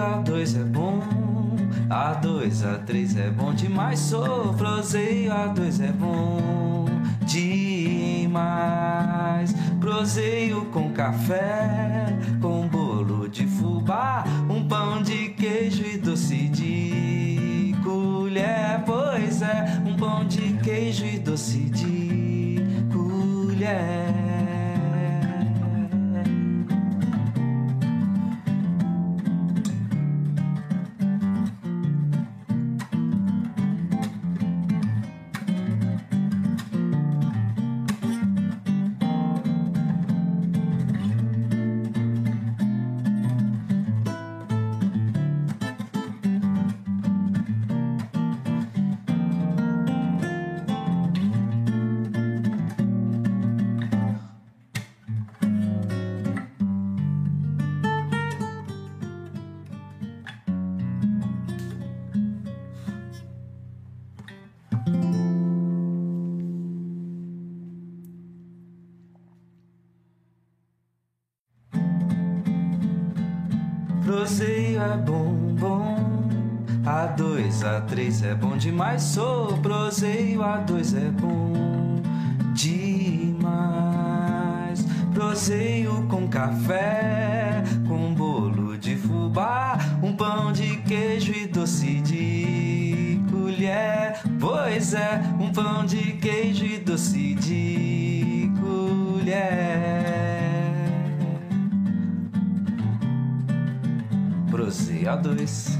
A2 é bom, A2, A3 é bom demais. Sofroseio, A2 é bom demais. Proseio com café, com bolo de fubá, um pão de queijo e doce de colher. Pois é, um pão de queijo e doce de colher. A3 é bom demais. Sou proseio, A2 é bom demais. Proseio com café, com bolo de fubá, um pão de queijo e doce de colher. Pois é, um pão de queijo e doce de colher. Proseia 2.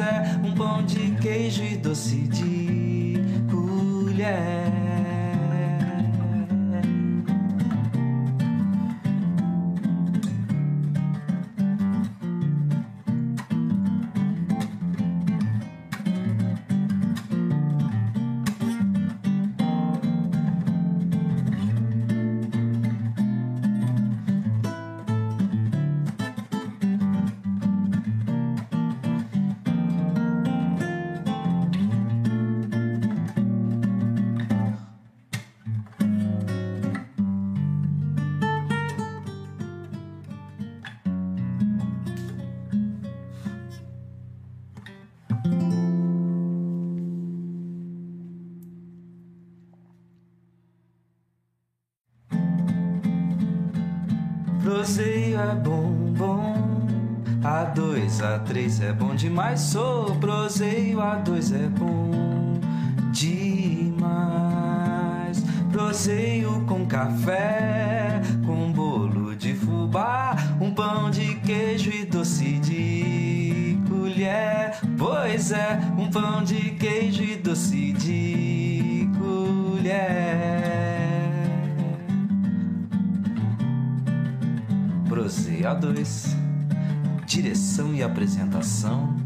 é, um pão de queijo e doce de colher. Demais. Sou proseio, A2 é bom demais. Proseio com café, com bolo de fubá, um pão de queijo e doce de colher. Pois é, um pão de queijo e doce de colher. Proseia 2. Direção e apresentação: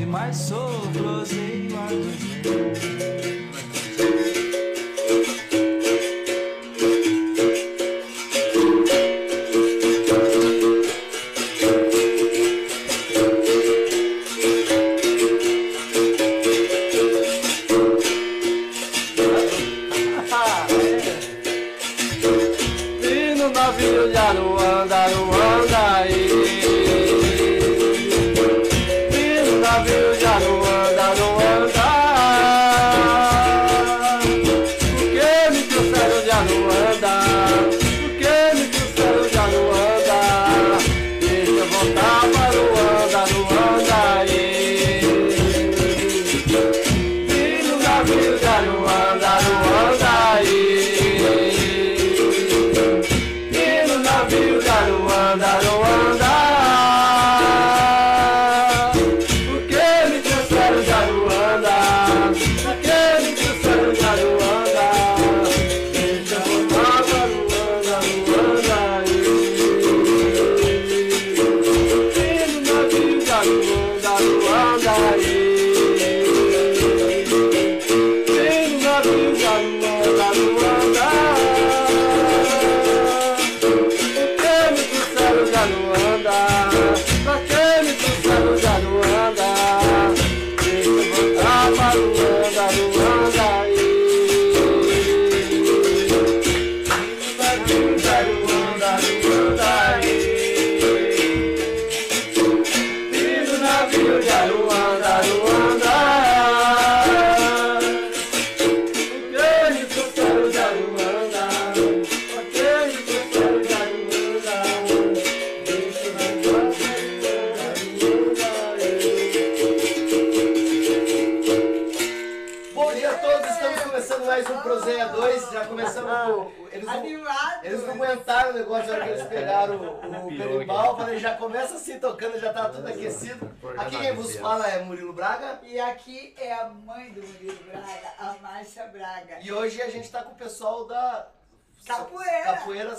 Demais. Sou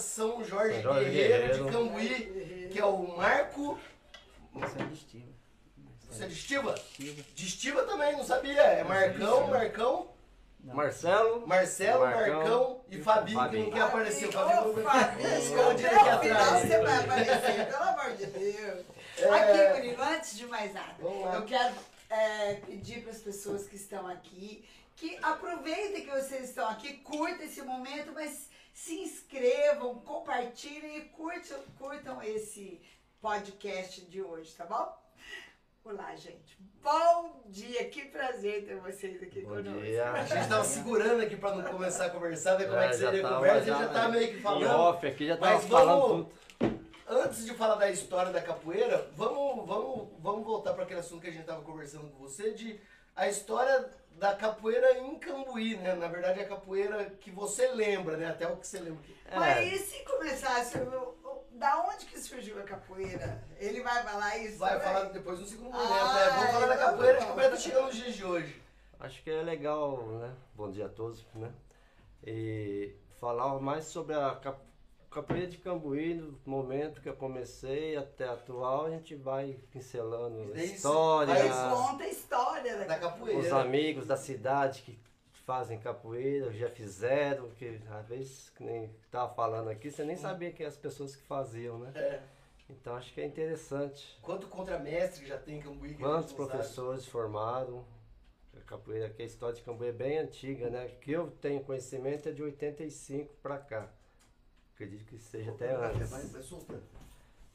São Jorge, São Jorge Guerreiro, Guerreiro. de Cambuí, que é o Marco. Você é de Estiva? De Estiva também, não sabia. É Marcão, Marcão, Marcelo. Marcelo, Marcão, Marcão e Fabinho, que não quer aparecer. O Fabinho não Fabinho, escondido aqui atrás. você vai aparecer, pelo amor de Deus. É. Aqui, Murilo, antes de mais nada, eu quero é, pedir para as pessoas que estão aqui que aproveitem que vocês estão aqui, curtam esse momento, mas se inscrevam, compartilhem e curtam, curtam esse podcast de hoje, tá bom? Olá, gente. Bom dia, que prazer ter vocês aqui Bom conosco. dia. A gente tava segurando aqui pra não começar a conversar, ver como é que É, já seria a conversa, já, ele já tá né? meio que falando. off aqui já tava Mas falando vamos- tudo. Antes de falar da história da capoeira, vamos, vamos, vamos voltar para aquele assunto que a gente tava conversando com você, de a história da capoeira em Cambuí, né? Na verdade, a capoeira que você lembra, né? Até o que você lembra. Mas É, e se começasse, da onde que surgiu a capoeira? Ele vai falar isso? Vai também? falar depois no segundo momento. Ai, é, vamos falar da então capoeira, tá que a capoeira tá chegando nos dias de hoje. acho que é legal, né? Bom dia a todos, né? E falar mais sobre a cap- capoeira de Cambuí, no momento que eu comecei até atual, a gente vai pincelando a história, Mas conta a história da, Da capoeira. os amigos da cidade que fazem capoeira, já fizeram, que às vezes, que nem tava falando aqui, você nem sabia quem as pessoas que faziam, né? É. Então acho que é interessante. Quanto contramestre já tem em Cambuí? que Quantos não sabe? professores formaram? A capoeira, que a história de capoeira é bem antiga, né? Que eu tenho conhecimento é de 85 para cá. Acredito que seja até Vai, antes.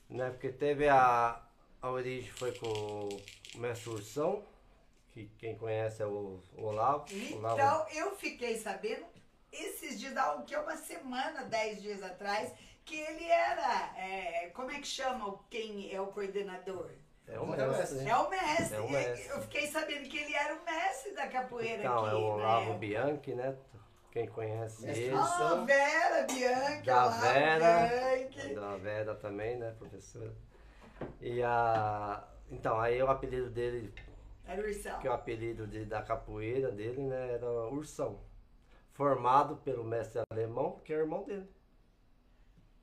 Né? Porque teve a, a origem foi com o mestre Ursão, que quem conhece é o Olavo. Olavo Então, eu fiquei sabendo, esses dias, há o que, uma semana, dez dias atrás, que ele era, é, como é que chama o- quem é o coordenador? é o Mestre. mestre. É o mestre. É o mestre. Eu fiquei sabendo que ele era o mestre da capoeira Então, aqui. é o Olavo né? Bianchi, né? Quem conhece ele. Ursão. Ah, Vera Bianchi, Da Vera, Bianchi. da Vera também, né, professora? E a. Então, aí o apelido dele, Era Ursão. que é o apelido de, da capoeira dele, né, era Ursão. Formado pelo mestre alemão, que é irmão dele.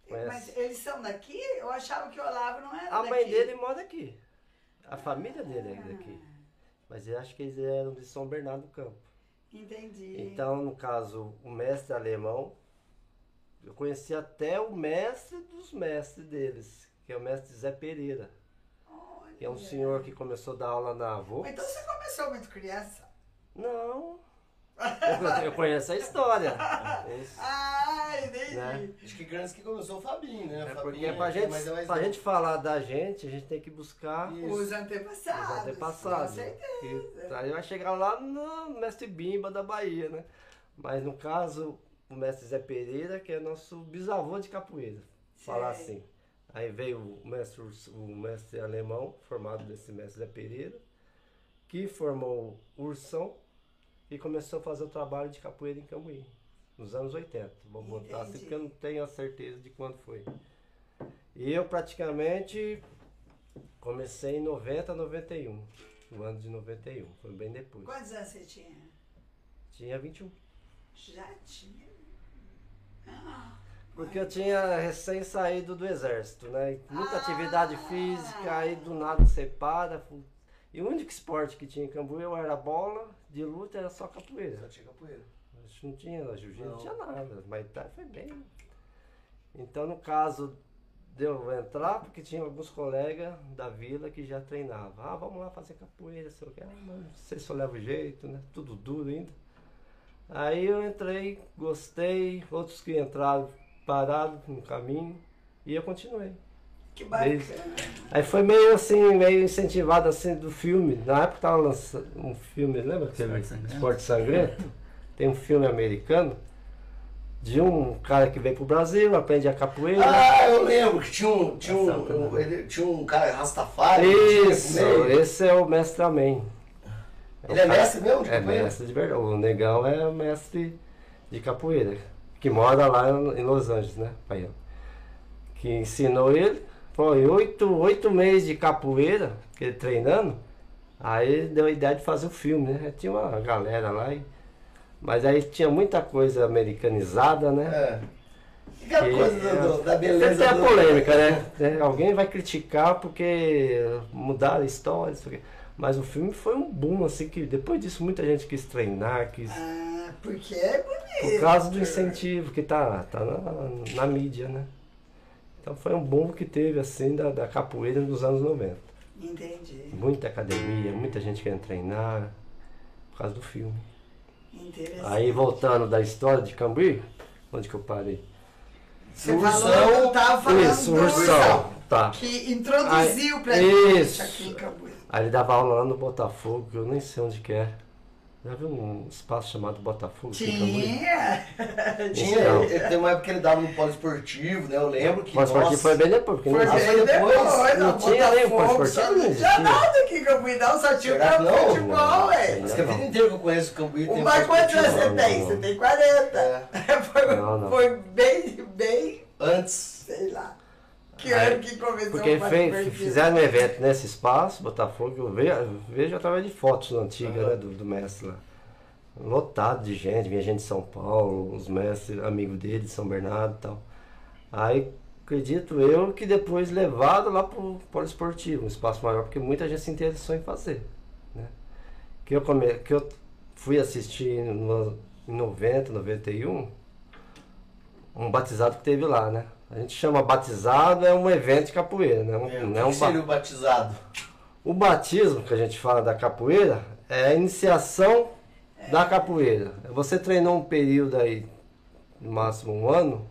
Conhece? Mas eles são daqui? Eu achava que o Olavo não era A daqui. mãe dele mora aqui. A família dele é daqui. Mas eu acho que eles eram de São Bernardo do Campo. Entendi. Então, no caso, o mestre alemão, eu conheci até o mestre dos mestres deles, que é o mestre Zé Pereira, Olha. que é um senhor que começou a dar aula na avô. Então você começou muito criança? Não. Eu, eu conheço a história. Ah, entendi. Né? Acho que grandes que começou o Fabinho, né? É Fabinho porque pra é gente, mais- é mais pra gente falar da gente, a gente tem que buscar Isso. Os antepassados. os antepassados. Com certeza. Que aí vai chegar lá no mestre Bimba da Bahia, né? Mas no caso, o mestre Zé Pereira, que é nosso bisavô de capoeira. Falar assim. Aí veio o mestre, o mestre alemão, formado desse mestre Zé Pereira, que formou o Ursão e começou a fazer o trabalho de capoeira em Cambuí, nos anos 80. Vou botar assim porque eu não tenho a certeza de quando foi. E eu praticamente comecei em 90, 91. No ano de 91, foi bem depois. Quantos anos você tinha? Tinha 21. Já tinha. Ah, Porque eu tinha recém saído do exército, né? Muita Ah! atividade física, aí do nada separa. fu- E o único esporte que tinha em Cambuí eu era bola, de luta era só capoeira. Só tinha capoeira. Não tinha jiu-jitsu, não tinha nada. Mas tá, foi bem. Então, no caso de eu entrar, porque tinha alguns colegas da vila que já treinavam. Ah, vamos lá fazer capoeira, sei o que. Ah, não sei se eu levo jeito, né? Tudo duro ainda. Aí eu entrei, gostei. Outros que entraram pararam no caminho e eu continuei. Que bacana. Desde- Aí foi meio assim, meio incentivado assim do filme. Na época tava lançando um filme, lembra aquele Esporte Sangrento? Esporte Sangrento? Tem um filme americano de um cara que veio pro Brasil, aprende a capoeira. Ah, eu lembro que tinha um, tinha um, um- ele, tinha um cara Rastafari. Isso, esse é o mestre Amém. Ele é mestre mesmo de É capoeira? mestre de verdade. O negão é mestre de capoeira, que mora lá em Los Angeles, né, pai? Que ensinou ele. Foi oito, oito meses de capoeira, ele treinando. Aí deu a ideia de fazer o filme, né? Tinha uma galera lá. E... Mas aí tinha muita coisa americanizada, né? É. Que- coisa do- do- da beleza tem a do- polêmica, né? É, Alguém vai criticar porque mudaram a história, isso aqui. Mas o filme foi um boom, assim, que depois disso muita gente quis treinar, quis. Ah, porque é Por bonito. causa do incentivo que tá, tá na, na mídia, né? Então foi um boom que teve, assim, da, da capoeira nos anos 90. Entendi. Muita academia, muita gente querendo treinar, por causa do filme. Interessante. Aí voltando da história de Cambuí, onde que eu parei? Você Ursão, falou, eu tava falando Isso, do Ursão. Tá. Que introduziu pra isso. gente aqui em Cambuí. Aí ele dava aula lá no Botafogo, que eu nem sei onde que é. Já viu um espaço chamado Botafogo? Cambuí? Tinha. Tinha, ele tem uma época que ele dava no poliesportivo, né? Eu lembro que. Mas nossa, foi bem depois, porque não Foi foi bem depois? depois. Não tinha nem não Não existia. tinha nada aqui em Cambuí, não. Só tinha o que campo de não? futebol, Não, ué. Acho que a vida inteira que eu conheço o Cambuí tem O mais quantos anos você tem? não. Você tem 40. É. Foi, Não, não. foi bem, bem, Antes. sei lá. Que ano que começou Porque o fez, fizeram um evento nesse espaço, Botafogo, eu vejo, eu vejo através de fotos antigas né, do, do mestre lá. Lotado de gente, vinha gente de São Paulo, os mestres, amigos dele, de São Bernardo e tal. Aí acredito eu que depois levado lá pro poliesportivo, um espaço maior, porque muita gente se interessou em fazer. Né? Que, eu come, que eu fui assistir no, em 90, 91, um batizado que teve lá, né? A gente chama batizado, é um evento de capoeira, né? Um- É, o não que é um que seria o batizado? o batismo que a gente fala da capoeira é a iniciação da capoeira. Você treinou um período aí, no máximo um ano,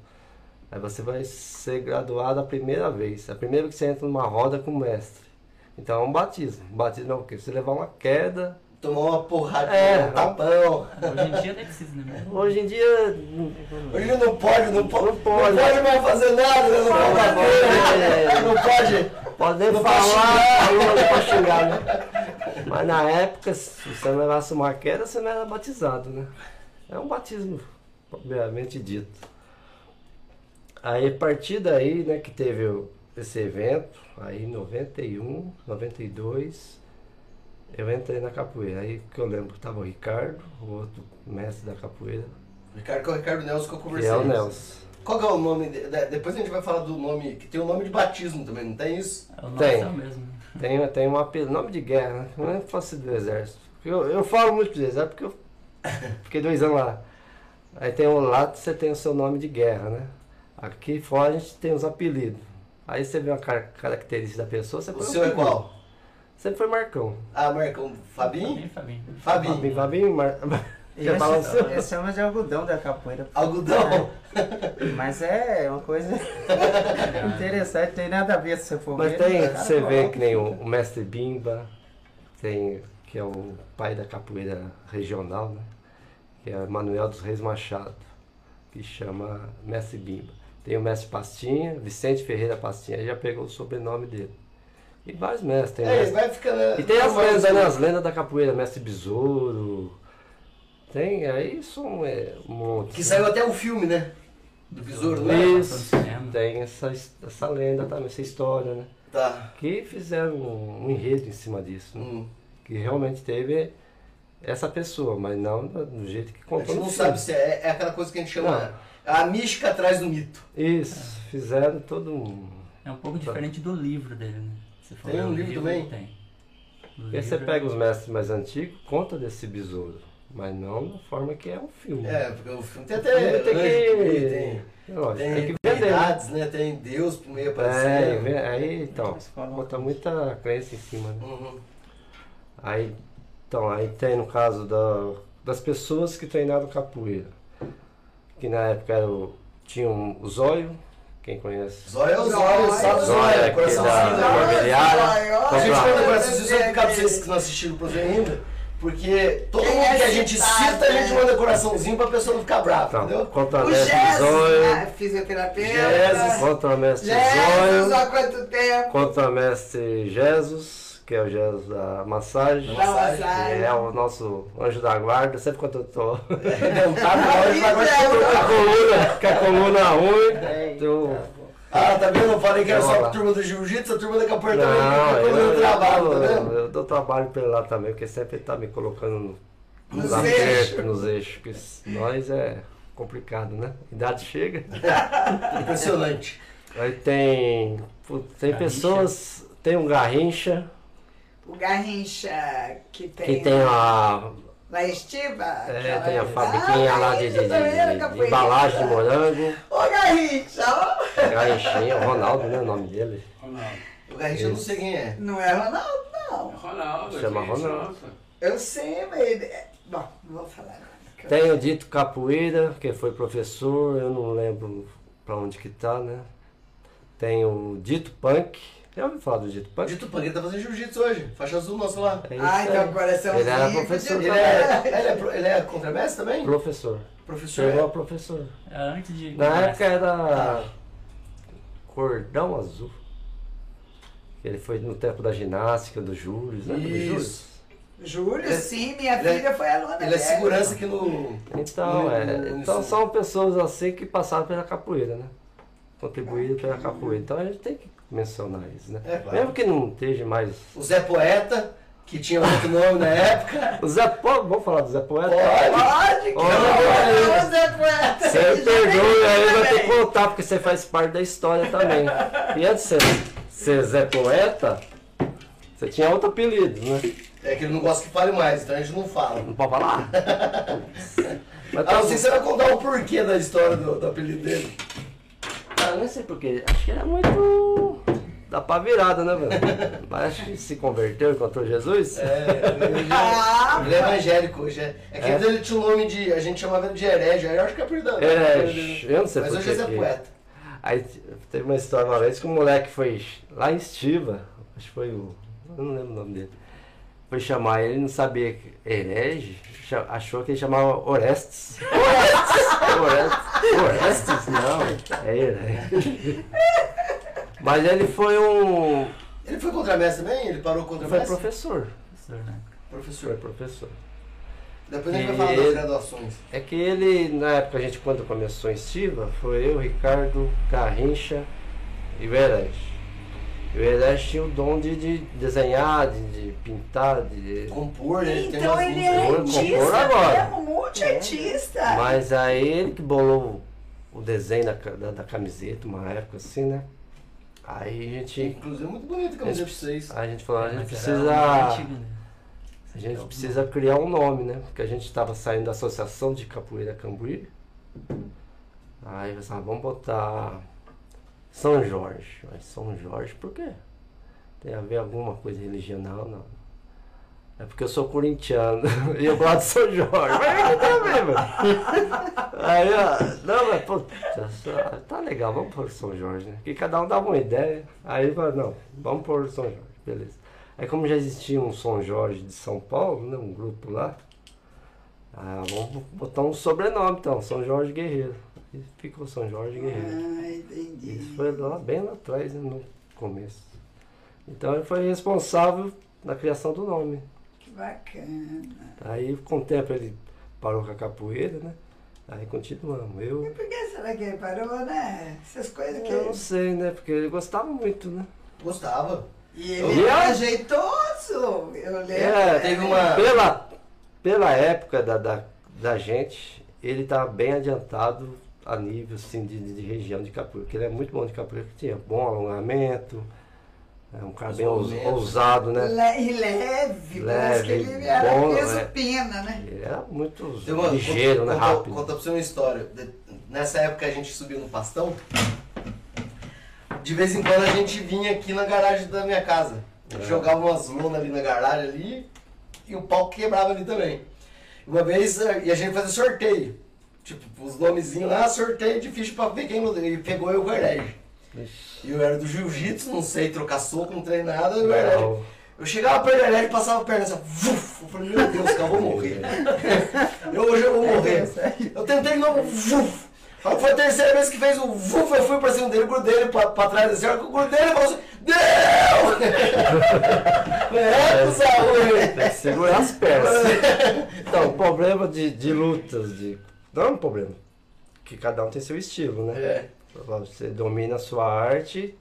aí você vai ser graduado a primeira vez. É a primeira que você entra numa roda com o mestre. Então é um batismo. Um batismo é o quê? Você levar uma queda. Tomou uma porradinha, É, um tapão. Hoje em dia nem precisa, né? Hoje em dia. Hoje não pode, não pode, Não pode. não pode mais fazer nada, né? não pode bater, É. não pode. Pode nem Não pode falar, falou não pode xingar, né? Mas na época, se você não levasse uma queda, você não era batizado, né? É um batismo, propriamente dito. Aí a partir daí, né, que teve esse evento, aí em 91, 92, eu entrei na capoeira. Aí que eu lembro que tava o Ricardo, o outro mestre da capoeira, Ricardo, que é o Ricardo Nelson que eu que conversei. é o Nelson. Qual que é o nome? de- de- depois a gente vai falar do nome, que tem o nome de batismo também, não tem isso? É o nosso Tem. é o mesmo. Tem, tem um apelo, nome de guerra, né? Não é que fosse do exército. Eu, eu falo muito do exército porque eu fiquei dois anos lá. Aí tem um lá você tem o seu nome de guerra, né? Aqui fora a gente tem os apelidos. Aí você vê uma car- característica da pessoa, você O põe seu é apelido. qual? Sempre foi Marcão. Ah, Marcão, Fabinho? Fabinho, Fabinho. Fabinho. Fabinho, Mar... Quer falar o seu? esse, esse é de algodão da capoeira. Algodão? Mas é uma coisa interessante, tem nada a ver se você for Mas tem, cara você vê que nem o, o mestre Bimba, tem, que é o pai da capoeira regional, né? Que é Manuel dos Reis Machado, que chama mestre Bimba. Tem o mestre Pastinha, Vicente Ferreira Pastinha, aí já pegou o sobrenome dele. E vários mestres, tem É, mestre- vai ficando. E tem as lendas, né? As lendas da capoeira, mestre Besouro. Tem, aí são é, um monte. Que né? saiu até um filme, né? Do besouro, né? Isso, tem essa, essa lenda também, essa história, né? Tá. que fizeram um, um enredo em cima disso. né? Hum. Que realmente teve essa pessoa, mas não do, jeito que A contou gente no não sabe se é, é aquela coisa que a gente chama a mística atrás do mito. Isso, fizeram todo um. É um pouco diferente do livro dele, né? Se for Tem um livro também? Tem. Porque você livro- pega os mestres mais antigos, conta desse besouro, mas não da forma que é um filme. É, porque o filme tem Tem, até. tem anjo que. tem, lógico, tem, tem que vender. né? deidades, né? Tem Deus pro meio É, aparecendo. vê- aí então, bota muita crença em cima, né? Uhum. Aí, então, aí tem no caso da, das pessoas que treinaram capoeira. Que na época era o, tinha um, o zóio, quem conhece? Zóio é o Zóio, zóio, sabe aquele coraçãozinho. da- né? imobiliária. A gente manda coraçãozinho só explicar pra vocês que não assistiram o programa ainda. Porque todo Quem mundo é que a gente citado, cita, a gente né? manda coraçãozinho pra pessoa não ficar brava, Então, entendeu? contra O mestre ah, fisioterapeuta. Jesus. contra mestre Jesus, há quanto tempo? contra mestre Jesus, que é o Jesus da massagem. Da massagem, que é o nosso anjo da guarda, sempre quando eu tô com Zé, tá a coluna, com a coluna ruim, Eita, eu Ah, tá vendo? Eu falei que era só a turma do jiu-jitsu, a turma da capoeira também fazendo trabalho, tá eu, vendo? eu dou trabalho pra ele lá também, porque sempre ele tá me colocando no- nos Nos eixos. nos eixos, nós é complicado, né? Idade chega. Impressionante. Aí tem. tem pessoas. Tem um garrincha, O Garrincha que tem, que tem a. lá em Estiva. É, tem a fabriquinha Ah, lá de, de- era de- de capoeirista. embalagem de morango. Ô Garrincha, ó. Garrinchinha, o Ronaldo, né? O nome dele. Ronaldo. O Garrincha eu não sei quem é. não é Ronaldo, não. Ronaldo. Chama gente, Ronaldo. nossa. Eu sei, mas... ele- é- Bom, não vou falar nada. que eu- Tem o Dito Capoeira, que foi professor, eu não lembro pra onde que tá, né? Tem o Dito Punk. Já ouviu falar do Dito O Punk? Dito Pangueira tá fazendo jiu-jitsu hoje. Faixa azul nosso lá. É isso Ai, aí. meu coraçãozinho. Ele era professor Ele é, ele é, pro- ele é contramestre também? Professor. Professor? Chegou a professor. É, antes de. Na época era Cordão Azul. Ele foi no tempo da ginástica, do Júlio, né? Do Júlio. Júlio, Ele é- sim, minha ele é- filha foi aluna Ele é segurança aqui no. Então, No- é, no- então no- são pessoas assim que passaram pela capoeira, né? Contribuíram pela capoeira. Então a gente tem que mencionar isso, né? É, claro. Mesmo que não esteja mais. O Zé Poeta, que tinha outro nome na época. O Zé Poeta, vamos falar do Zé Poeta? Pode. Pode, que Olha, não, Zé Poeta. Você perdoe, aí vai ter que contar, porque você faz parte da história também. E antes de ser, Zé Poeta, você tinha outro apelido, né? É que ele não gosta que fale mais, então a gente não fala. Não pode falar? Mas Ah, tá não sei se você vai contar o porquê da história do, do apelido dele. Ah, não sei porquê. Acho que era muito. Dá pra virada, né, velho? Mas acho que se converteu, encontrou Jesus. É, ele, Ah, ele é evangélico hoje. É, é que É? ele tinha um nome de. A gente chamava ele de herege. Eu acho que é. É, eu não sei Mas hoje é Zé que- Poeta. Aí teve uma história uma vez que um moleque foi lá em Estiva, acho que foi o. Eu não lembro o nome dele. Foi chamar ele, não sabia que herege, cha- achou que ele chamava Orestes. Orestes! Orestes? Não, é herege. Mas ele foi um. Ele foi contramestre também? Ele parou Foi contramestre? professor. Professor, né? Foi Professor. professor. Depois a gente vai falar das graduações. É que ele, na época, a gente quando começou em Estiva, foi eu, Ricardo, Garrincha e o E o Herege tinha o dom de, de desenhar, de, de pintar, de... Compor, ele tem Então ele é Compor artista agora. mesmo, multiartista. Mas aí ele que bolou o desenho da, da, da camiseta, uma época assim, né? Aí a gente, Inclusive, muito bonito a camiseta de vocês. a gente falou, a gente era precisa. né? A gente precisa criar um nome, né? Porque a gente estava saindo da Associação de Capoeira Cambuí. Aí você vamos botar São Jorge. Mas São Jorge por quê? Tem a ver alguma coisa religional? Não. É porque eu sou corintiano e eu gosto de São Jorge. Mas não tem a ver, mano. Aí, ó, não, mas pô, tá- legal, vamos pôr São Jorge, né? Que cada um dava uma ideia. Aí não, vamos pôr São Jorge, beleza. Aí como já existia um São Jorge de São Paulo, né, um grupo lá, ah, vamos botar um sobrenome então, São Jorge Guerreiro. E ficou São Jorge Guerreiro. Ah, entendi. Isso foi lá, bem lá atrás, né, no começo. Então ele foi responsável na criação do nome. Que bacana. Aí com o tempo ele parou com a capoeira, né? Aí continuamos. Eu, Por que será que ele parou, né? Essas coisas que. eu não sei, né? Porque ele gostava muito, né? Gostava. E ele E era eu- jeitoso. Eu lembro. É, teve uma- Pela, pela época da, da, da gente, ele tá bem adiantado a nível assim, de, de, de região de capoeira, porque ele é muito bom de capoeira, que tinha bom alongamento, é um cara bem ousado, né? Le- e leve, parece que Leve, ele era bom, peso né? pena, né? Ele era muito ligeiro, conta, né? conta- Rápido. Conta pra você uma história. De- Nessa época a gente subiu no pastão. De vez em quando a gente vinha aqui na garagem da minha casa. É. Jogava umas lonas ali na garagem ali e o pau quebrava ali também. Uma vez, eh, e a gente fazia sorteio. Tipo, os nomezinhos lá, sorteio de ficha pra ver quem e pegou eu o Guardege. E eu era do jiu-jitsu, não sei trocar soco, não treinei nada, eu era. Não, Eu chegava perto da Guardege e passava a perna assim, vuf, eu falei, meu Deus, cara, eu vou morrer. eu, hoje eu vou morrer. Eu tentei de novo, vuf. Foi a terceira vez que fez o vuf, eu fui pra cima dele, grudei ele pra, pra trás desse hora, grudei ele e falou assim, Deu! É, cuzão, Tem que segurar as pernas. Então, o problema de, de lutas, de. Não é um problema. Que cada um tem seu estilo, né? É. Você domina a sua arte,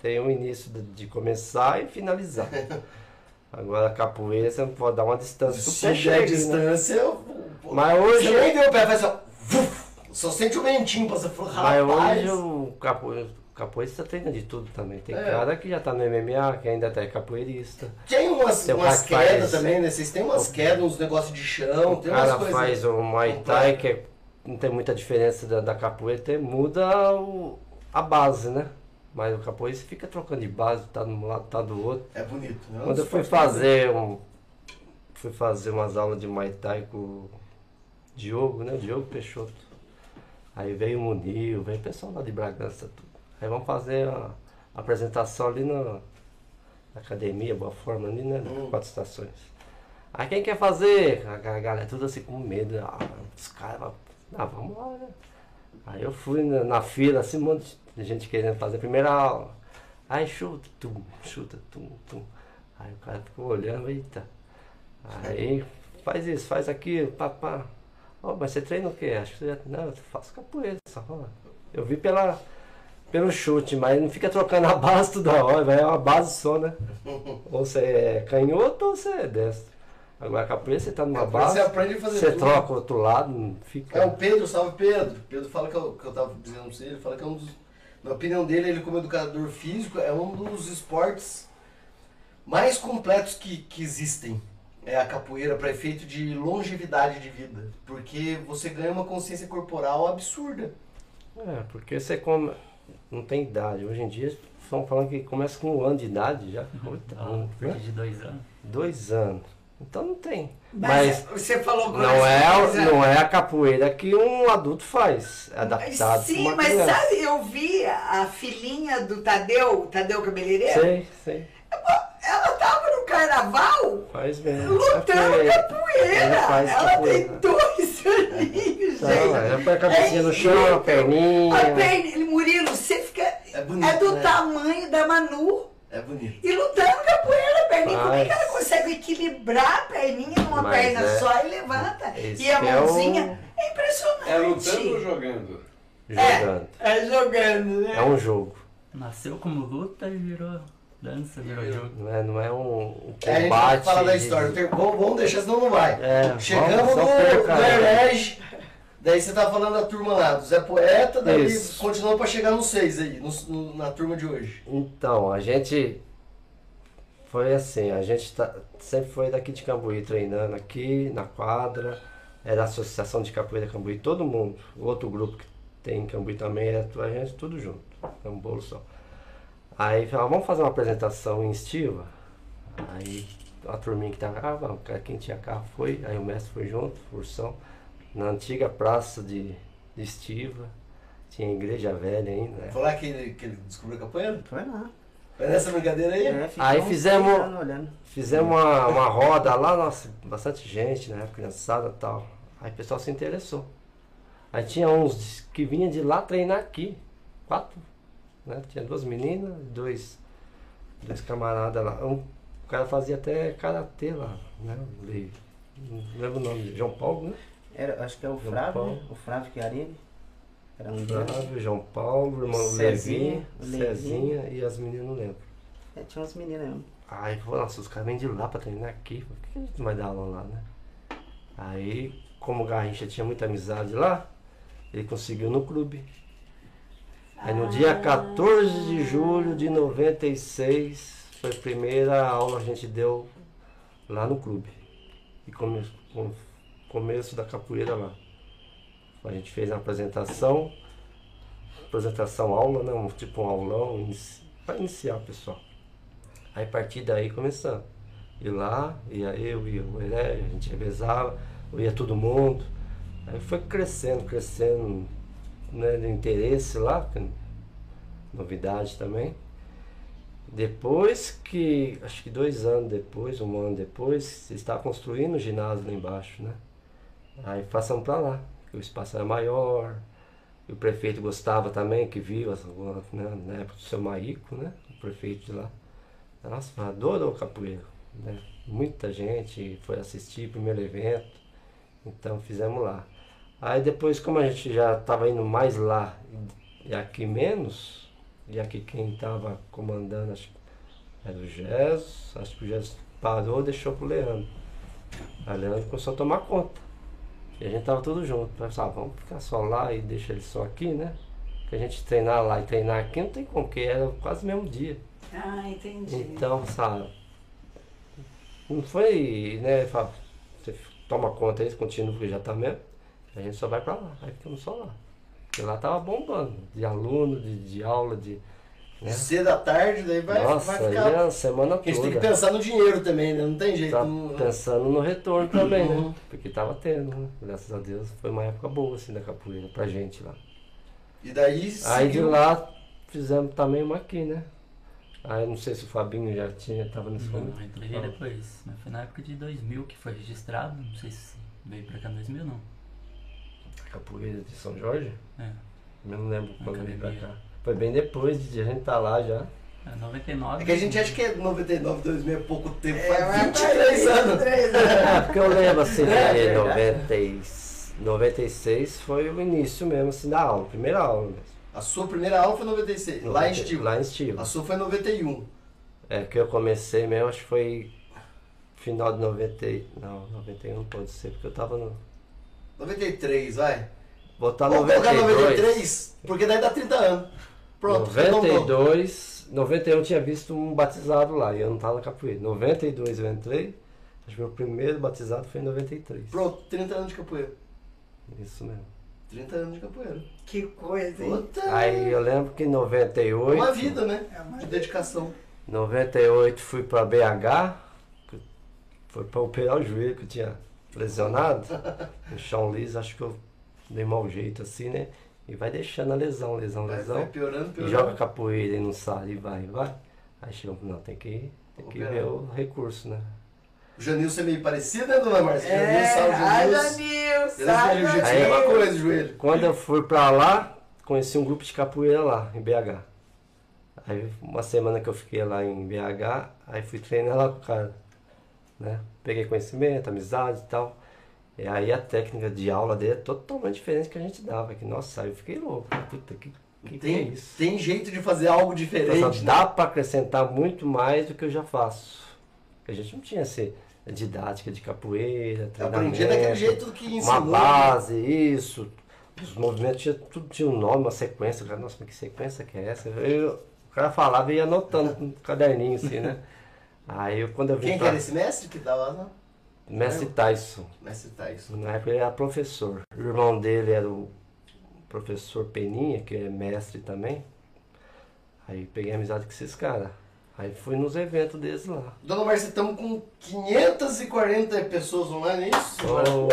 tem um início de, começar e finalizar. Agora a capoeira você não pode dar uma distância o Se der chegue, né? distância, eu... Mas hoje, Você nem deu o pé, faz assim, ó, vuf, só sente o ventinho, você falou, mas hoje o capoeira, capoeirista treina de tudo também. Tem É. cara que já tá no MMA, que ainda tá capoeirista. Tem umas, Tem um umas quedas faz- também, né? Vocês têm umas quedas, uns negócios de chão, O tem umas cara coisas. faz o Muay Thai, que é- não tem muita diferença da, da capoeira, tem, muda o- a base, né? Mas o capoeira você fica trocando de base, tá de um lado, tá do outro. É bonito, né? Quando eu fui fazer um. Fui fazer umas aulas de Muay Thai com o Diogo, né? O Diogo Peixoto. Aí veio o Munil, veio o pessoal lá de Bragança, tudo. Aí vamos fazer a apresentação ali na, academia, boa forma ali, né? Hum. Quatro estações. Aí quem quer fazer? A ga- galera tudo assim com medo. Ah, os caras, ah, vamos lá, né? Aí eu fui na, na fila, assim, um monte de gente querendo fazer a primeira aula. Aí chuta, tum, chuta, tum, tum. Aí o cara ficou olhando, eita. Aí faz isso, faz aquilo, papá. Ó, mas você treina o quê? Acho que você. Não, eu faço capoeira, só. Eu vi pela, pelo chute, mas não fica trocando a base toda hora, é uma base só, né? Ou você é canhoto ou você é destro. Agora capoeira você tá numa Depois base, você aprende a fazer você tudo. troca o outro lado, não fica. É o Pedro, salve Pedro. Pedro fala que eu, que eu tava dizendo pra você, ele fala que é um dos. Na opinião dele, ele como educador físico, é um dos esportes mais completos que, que existem. É a capoeira para efeito de longevidade de vida. Porque você ganha uma consciência corporal absurda. É, porque você come... não tem idade. Hoje em dia estão falando que começa com um ano de idade já. Puta, Ah, um, a partir né? de dois anos. Dois anos. Então não tem. Mas, Mas você falou não é, não é a capoeira que um adulto faz. É adaptado Sim, uma mas criança. sabe, eu vi a filhinha do Tadeu, Tadeu Cabeleireiro, Sei, sei. ela tava no carnaval Faz mesmo. lutando É porque capoeira. ela faz Ela capoeira. tem dois aninhos, Não, gente. ela põe a cabecinha no chão, a perninha. A perna, ele, Murilo, você fica. É bonito. É do né? tamanho da Manu. É bonito. E lutando capoeira, a perninha. Como é que Mas- ela consegue equilibrar a perninha numa Mas perna é- só e levanta? esse E a é o- mãozinha. É impressionante. É lutando ou jogando? Jogando. É jogando, né? É um jogo. Nasceu como luta e virou dança, virou jogo. Não é, não é um, um É, a gente combate. falar da história. Tem- Vamos, vamos deixar, senão não vai. É, Chegamos vamos, no, no? Herege. Daí você tava falando da turma lá, do Zé Poeta, daí Isso. continuou pra chegar nos seis aí, no- no- na turma de hoje. Então, a gente foi assim, a gente tá, sempre foi daqui de Cambuí treinando aqui na quadra, era a Associação de Capoeira Cambuí, todo mundo. O outro grupo que tem em Cambuí também é a gente tudo junto, é um bolo só. Aí falaram, vamos fazer uma apresentação em estiva? Aí a turminha que tava, ah, vamos, quem tinha carro foi, aí o mestre foi junto, Ursão, na antiga praça de, de estiva, tinha igreja velha ainda. né? Foi lá que ele, que ele descobriu a capoeira? Foi lá. Foi nessa brincadeira aí? É, Aí fizemos-. Fizemos uma, uma roda lá, nossa, bastante gente, né? Criançada e tal. Aí o pessoal se interessou. Aí tinha uns que vinham de lá treinar aqui. Quatro. Né? Tinha duas meninas, dois, dois camaradas lá. Um, o cara fazia até karatê lá, né? Não lembro o nome. João Paulo, né? Era, acho que é o João Flávio, Paulo. né? O Flávio Chiarini. Era um. Flávio, João Paulo, irmão Cezinha, Levinho, Cezinha e as meninas não lembro. É, tinha umas meninas mesmo. Aí falou, nossa, os caras vêm de lá pra treinar aqui, por que a gente não vai dar aula lá, né? Aí, como o Garrincha tinha muita amizade lá, ele conseguiu no clube. Aí no dia 14 de julho de 96, foi a primeira aula que a gente deu lá no clube. E come, com, começo da capoeira lá. A gente fez uma apresentação, apresentação aula, né? Tipo um aulão, inici, para iniciar o pessoal. Aí a partir daí começando. E lá, ia eu, ia o Heré, a gente revezava, ia todo mundo. Aí foi crescendo, crescendo, né, de interesse lá, novidade também. Depois que, acho que dois anos depois, um ano depois, eles estavam construindo o ginásio lá embaixo, né? Aí passamos para lá, que o espaço era maior, e o prefeito gostava também, que viu, né, na época do seu Maíco, né? O prefeito de lá. Nossa, adorou capoeira. Né? Muita gente foi assistir o primeiro evento, então fizemos lá. Aí depois, como a gente já estava indo mais lá e aqui menos, e aqui quem estava comandando acho era o Jesus, acho que o Jesus parou deixou pro Leandro. Aí o Leandro começou a tomar conta. E a gente tava tudo junto. Pensava, ah, vamos ficar só lá e deixa ele só aqui, né? Porque a gente treinar lá e treinar aqui não tem como, porque era quase o mesmo dia. Ah, entendi. Então, sabe? Não foi, né? fala, Você toma conta aí, continua porque já tá mesmo. A gente só vai pra lá. Aí ficamos só lá. Porque lá tava bombando. De aluno, de, de aula, de. Né? Cedo à tarde, daí vai, Nossa, vai aí ficar. é a semana Porque a gente tem que toda. pensar no dinheiro também, né? Não tem jeito. Tá não- pensando no retorno também, Uhum. né? Porque tava tendo, né? Graças a Deus. Foi uma época boa, assim, da capoeira pra gente lá. E daí. Aí de lá fizemos também uma aqui, né? Aí não sei se o Fabinho já tinha, tava nesse Não, momento. eu entrei depois. Mas foi na época de 2000 que foi registrado. Não sei se veio pra cá em 2000 não. Capoeira de São Jorge? É. Eu não lembro quando veio pra cá. Foi bem depois de a gente tá lá já. É 99. É que a gente acha que é 99, 2000 é pouco tempo. É, faz mas 23 anos. 23 anos. É, porque eu lembro assim, É, verdade. 90 e- 96 foi o início mesmo, assim, da aula, primeira aula mesmo. A sua primeira aula foi em 96, lá em 90 Estiva. Lá em Estiva. A sua foi em 91. É, que eu comecei mesmo, acho que foi final de 90, e- não, 91 pode ser, porque eu tava no... 93, vai. Botar Vamos colocar 92. 93, porque daí dá 30 anos. Pronto, arredondou. 92, 91 eu tinha visto um batizado lá e eu não tava na capoeira. 92 eu entrei, acho que meu primeiro batizado foi em 93. Pronto, 30 anos de capoeira. Isso mesmo. 30 anos de capoeira. Que coisa, hein? Puta, Aí eu lembro que em 98. uma vida, né? É uma De dedicação. 98 fui pra BH, foi pra operar o joelho que eu tinha lesionado. No chão liso, acho que eu dei mau jeito assim, né? E vai deixando a lesão, lesão, Vai, lesão. vai piorando, E piorando. joga capoeira e não sai, e vai, vai. Aí chegou, não, tem que, tem que ver o recurso, né? O Janilson é meio parecido, né, dona Márcia? É, Janilson, ai, Janilson. Janilson, Ele ai, é Aí- é uma Janilson. coisa, joelho. Quando eu fui pra lá, conheci um grupo de capoeira lá, em BH. Aí uma semana que eu fiquei lá em BH, aí fui treinar lá com o cara. Né? Peguei conhecimento, amizade e tal. E aí a técnica de aula dele é totalmente diferente que a gente dava. Que, nossa, eu fiquei louco. Puta, que, que, que é Tem, isso? tem jeito de fazer algo diferente. Nossa, né? dá pra acrescentar muito mais do que eu já faço. A gente não tinha esse, didática de capoeira, aprendi daquele treinamento, jeito que ensinou. uma base, isso. Os movimentos tinha, tudo tinha um nome, uma sequência. O cara, Nossa, mas que sequência que é essa? Eu, o cara falava e ia anotando no caderninho assim, né? Aí eu, quando eu vim Quem que pra era esse mestre que dava? Mestre Tyson, Mestre Tyson. na época ele era professor. O irmão dele era o professor Peninha, que é mestre também. Aí peguei amizade com esses caras. Aí fui nos eventos deles lá. Dona Marcia, estamos com 540 pessoas online, é isso? Oh,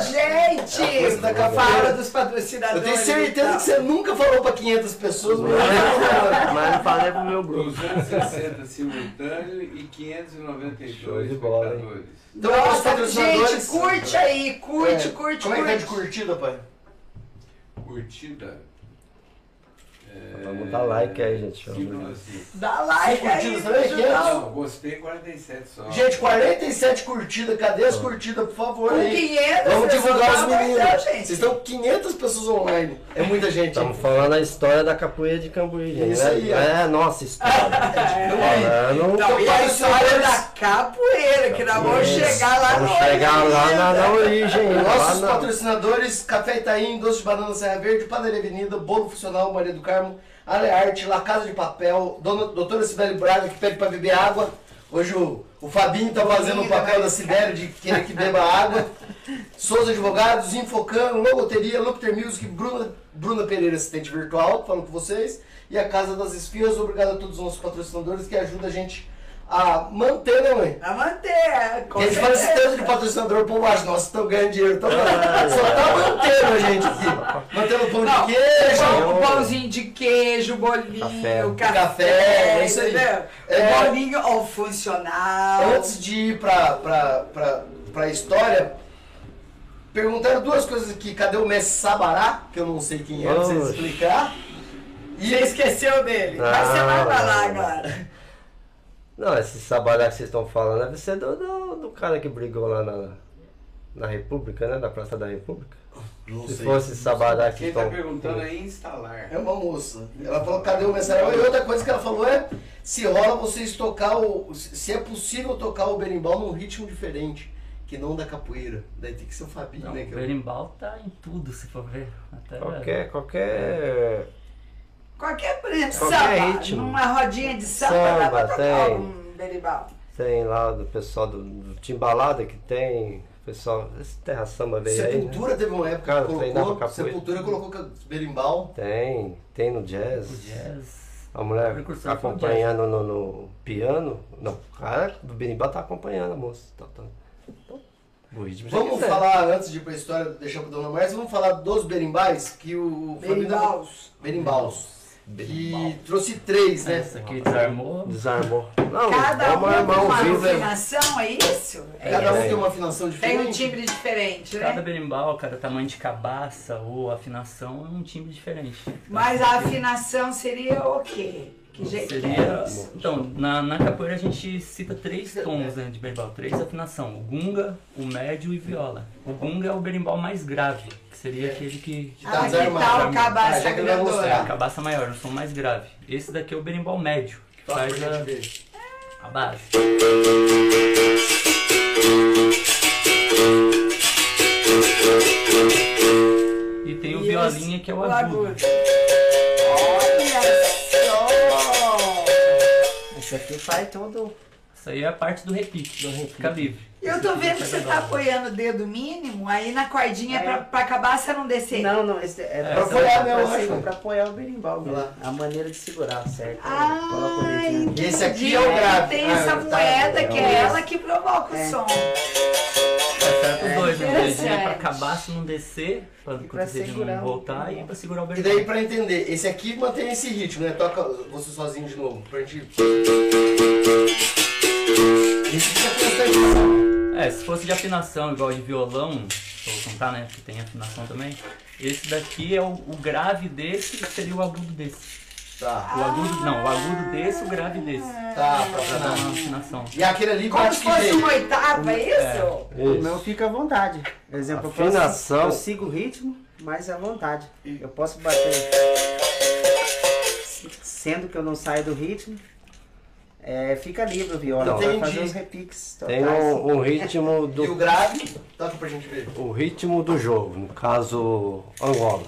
Gente, É a coisa da capoeira. fala dos Eu patrocinadores. tenho certeza que você nunca falou para 500 pessoas, mas... mas não falei pro meu grupo. 260 simultâneo e 592 Show de bola, hein? espectadores. Então, os Nossa, patrocinadores... gente, curte aí, curte, É, curte, Como é que tá de curte. curtida, pai? Curtida. É... Vamos dar like aí, gente. Assim. Dá like Cinco aí, curtidas Não, gostei 47 só. Gente, 47 curtidas. Cadê as curtidas, por favor, Com aí? 500 Vamos divulgar os meninos. Gente. Vocês estão com 500 pessoas online. É muita gente. Estamos falando a história da capoeira de Cambuí, gente. Isso né? aí, ó. É nossa história. Falando. Não, e a história da capoeira, que nós vamos chegar lá Vamos no chegar lá origem, na, na origem. lá Nossos na- patrocinadores, Café Itaim, Doce de Banana Serra Verde, Padaria Avenida, Bolo Funcional, Maria do Carmo, Alearte, La Casa de Papel, Dona, Doutora Sibeli Braga, que pede para beber água. Hoje o, o Fabinho tá fazendo o papel da Sibeli de querer que beba água. Souza Advogados, Infocan, Logoteria, Lupter Music, Bruna, Bruna Pereira, assistente virtual, falando com vocês. E a Casa das Esfias, obrigado a todos os nossos patrocinadores que ajudam a gente a manter, né, mãe? A manter, a gente fala esse tanto de patrocinador, o povo acha, nossa, estão ganhando dinheiro. Tão... Só tá mantendo a gente aqui. Mantendo o pão Não, de queijo. pão- o pãozinho de queijo, bolinho, Café. café, Café, é isso aí. É. bolinho ó, funcional. Antes de ir pra, pra, pra, pra história, perguntaram duas coisas aqui. Cadê o Messi Sabará? Que eu não sei quem é, pra vocês explicar. Você esqueceu dele. Mas você vai pra lá agora. Não, esse sabalá que vocês estão falando deve ser do, do, do cara que brigou lá na, na República, né? Na Praça da República. Não Se sei. fosse sabalá que Quem tá estão. perguntando é instalar. É uma moça. Ela falou, cadê o Sabará? E outra coisa que ela falou é se rola vocês tocar o. Se é possível tocar o berimbau num ritmo diferente. Que não da capoeira. Daí tem que ser o Fabinho, Não, né? é o- berimbau tá em tudo, se for ver. Até Qualquer, qualquer. Qualquer preço, Qualquer samba, ritmo. numa rodinha de samba, Samba, dá pra tocar tem. um berimbau. Tem lá do pessoal do, do Timbalada que tem. Pessoal, esse Terra Samba veio aí. Né? Sepultura teve uma época Cara, que colocou. capoeira. Sepultura colocou berimbau. Tem, tem no jazz. O jazz. A mulher foi o acompanhando no, no piano. Não, o cara do berimbau tá acompanhando a moça. Tá, tá. Então, Vamos quiser. falar, antes de ir pra história, deixar pro Dona Márcia, vamos falar dos berimbais, que o Berimbaus. Berimbaus. Que trouxe três, né? Essa aqui desarmou. Desarmou. Não, Cada um um uma é- afinação, é isso? É Cada um isso. tem uma afinação Tem diferente. um timbre diferente, Cada né? berimbau, cada tamanho de cabaça ou afinação é um timbre diferente. Mas a afinação seria o quê? Que jeito que é Seria. isso? Então, na, na capoeira a gente cita três tons né, de berimbau, três afinação: o gunga, o médio e viola. O gunga é o berimbau mais grave, que seria aquele que. Tá Ah, que tal o Ah, cabaça ele vai É, a cabaça maior, um som mais grave. Esse daqui é o berimbau médio, que Toca faz a, a base. E tem o E violinha que é o agudo. Olha Esse aqui faz todo. Isso aí é a parte do repique, fica livre. Eu tô vendo que você tá apoiando o dedo mínimo aí na cordinha pra, pra cabaça não descer. Não, não, esse é, É, pra, apoiar, né, eu pra, apoiar o berimbau mesmo. A maneira de segurar, certo? Ah, aqui. E esse aqui entendi. é o grave. Tem Ah, essa tá. moeda que é É. ela que provoca o É. som. Tá certo os dois, né? É pra Interessante. cabaço não descer, pra E pra quando segurar não o- voltar e pra segurar o E berimbau. daí, pra entender, esse aqui mantém esse ritmo, né? Toca você sozinho de novo, pra gente... Esse aqui é. É, se fosse de afinação igual de violão, vou contar, né? Que tem afinação também. Esse daqui é o, o grave desse e seria o agudo desse. Tá, O agudo, não, o agudo desse, o grave desse. tá, pra Pra dar uma afinação. E aquele ali Como bate se que fosse uma oitava, é isso? O meu fica à vontade. Por exemplo, eu, Afinação. posso, eu sigo o ritmo, mas à vontade. Eu posso bater. Sendo que eu não saio do ritmo. É, fica livre o viola, Não, vai fazer os repiques Tem totais. um, um ritmo E o do grave, toca pra gente ver. o ritmo do jogo, no caso Angola.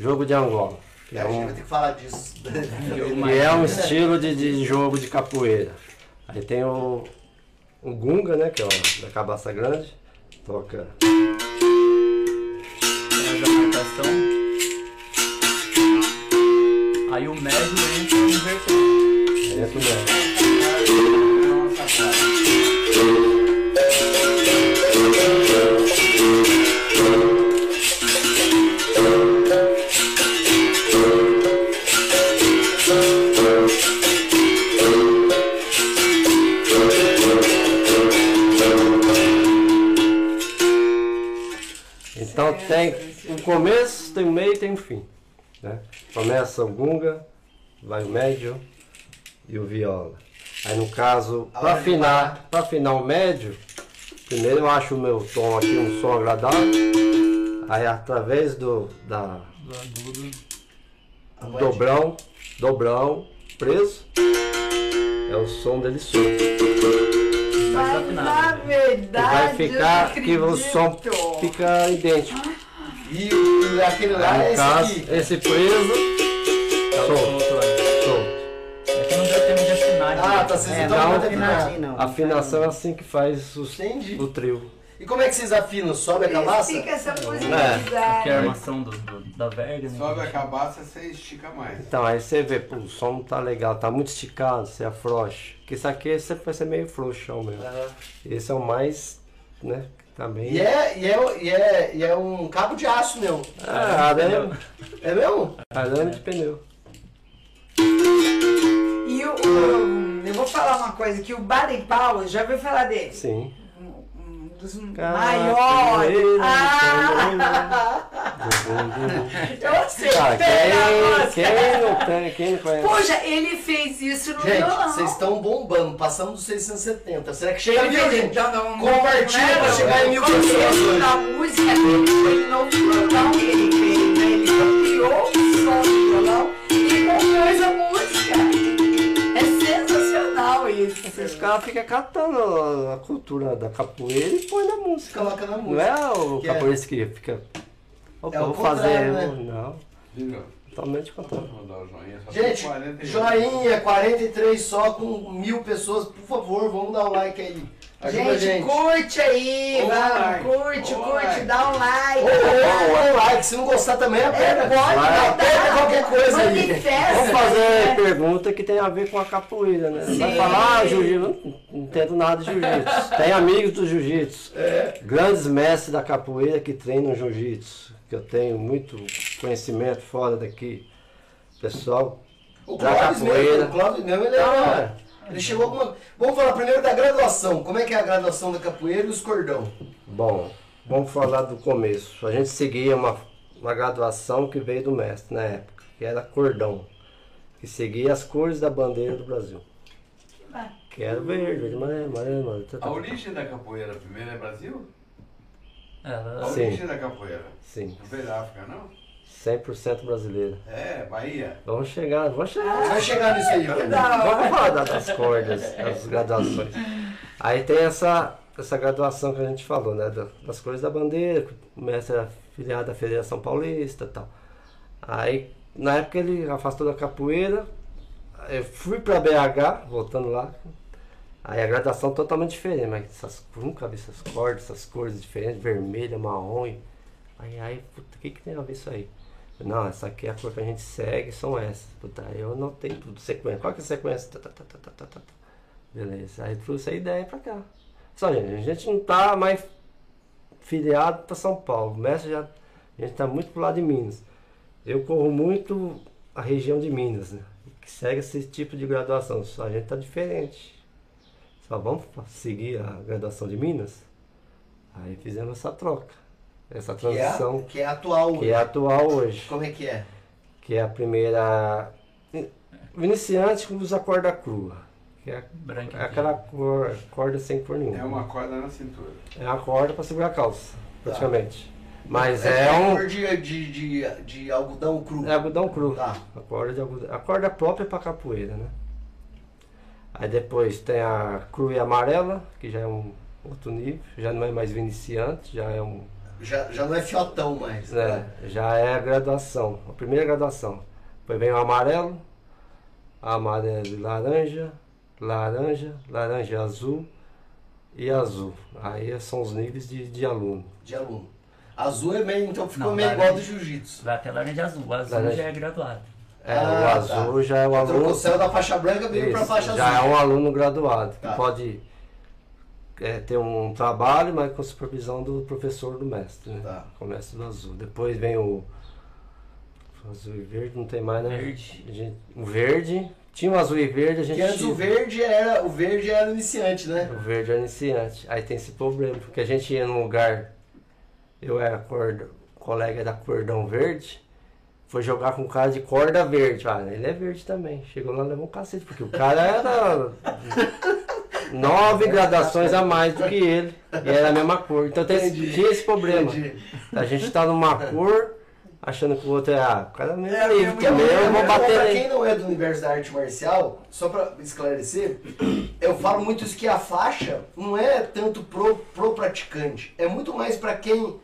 Jogo de Angola. Que a é gente um, vai ter que falar disso. que é um estilo de, de jogo de capoeira. Aí tem o, o Gunga, né? Que é o da cabaça grande. Toca. A marcação. Aí o médio começo, tem um meio e tem um fim. Né? Começa o gunga, vai o médio e o viola. Aí no caso, para afinar, para afinar o médio, primeiro eu acho o meu tom aqui um som agradável. Aí através do da dobrão, dobrão preso, é o som dele solto. Mas na. E verdade. vai ficar que o som fica idêntico. E, o- aquele lá é no esse caso, aqui. esse preso, Tá solto, solto. É que não deu tempo de afinar. Ah, direito. tá, vocês É, então não ter afinar. afinadinha não. A afinação é assim que faz os- o trio. E como é que vocês afinam? Sobe a cabaça? Fica essa Aqui é a armação do, do- da verga, né? Sobe a cabaça, você estica mais. Então, aí você vê, pô, o som não tá legal, tá muito esticado, você afrouxa. Porque isso aqui sempre vai ser meio frouxão mesmo. Aham. Esse é o mais, né, também... E é, e, é, e, é, e é um cabo de aço, meu. Ah, arame, É mesmo? arame de pneu. E o, o- eu vou falar uma coisa, que o Baden Powell, já ouviu falar dele? Sim. Dos maiores. Ah, eu acertei Ah, a quem, música. quem não tem, quem não conhece? Poxa, ele fez isso no Gente, violão. vocês estão bombando, passando dos 670. Será que chega a mil, gente? Compartilha pra chegar em mil pessoas da música dele foi no violão ele fez, né? Ele copiou o som do violão e compôs a música. É isso. Esses caras ficam catando a cultura da capoeira e põe na música. Coloca na Não música. é o Que é- capoeirista que fica... Opa, É o vou fazer... né? Não, totalmente contrário. Vou dar o joinha. Só tem Gente, 48. joinha, 43 só com mil pessoas. Por favor, vamos dar um like aí. Ajuda Gente, gente. curte aí, vai, like. curte, curte, like. dá um like. Ô, ô, ô, like. Se não gostar também, É, aperta. pode Vai, aperta qualquer coisa aí. Vamos fazer né? pergunta que tem a ver com a capoeira, né? Vai Sim. falar, ah, jiu-jitsu, não, entendo nada de jiu-jitsu. Tem amigos do jiu-jitsu, grandes mestres da capoeira que treinam jiu-jitsu, que eu tenho muito conhecimento fora daqui. Pessoal, O Da Clóvis mesmo, capoeira. o Clóvis mesmo, ele, Ah, é, ele chegou com uma... Vamos falar primeiro da graduação. Como é que é a graduação da capoeira e os cordão? bom, vamos falar do começo. A gente seguia uma, uma graduação que veio do mestre na época, que era cordão, que seguia as cores da bandeira do Brasil. Que era verde, verde, amarelo, amarelo, amarelo. tá, tá, A tá. origem da capoeira primeiro é Brasil? A Ela, Sim. origem da capoeira. Sim, Não veio da África, não? 100% brasileira. É, Bahia. Vamos chegar, vamos chegar. Vai chegar nisso aí. Vamos falar da- das cordas, das graduações. Aí tem essa, essa graduação que a gente falou, né? da- Das cores da bandeira, que o mestre era filiado à Federação Paulista e tal. Aí, na época ele afastou da capoeira, eu fui pra BH, voltando lá. Aí a graduação totalmente diferente, mas essas, nunca vi essas cordas, essas cores diferentes, vermelha, marrom. Aí, aí, puta, o que, que tem a ver isso aí? Não, essa aqui é a cor que a gente segue, são essas. Puta, eu anotei tudo, sequência. Qual que é a sequência? Tá, tá, tá, tá, tá, tá, tá. Beleza, aí trouxe a ideia pra cá. Só, gente, a gente não tá mais filiado pra São Paulo. O mestre já. A gente tá muito pro lado de Minas. Eu corro muito a região de Minas, né? Que segue esse tipo de graduação. Só a gente tá diferente. Só vamos seguir a graduação de Minas? Aí fizemos essa troca. Essa Que é, transição que é atual. que é atual hoje. Como é que é? Que é a primeira. O iniciante usa corda crua. Que é é aquela cor, corda sem cor nenhuma. É uma corda na cintura. É a corda para segurar a calça, praticamente. Mas é, a um. cor de, de, de, de algodão cru. É algodão cru. Tá. A corda, de algodão, a corda própria para capoeira, né? Aí depois tem a cru e amarela, que já é um outro nível, já não é mais o iniciante, já é um. Já, já não é fiotão mais. né, já é a graduação, a primeira graduação. Depois vem o amarelo, amarelo e laranja, laranja, laranja e azul e azul. Aí são os níveis de, de aluno. De aluno. Azul é meio, então ficou Não, meio laranja. igual do jiu-jitsu. Vai até laranja azul. O azul Laranja. já é graduado. É, Ah, o azul já é o aluno. o céu da faixa branca veio pra Isso, faixa já azul. é um aluno graduado, que Tá. pode é, ter um trabalho, mas com supervisão do professor do mestre, né? Tá. Com o mestre do azul. Depois vem o azul e verde, não tem mais, né? Verde. Gente- o verde, tinha o azul e verde, a gente Que antes o verde era, o verde era iniciante, né? O verde é iniciante. Aí tem esse problema, porque a gente ia num lugar, eu era corda, colega da cordão verde, foi jogar com um cara de corda verde. Ah, ele é verde também. Chegou lá e levou um cacete, porque o cara era nove gradações a mais do que ele. E era a mesma cor. Então tem, esse- tinha esse problema. Entendi. A gente tá numa cor, achando que o outro é, ah, o cara é meio É, livre Porque que meu, eu vou pra bater quem nele. não é do universo da arte marcial, só pra esclarecer, eu falo muito isso que a faixa não é tanto pro, pro praticante, é muito mais pra quem.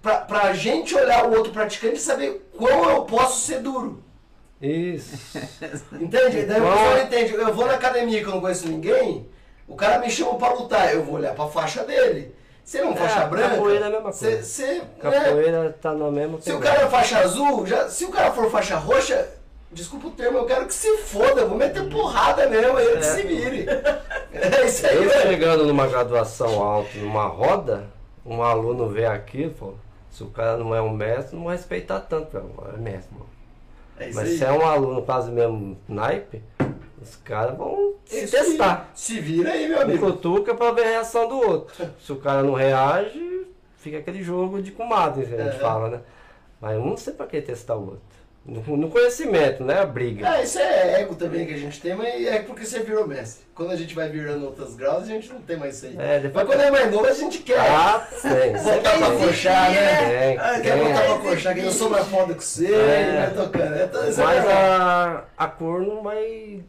Pra, pra gente olhar o outro praticante e saber quão eu posso ser duro. Isso. Entende? Daí o pessoal entende. Eu vou na academia que eu não conheço ninguém, o cara me chama pra lutar, eu vou olhar pra faixa dele. Se ele é É, faixa branca, capoeira é a mesma coisa. você, né? Capoeira tá na mesma Se o cara é faixa azul, já, se o cara for faixa roxa, desculpa o termo, eu quero que se foda, eu vou meter porrada mesmo, ele que se vire. É isso aí, Eu chegando numa graduação alta, numa roda, um aluno vê aquilo, pô, se o cara não é um mestre, não vai respeitar tanto, é mestre, mano. É Mas aí. se é um aluno quase mesmo naipe, os caras vão se testar. Se vira aí, meu Um amigo. cutuca pra ver a reação do outro. Se o cara não reage, fica aquele jogo de comadre, a gente É. fala, né? Mas um não sei pra testar o outro. No, no conhecimento, né? A briga. É, isso é ego também que a gente tem, mas é porque você virou mestre. Quando a gente vai virando outros graus, a gente não tem mais isso aí. É, depois- Mas quando é mais novo, a gente quer. Ah, tem. Botar pra coxar, né? Tem, Ah, tem. Quer botar pra coxar, que eu sou mais foda que você, É. vai tocando. É, isso é Mas normal. a, a cor não vai,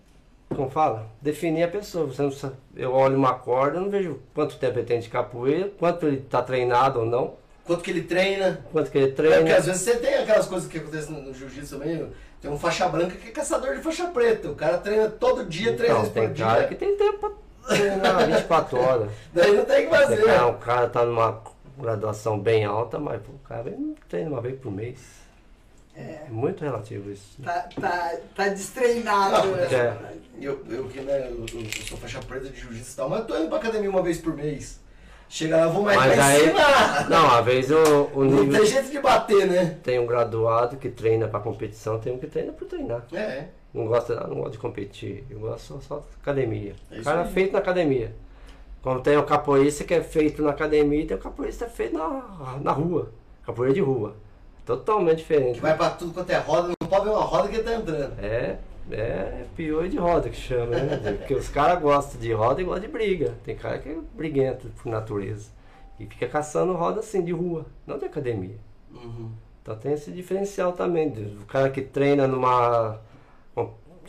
como fala, definir a pessoa. Você não sabe- eu olho uma corda, eu não vejo quanto tempo ele tem de capoeira, quanto ele está treinado ou não, Quanto que ele treina. quanto que ele É porque treina. às vezes você tem aquelas coisas que acontecem no, jiu-jitsu também. Tem um faixa branca que é caçador de faixa preta. O cara treina todo dia, três Então, vezes tem por cara dia. que tem tempo para treinar 24 horas. Daí não tem o que fazer. cara, o cara tá numa graduação bem alta, mas pô, o cara treina uma vez por mês. É muito relativo isso. Tá, tá, tá destreinado. Não, É. Eu, eu que né, eu- eu sou faixa preta de jiu-jitsu e tal, mas eu tô indo pra academia uma vez por mês. Chega lá, eu vou mais Mas pra aí- ensinar. Não, às vezes o, o Não nível tem jeito de bater, né? tem um graduado que treina para competição, tem um que treina por treinar. É. Não gosta, não gosta de competir, eu gosto só, de academia. É o cara aí. feito na academia. Como tem o capoeirista que é feito na academia, tem o capoeirista feito na, na rua. Capoeira de rua. Totalmente Que diferente. vai pra tudo quanto é roda, não pode ver uma roda que ele tá entrando. É, é pior de roda que chama, né? Porque os caras gostam de roda e gostam de briga. Tem cara que é briguento por natureza. E fica caçando roda assim, de rua, não de academia. Uhum. Então tem esse diferencial também. do cara que treina numa.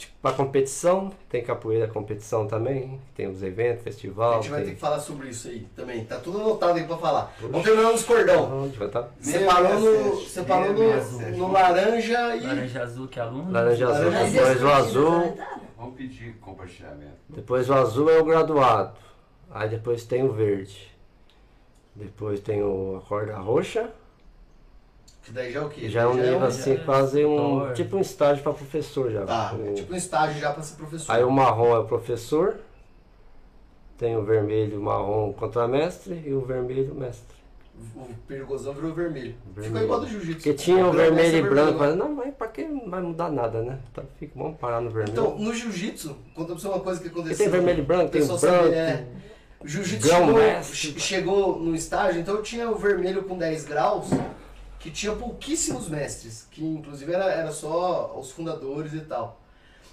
Tipo, pra competição, tem capoeira competição também, tem os eventos, A festival. gente vai ter que falar sobre isso aí também. Tá tudo anotado aí pra falar. Vamos terminar nos cordão. Onde vai tá? Você parou no, 67, você parou 67. no, no laranja e. Laranja azul que é aluno. Laranja azul, Laranja depois o azul, menino, tá? Vamos pedir compartilhamento. depois o azul é o graduado. Aí depois tem o verde. Depois tem o, a corda roxa, Que daí já é o quê? que já é um nível assim, já é quase um. Tipo um estágio para professor já. Tá, O- é tipo um estágio já pra ser professor. Aí o marrom é o professor, tem o vermelho e o marrom contramestre e o vermelho mestre. O perigosão virou vermelho. Ficou Vermelho. igual do jiu-jitsu. Porque tinha o Branco, vermelho e é branco, vermelho. mas não, mas pra que não vai mudar nada, né? Então fica, vamos parar no vermelho. Então, no jiu-jitsu, conta pra você uma coisa que aconteceu. tem vermelho e branco, tem o branco. sabe, é, O jiu-jitsu chegou, chegou no estágio, então eu tinha o vermelho com 10 graus, que tinha pouquíssimos mestres, que inclusive era, era só os fundadores e tal.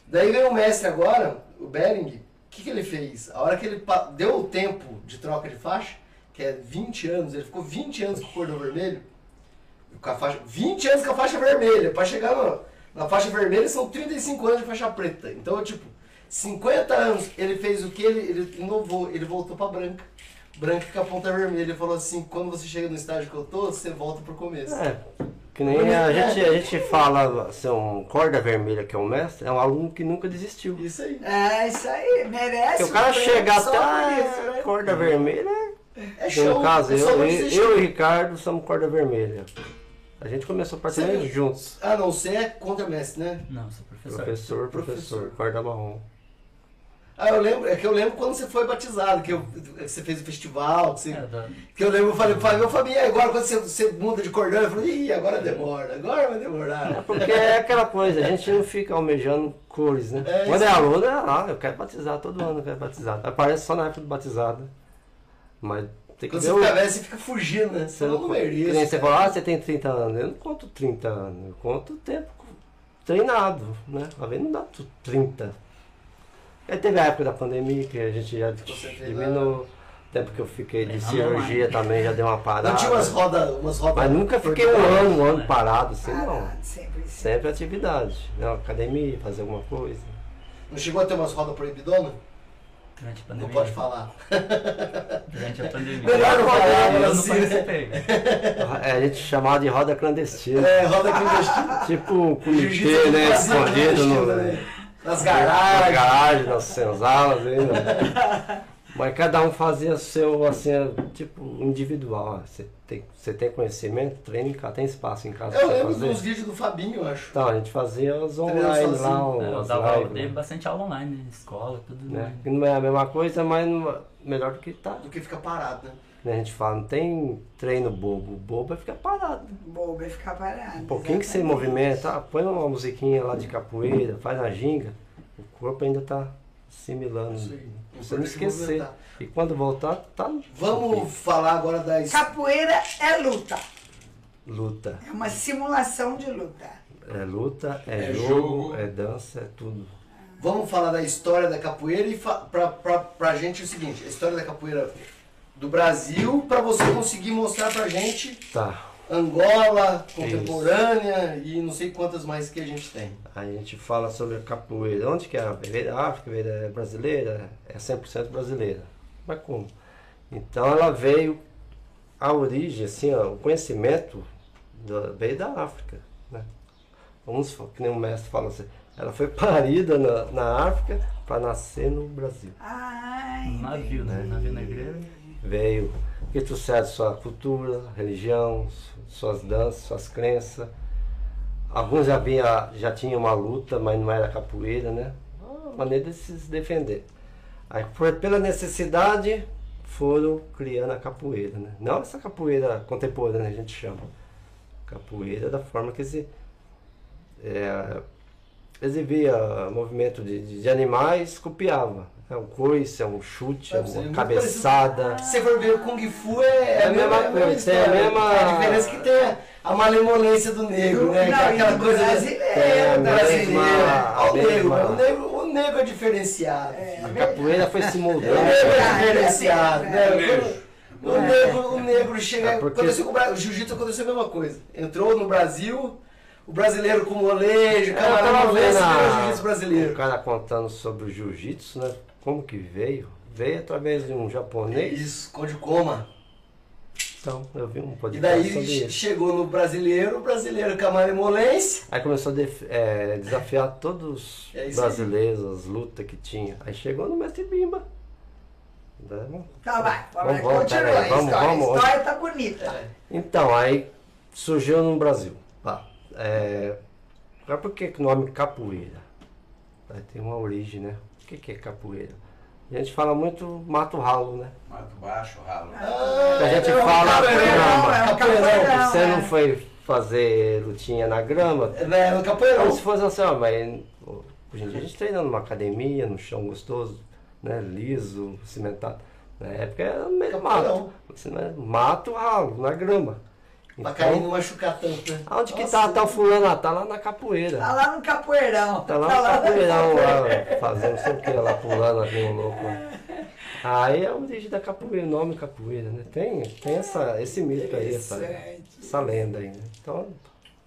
Daí veio o mestre agora, o Bering, o que, que ele fez? A hora que ele deu o tempo de troca de faixa, que é 20 anos, ele ficou 20 anos com o cordão vermelho, com a faixa, 20 anos com a faixa vermelha, pra chegar no- na faixa vermelha são 35 anos de faixa preta. Então, tipo, 50 anos, ele fez o que? Ele, ele inovou, ele voltou pra branca. Branca com a ponta vermelha. Ele falou assim, quando você chega no estágio que eu tô, você volta pro começo. É, que nem a gente, a gente fala, assim, um corda vermelha que é um mestre, é um aluno que nunca desistiu. Isso aí. É, isso aí, merece. Porque o cara prêmio chega só até por isso, a né? corda vermelha, É no show. caso, é só eu, eu, eu e o Ricardo somos corda vermelha. A gente começou praticamente juntos. Ah, não, você é contramestre, né? Não, sou professor. Professor, professor, Professor. corda marrom. Ah, eu lembro, é que eu lembro quando você foi batizado, que, eu- que você fez o festival, que, você, É, que eu lembro, eu falei, meu e agora quando você, você muda de cordão, eu falei, ih, agora demora, agora vai É demorar. porque é aquela coisa, a gente não fica almejando cores, né? É, Quando é aluno, é lá, eu quero batizar todo ano, eu quero batizar. Aparece só na época do batizado. Mas tem que Quando você fica velho, você fica fugindo, né? Você não, você cara. fala, ah, você tem 30 anos. Eu não conto 30 anos, eu conto o tempo treinado, né? Às vezes não dá tu- 30. Aí teve a época da pandemia que a gente já diminuiu. O tempo que eu fiquei de Treinar cirurgia também já deu uma parada. Não tinha umas rodas, umas rodas. Mas nunca fiquei um ano, um ano né? parado, assim, não. Sempre, sempre. Sempre atividade. Né? Academia, fazer alguma coisa. Não chegou a ter umas rodas proibidonas? Durante a Não pandemia. pode falar. Durante a pandemia. Melhor não falar, Eu não né? participei. É, a gente chamava de roda clandestina. É, roda clandestina. Tipo um comitê, né? Escondido no, né? Nas nas garagens. garagens, nas senzalas, aí, né? Mas cada um fazia seu, assim, tipo, individual. Você tem, você tem conhecimento, treina em casa, tem espaço em casa Eu lembro fazer. dos vídeos do Fabinho, eu acho. Então, a gente fazia os online sozinho. lá, É, Eu dava, lives, dei né? bastante aula online, né? escola, tudo né? online. Não é a mesma coisa, mas não- melhor do que tá. Do que fica parado, né? Né? A gente fala, não tem treino bobo. O bobo é ficar parado. Bobo é ficar parado. Um pouquinho que você exatamente. movimenta, ah, põe uma musiquinha lá de capoeira, faz a ginga, o corpo ainda tá assimilando. Isso aí. Pra você não esquecer. E quando voltar, tá Vamos falar agora da his- Capoeira é luta. luta. É uma simulação de luta. É luta, é, É jogo, jogo. é dança, é tudo. Vamos falar da história da capoeira e fa pra, pra, pra gente é o seguinte, a história da capoeira do Brasil, pra você conseguir mostrar pra gente Tá. Angola, contemporânea e não sei quantas mais que a gente tem. A gente fala sobre a capoeira. Onde que é? Veio da África, veio da brasileira, é 100% brasileira. Mas como? Então ela veio, a origem, assim, ó, o conhecimento da- veio da África. Né? Que nem o mestre fala assim, ela foi parida na, na África para nascer no Brasil. Um navio, né? Navio negreiro. Veio, que trouxeram sua cultura, religião, su- suas danças, suas crenças. Alguns já, havia, já tinham uma luta, mas não era capoeira, né? Uma maneira de se defender. Aí, por, pela necessidade, foram criando a capoeira, né? Não essa capoeira contemporânea, a gente chama. Capoeira da forma que se é, exibia movimento de, de, de animais, copiava. É um coice, é um chute, é uma muito cabeçada. Se você for ver o Kung Fu é, É a mesma coisa, tem a mesma- A diferença é que tem a, malemolência do negro, né? Não, é aquela coisa brasileiro, É, a brasileira. mesma- Olha o negro, o negro, o negro é diferenciado. A capoeira foi se O moldando. negro é diferenciado, É, né? Negro. Quando O negro, o negro chega. É porque- Aconteceu com o o jiu-jitsu aconteceu a mesma coisa. Entrou no Brasil, o brasileiro com molejo, tava camarada vendo molejo, a- o jiu-jitsu o brasileiro. cara contando sobre o jiu-jitsu, né? Como que veio? Veio através de um japonês. Isso, Conde Coma. Então, eu vi um E podcast daí che- isso. chegou no brasileiro, o brasileiro malemolência. Aí começou a def- é, desafiar todos É os aí. brasileiros, as lutas que tinha. Aí chegou no mestre Bimba. Né? Tá, vai. Vamos, Vamos, vamos, continua peraí, a vamos, história. vamos. A história tá bonita. Então, aí surgiu no Brasil. Pá, é, por que que o nome capoeira? Aí tem uma origem, né? O que, que é capoeira? A gente fala muito mato ralo, né? Mato baixo, ralo. Ah, a gente é um fala capoeirão, grama. é um capoeirão. Você não foi fazer lutinha na grama? É, né, é um capoeirão. Como se fosse assim, ó, mas hoje em dia a gente treina numa academia, no chão gostoso, né? Liso, cimentado. Na época era meio Capoeirão. mato. Assim, né? Mato ralo, na grama. Pra cair Então, não machucar tanto, né? aonde que Nossa, tá, tá o fulano? Ah, tá lá na capoeira. Tá lá no capoeirão. Tá lá no capoeirão, lá, fazendo não sei o que, lá pulando ali um louco. lá. Aí é a origem da capoeira, o nome capoeira, né? Tem, tem essa, esse mito aí, essa, essa lenda aí, né? Então,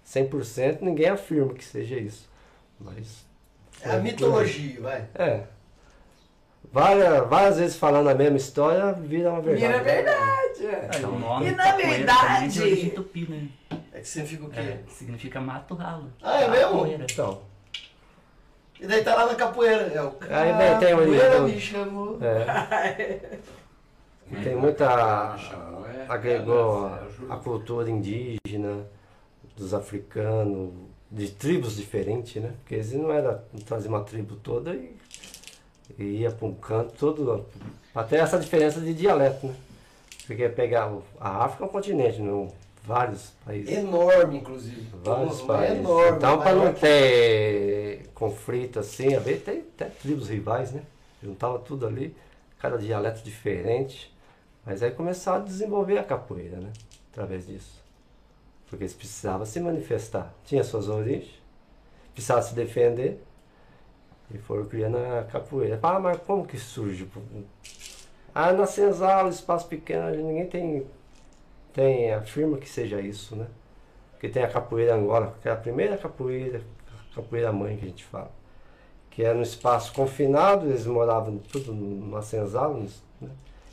100% ninguém afirma que seja isso. Mas É a mitologia, vai. É. Várias, várias vezes falando a mesma história, vira uma verdade. Vira verdade. é. É, o nome E na verdade- é tupi, né? É que significa o quê? É, que significa mato ralo. Ah, é mesmo? Capoeira. Então, E daí tá lá na capoeira. É o Aí daí tem o capoeira livro. me chamou. é. Tem muita. É- agregou é, a, é a cultura indígena, dos africanos, de tribos diferentes, né? Porque eles não era trazer uma tribo toda e, e ia para um canto todo. Até essa diferença de dialeto, né? Porque pegar o- a África é um continente, não, vários países. Enorme, inclusive. Vários Um- países. Enorme. então, para não ter conflito assim, às vezes tem até tribos rivais, né? Juntava tudo ali, cada dialeto diferente. Mas aí começaram a desenvolver a capoeira, né? Através disso. Porque eles precisavam se manifestar. Tinha suas origens, precisavam se defender. E foram criando a capoeira. Ah, mas como que surge? Ah, na senzala, espaço pequeno, ninguém tem, tem afirma que seja isso, né? Porque tem a capoeira Angola, que é a primeira capoeira, capoeira mãe que a gente fala. Que é no espaço confinado, eles moravam tudo numa senzala, né?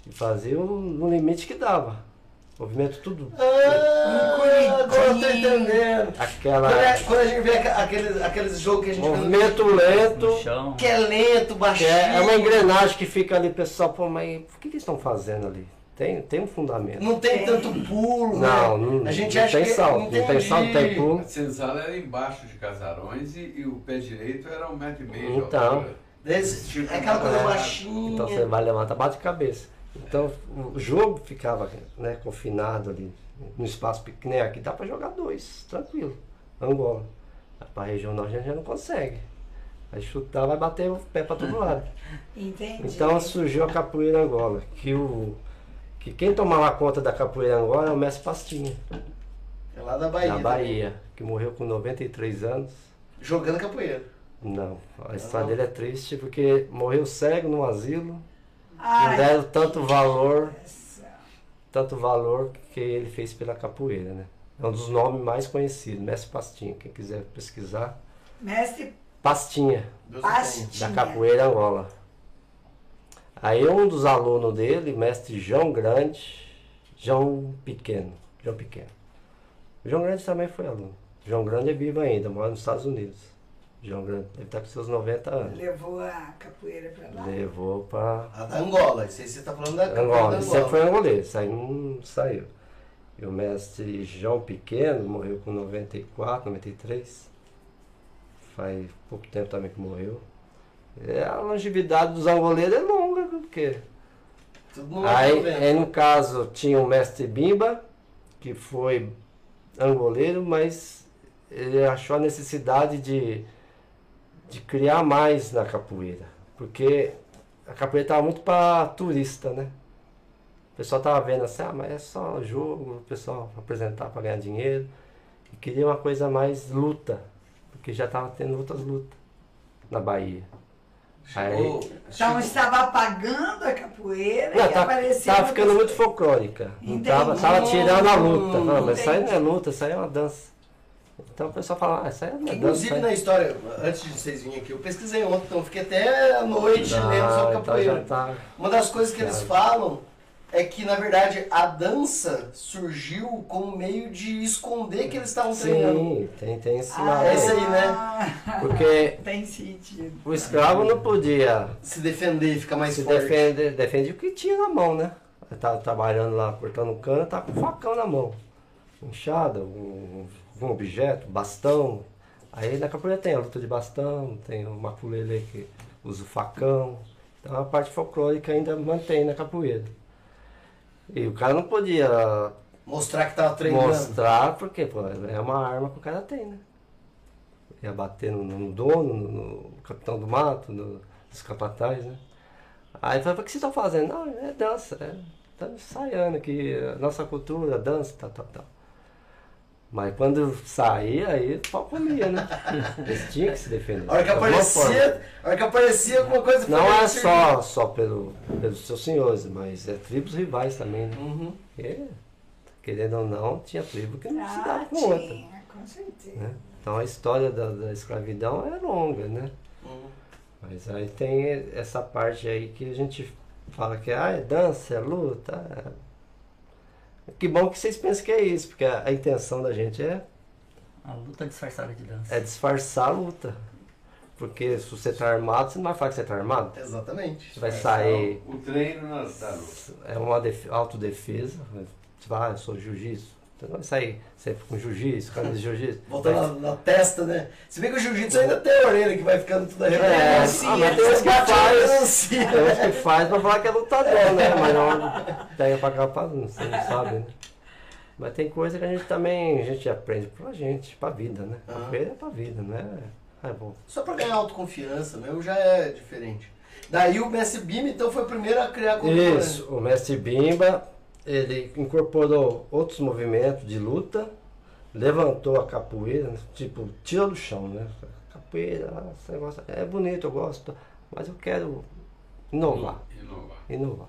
E faziam no limite que dava. Movimento tudo. Ah, agora eu tô entendendo. Aquela. Quando, é- quando a gente vê aqueles, aqueles jogos que a gente vê no- Movimento No lento. chão. que é lento, baixinho. é, é uma engrenagem que fica ali, pessoal, pô, mas por que, que eles estão fazendo ali? Tem, tem um fundamento. Não tem tanto pulo, Não, né? não, A gente não acha tem que- salto, não tem entendi. salto, não tem pulo. A senzala era embaixo de casarões e, e o pé direito era um metro e meio Então. Desse- Tipo, é aquela coisa É. baixinha. Então você vai levantar, bate cabeça. Então o jogo ficava né, confinado ali, no espaço pequeno. Nem Aqui dá pra jogar dois, tranquilo. Angola. Pra região norte a gente já não consegue. Vai chutar, vai bater o pé pra todo lado. Entendi. Então surgiu a capoeira Angola, que o que quem tomava conta da capoeira Angola é o mestre Pastinha, É lá da Bahia. da né? Bahia, que morreu com 93 anos. Jogando capoeira. Não, a história dele é triste porque morreu cego no asilo, não Ai, deram tanto valor, essa. tanto valor que ele fez pela capoeira, né? É um dos nomes mais conhecidos, mestre Pastinha, quem quiser pesquisar. Mestre Pastinha. Pastinha. da capoeira Angola. Aí um dos alunos dele, mestre João Grande, João Pequeno, João Pequeno. João Grande também foi aluno. João Grande é vivo ainda, mora nos Estados Unidos. João Grande deve estar com seus 90 anos. Levou a capoeira pra lá. Levou para A da Angola. Isso aí você tá falando da Angola. da Ele sempre Angola. foi angolês, isso aí não saiu. E o mestre João Pequeno morreu com 94, 93. Faz pouco tempo também que morreu. É, a longevidade dos angoleiros é longa, porque Aí, aí, no caso, tinha o mestre Bimba, que foi angoleiro, mas ele achou a necessidade de, de criar mais na capoeira. Porque a capoeira estava muito para turista, né? O pessoal estava vendo assim, ah, mas é só jogo, o pessoal apresentar para ganhar dinheiro. E queria uma coisa mais luta, porque já estava tendo outras lutas na Bahia. Chegou, Então estava apagando a capoeira Não, e tá, apareceu. tava uma ficando muito folclórica. Não tava, Entendi. tava tirando a luta. Não, mas isso aí não é luta, isso aí é uma dança. Então o pessoal fala, ah, isso aí não é dança. Inclusive na história, antes de vocês virem aqui, eu pesquisei ontem, então eu fiquei até a noite Não, lendo sobre então capoeira. já tá. Uma das coisas que eles falam é que, na verdade, a dança surgiu como meio de esconder que eles estavam treinando. Sim, tem, tem esse Ah, lado é isso aí. né? Porque Tem sentido. o escravo não podia Se defender e ficar mais se forte. defender, defender o que tinha na mão, né? Ele tava trabalhando lá, cortando cana, tá com um facão na mão. Enxada, um, um objeto, bastão. Aí na capoeira tem a luta de bastão, tem o maculele que usa o facão. Então a parte folclórica ainda mantém na capoeira. E o cara não podia Mostrar que tava treinando. mostrar, porque pô, é uma arma que o cara tem, né? Ia bater no, no dono, no, no capitão do mato, no, nos capatazes, né? Aí falou, o que vocês estão fazendo? Não, é dança, é. Estamos ensaiando aqui, nossa cultura, dança, tal, tal, tal. Mas quando saía, aí pau comia, né? Eles tinham que se defender. A hora que de alguma forma. aparecia, a hora que aparecia alguma coisa Não é só, só pelo, pelos seus senhores, mas é tribos rivais também, né? Uhum. Porque, querendo ou não, tinha tribo que não se dava Ah, com outra. tinha, com certeza. né? Então a história da, da escravidão é longa, né? Uhum. Mas aí tem essa parte aí que a gente fala que ah, é dança, é luta. é- Que bom que vocês pensam que é isso, porque a, a intenção da gente é, A luta disfarçada de dança. é disfarçar a luta. Porque se você tá armado, você não vai falar que você tá armado. Exatamente. Você vai sair. O treino na, da luta. É uma def- autodefesa. Você vai, ah, eu sou jiu-jitsu. Não vai sair sempre com jiu-jitsu, camisa de jiu-jitsu. Volta na, na testa, né? Se bem que o jiu-jitsu ainda tem a orelha que vai ficando tudo arrebentada. É, assim, ah, mas tem uns que faz. Tem uns que faz pra falar que é lutador, né? Mas não pega pra cá pra não, você não sabe, né? Mas tem coisa que a gente também, a gente aprende pra gente, pra vida, né? Aham. Capoeira é pra vida, não é? É bom. Só pra ganhar autoconfiança mesmo já é diferente. Daí o Messi Bim, então, foi o primeiro a criar a. Isso, o mestre Bimba, ele incorporou outros movimentos de luta, levantou a capoeira, né? tipo, tirou do chão, né? Capoeira, ah, esse negócio é bonito, eu gosto, mas eu quero inovar, Inovar. inovar.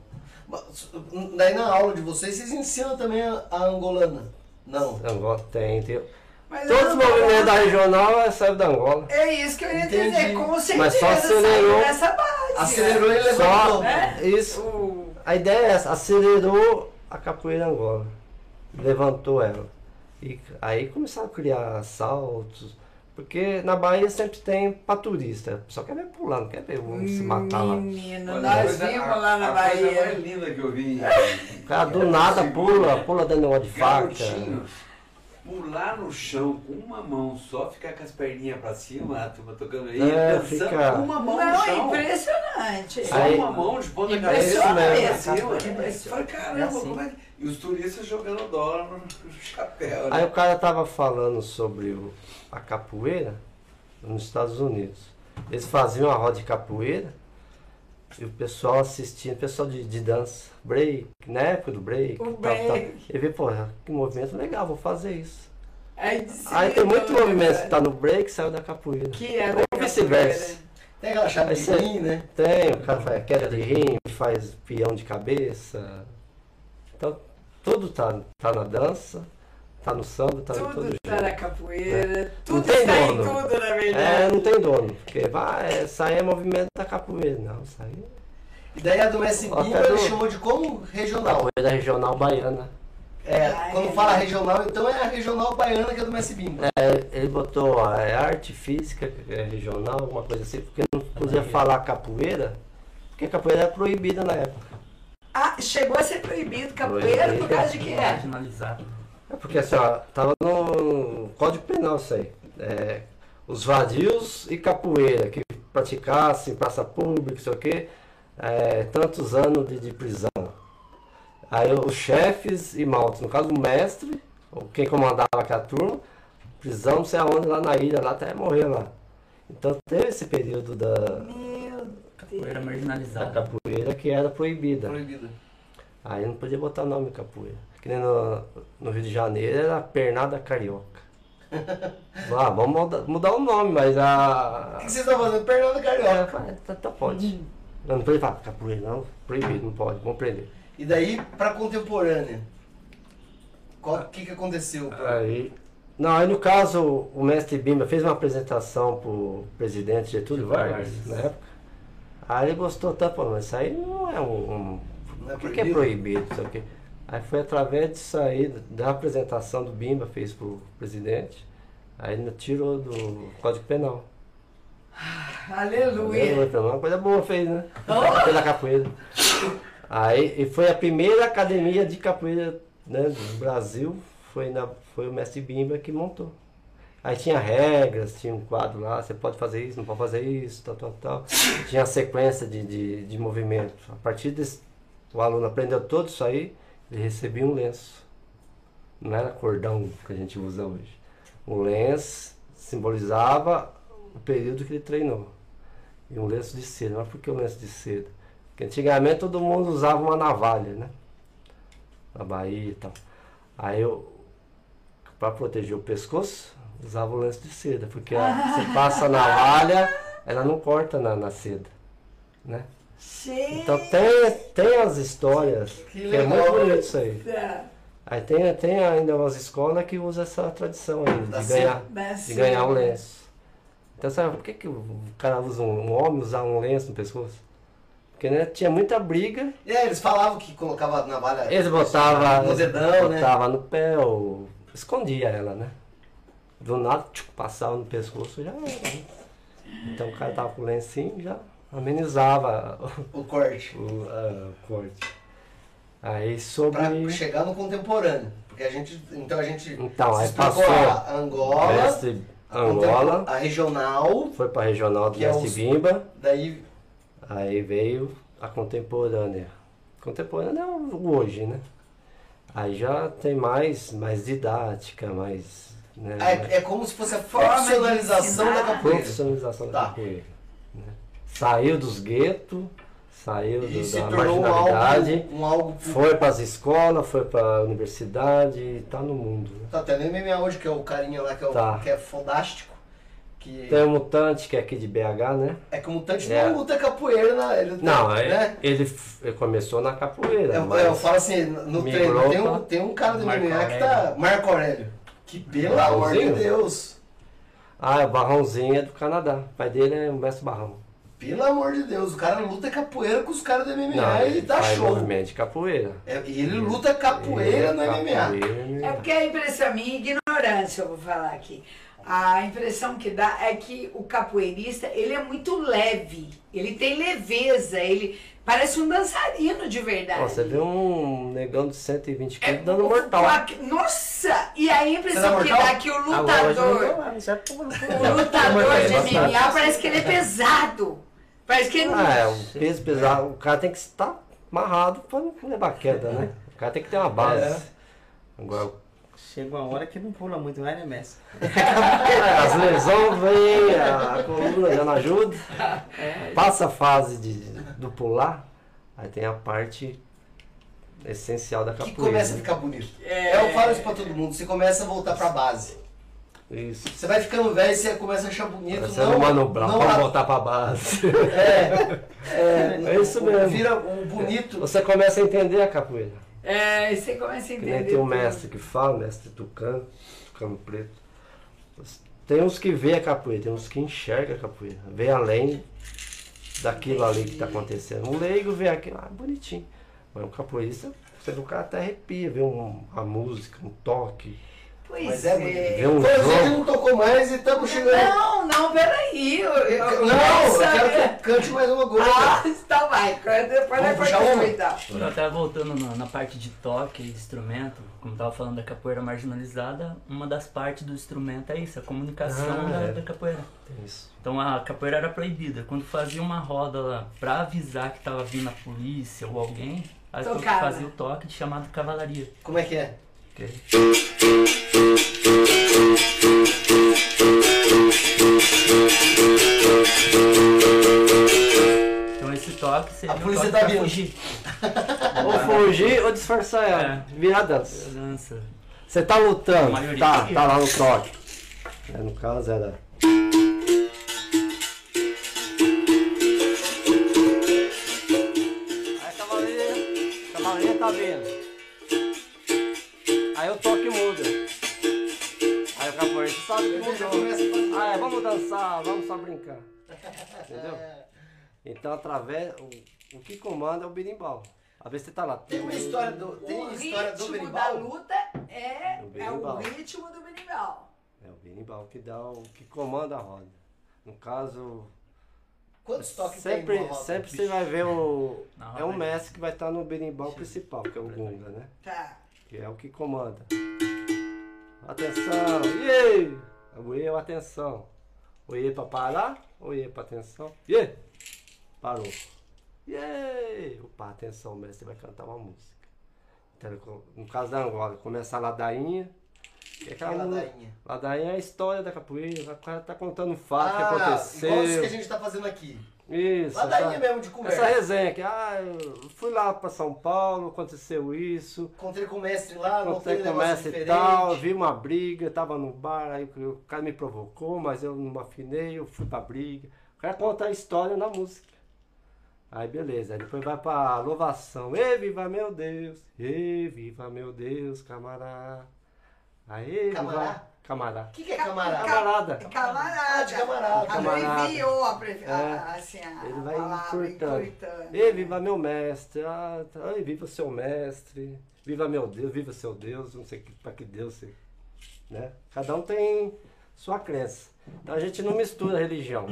Mas, Daí na aula de vocês, vocês ensinam também a, angolana? Não. Angola tem, tem. Mas Todos os movimentos da regional é saiu da Angola. É isso que eu ia Entendi. dizer, com certeza Mas só saiu acelerou. dessa base. Acelerou e Só levantou. É? isso. A ideia é essa, acelerou a capoeira Angola. Levantou ela. E aí começaram a criar saltos. Porque na Bahia sempre tem pra turista. Só quer ver pular, não quer ver um se matar lá. Menino, Olha, nós a coisa- vimos a- lá na a coisa Bahia. mais linda que eu vi. O cara do nada pula, pula dando uma de faca. Pular no chão com uma mão só, ficar com as perninhas pra cima, a turma tocando aí, É, dançando fica- com uma mão no Não, chão. impressionante. Só Aí- uma mão de ponta cabeça mesmo. pra cima. Impressiona. Fala, caramba, É assim. como é que... E os turistas jogando dólar no, chapéu. Aí Né? o cara tava falando sobre o- a capoeira nos Estados Unidos. Eles faziam a roda de capoeira e o pessoal assistia, o pessoal de, de dança, break, na época do break. O tal, tal. Ele vê, pô, que movimento legal, vou fazer isso. Aí, de Aí tem muito movimento que tá no break e saiu da capoeira. Que é Ou vice-versa. Tem aquela chave de Esse é- rim, né? Tem, o cara faz queda de rim, faz peão de cabeça. Então, tudo tá, tá na dança, tá no samba, tá em todo Tudo jeito. na capoeira, Não tudo tem está em dono. tudo, na É, verdade. não tem dono. Porque vai, isso aí é movimento da capoeira. Não, aí E daí a do Messi Ó, Bim tá ele do- chamou de como? é Regional. capoeira regional baiana. É, Ah, quando é. fala regional, então é a regional baiana que é do Messi Bim. É, ele botou ó, é arte física, que é regional, alguma coisa assim, porque não podia falar capoeira, porque capoeira era proibida na época. Ah, chegou a ser proibido capoeira por causa de quê? Marginalizado. É porque assim, ó, tava no Código Penal isso aí. É, os vadios e capoeira que praticassem em praça pública, sei o quê, é, tantos anos de, de prisão. Aí os chefes e maltos, no caso o mestre, ou quem comandava aquela turma, prisão não sei aonde, lá na ilha, lá até morrer lá. Então teve esse período da, Meu Capoeira da marginalizada. capoeira que era proibida. Proibida. Aí não podia botar nome capoeira. Que nem no, no Rio de Janeiro era pernada carioca. Ah, vamos mudar, mudar o nome, mas O a. que vocês estão fazendo? É, Carioca. vai, tá, tá, pode. Não, não pode falar capoeira, não. Proibido, não pode, vamos prender. E daí, pra contemporânea, o que, que aconteceu? Aí. Não, aí no caso, o mestre Bimba fez uma apresentação pro presidente Getúlio Vargas, Vargas. na época. Aí ele gostou tanto, falou, mas isso aí não é um. um Não é o que, que é proibido? proibido? Isso aqui? Aí foi através disso aí, da apresentação do Bimba, fez pro presidente, aí tirou do Código Penal. Aleluia. Foi uma coisa boa fez, né? Pela capoeira. Aí e foi a primeira academia de capoeira né, do Brasil, foi, na, foi o mestre Bimba que montou. Aí tinha regras, tinha um quadro lá, você pode fazer isso, não pode fazer isso, tal, tal, tal. Tinha a sequência de, de, de movimento. A partir desse, o aluno aprendeu tudo isso aí, ele recebia um lenço. Não era cordão que a gente usa hoje. O lenço simbolizava o período que ele treinou. E um lenço de seda. Mas por que o lenço de seda? Porque antigamente todo mundo usava uma navalha, né? Na Bahia e tal. Aí eu, para proteger o pescoço, usava o lenço de seda. Porque você passa a navalha, ela não corta na, na seda. Né? Gente. Então tem, tem as histórias, Que que, é muito bonito isso aí. Aí tem, tem ainda umas escolas que usam essa tradição aí, de ganhar, de ganhar o seda. lenço. Então sabe por que, que o cara usa um, um homem usar um lenço no pescoço? Porque né, tinha muita briga, É, eles falavam que colocava navalha eles botavam no dedão, né? botava no pé ou escondia ela, né? Do nada, tchuc, passava no pescoço já era. né? Então o cara tava com o lencinho já amenizava O corte. o, ah, o corte. Aí sobre. Pra chegar no contemporâneo. Porque a gente. Então a gente. Então, se aí passou a Angola, mestre a Angola, contem- a regional, foi pra regional do Que é Bimba, daí aí veio a contemporânea. Contemporânea é o hoje, né? Aí já tem mais, mais didática, mais. Né, é, é como se fosse a profissionalização da capoeira. profissionalização da Tá. capoeira. Né? Saiu dos guetos, saiu E do, se da tornou um marginalidade, algo, um algo foi para as escolas, foi para a universidade e tá no mundo. Né? Tá até no MMA hoje, que é o carinha lá que é, o, Tá. que é fodástico. Que Tem um mutante que é aqui de BH, né? é que o mutante É. não luta capoeira, né? Ele, Não, né? é, ele, f- ele começou na capoeira, Eu, mas eu falo assim, no treino, tem um, tem um cara do Marco MMA que Aurélio. tá. Marco Aurélio. Que pelo amor de? Deus. ah, o Barrãozinho é do Canadá. O pai dele é o mestre Barrão. Pelo amor de Deus, o cara luta capoeira com os caras do MMA Não, e dá faz show. movimento de capoeira. É, e ele luta capoeira no MMA. Capoeira, É porque a impressão minha, ignorância, eu vou falar aqui. A impressão que dá é que o capoeirista, ele é muito leve. Ele tem leveza, ele parece um dançarino de verdade. Ó, você vê um negão de 120 É, quilos dando mortal. Nossa! E a impressão que dá é que o Agora lutador, já pô, o lutador de. MMA parece que ele é pesado. Parece que ele Ah, é, um peso pesado. O cara tem que estar amarrado pra não levar queda, né? O cara tem que ter uma base. É. Agora, Chega uma hora que não pula muito, não é, né, mestre? é, as lesões vêm, a, coluna já não ajuda. Passa a fase de, do pular, aí tem a parte essencial da Que capoeira. começa a né? ficar bonito. É, eu falo isso pra todo mundo, você começa a voltar pra base. Isso. Você vai ficando velho e você começa a achar bonito. Você não manda o braço não pra a- voltar pra base. É, é, É isso mesmo. Vira o bonito. Você começa a entender a capoeira. É, você começa a entender. nem tem um mestre que fala, mestre Tucano, Tucano Preto. Tem uns que vê a capoeira, tem uns que enxerga a capoeira, vê além daquilo ali que está acontecendo. Um leigo vê aquilo, ah, bonitinho. Mas um capoeirista, você vê o cara até arrepia, vê um, a música, um toque, Pois Mas é é. um Foi que jogo. não tocou mais e estamos chegando. Não, não, peraí. Eu, eu, Não, eu quero que cante mais uma coisa. Ah, então vai. Depois então. Então, Até voltando na, na parte de toque e de instrumento, como tava falando da capoeira marginalizada, uma das partes do instrumento é isso, a comunicação Ah, da, é. da capoeira. Isso. Então a capoeira era proibida. Quando fazia uma roda lá pra avisar que tava vindo a polícia ou alguém, aí fazia o toque de chamado cavalaria. Como é que é? Então esse toque seria A um polícia toque tá vindo. fugir. Ou fugir ou disfarçar ela. É. Virar dança. Dança. Você tá lutando, tá, tá lá no toque. É, no caso era. Aí a cavalaria, a cavalaria tá vindo. Aí o toque muda. Aí o capoeirista sabe que mudou. a fazer. Ah, é, vamos dançar, vamos só brincar. Entendeu? Então, através. O, o que comanda é o berimbau. Às vezes você tá lá. Tem uma história do, tem o história do ritmo da berimbau. luta é, O é o berimbau. ritmo do berimbau. É o berimbau que dá o que comanda a roda. No caso, Quantos toques sempre, tem roda? sempre você vai ver o. É um aí. mestre que vai estar no berimbau principal, que é o Gunga, né? Tá. Que é o que comanda. Atenção! Iê! O Iê é o atenção. O Iê pra parar, o Iê pra atenção. Iê! Parou. Iê! Opa, atenção, o mestre vai cantar uma música. Então, no caso da Angola, começa a ladainha. Que é aquela música- ladainha. Ladainha é a história da capoeira, o cara tá contando um fato que Ah, aconteceu. igual isso que a gente tá fazendo aqui. Isso, Ladainha essa, mesmo de conversa. essa resenha aqui, ah, eu fui lá pra São Paulo, aconteceu isso, Encontrei com o mestre lá, um com o mestre e tal, vi uma briga, tava no bar, aí o cara me provocou, mas eu não afinei, eu fui pra briga. O cara conta a história na música. Aí beleza, aí depois vai pra louvação. Ê, viva meu Deus! Ê, viva meu Deus, camarada! Aí, Camará? viva... camarada. O que, que é camarada? Camarada. Camarada. Ah, de camarada. Camarada. Abreviou a, abrevi- É. a- assim, a Ele vai palavra, encurtando. encurtando. Ei, viva meu mestre. Ah, tá. Ai, viva seu mestre. Viva meu Deus, viva seu Deus. Não sei que- pra que Deus você. Né? Cada um tem sua crença. Então a gente não mistura religião.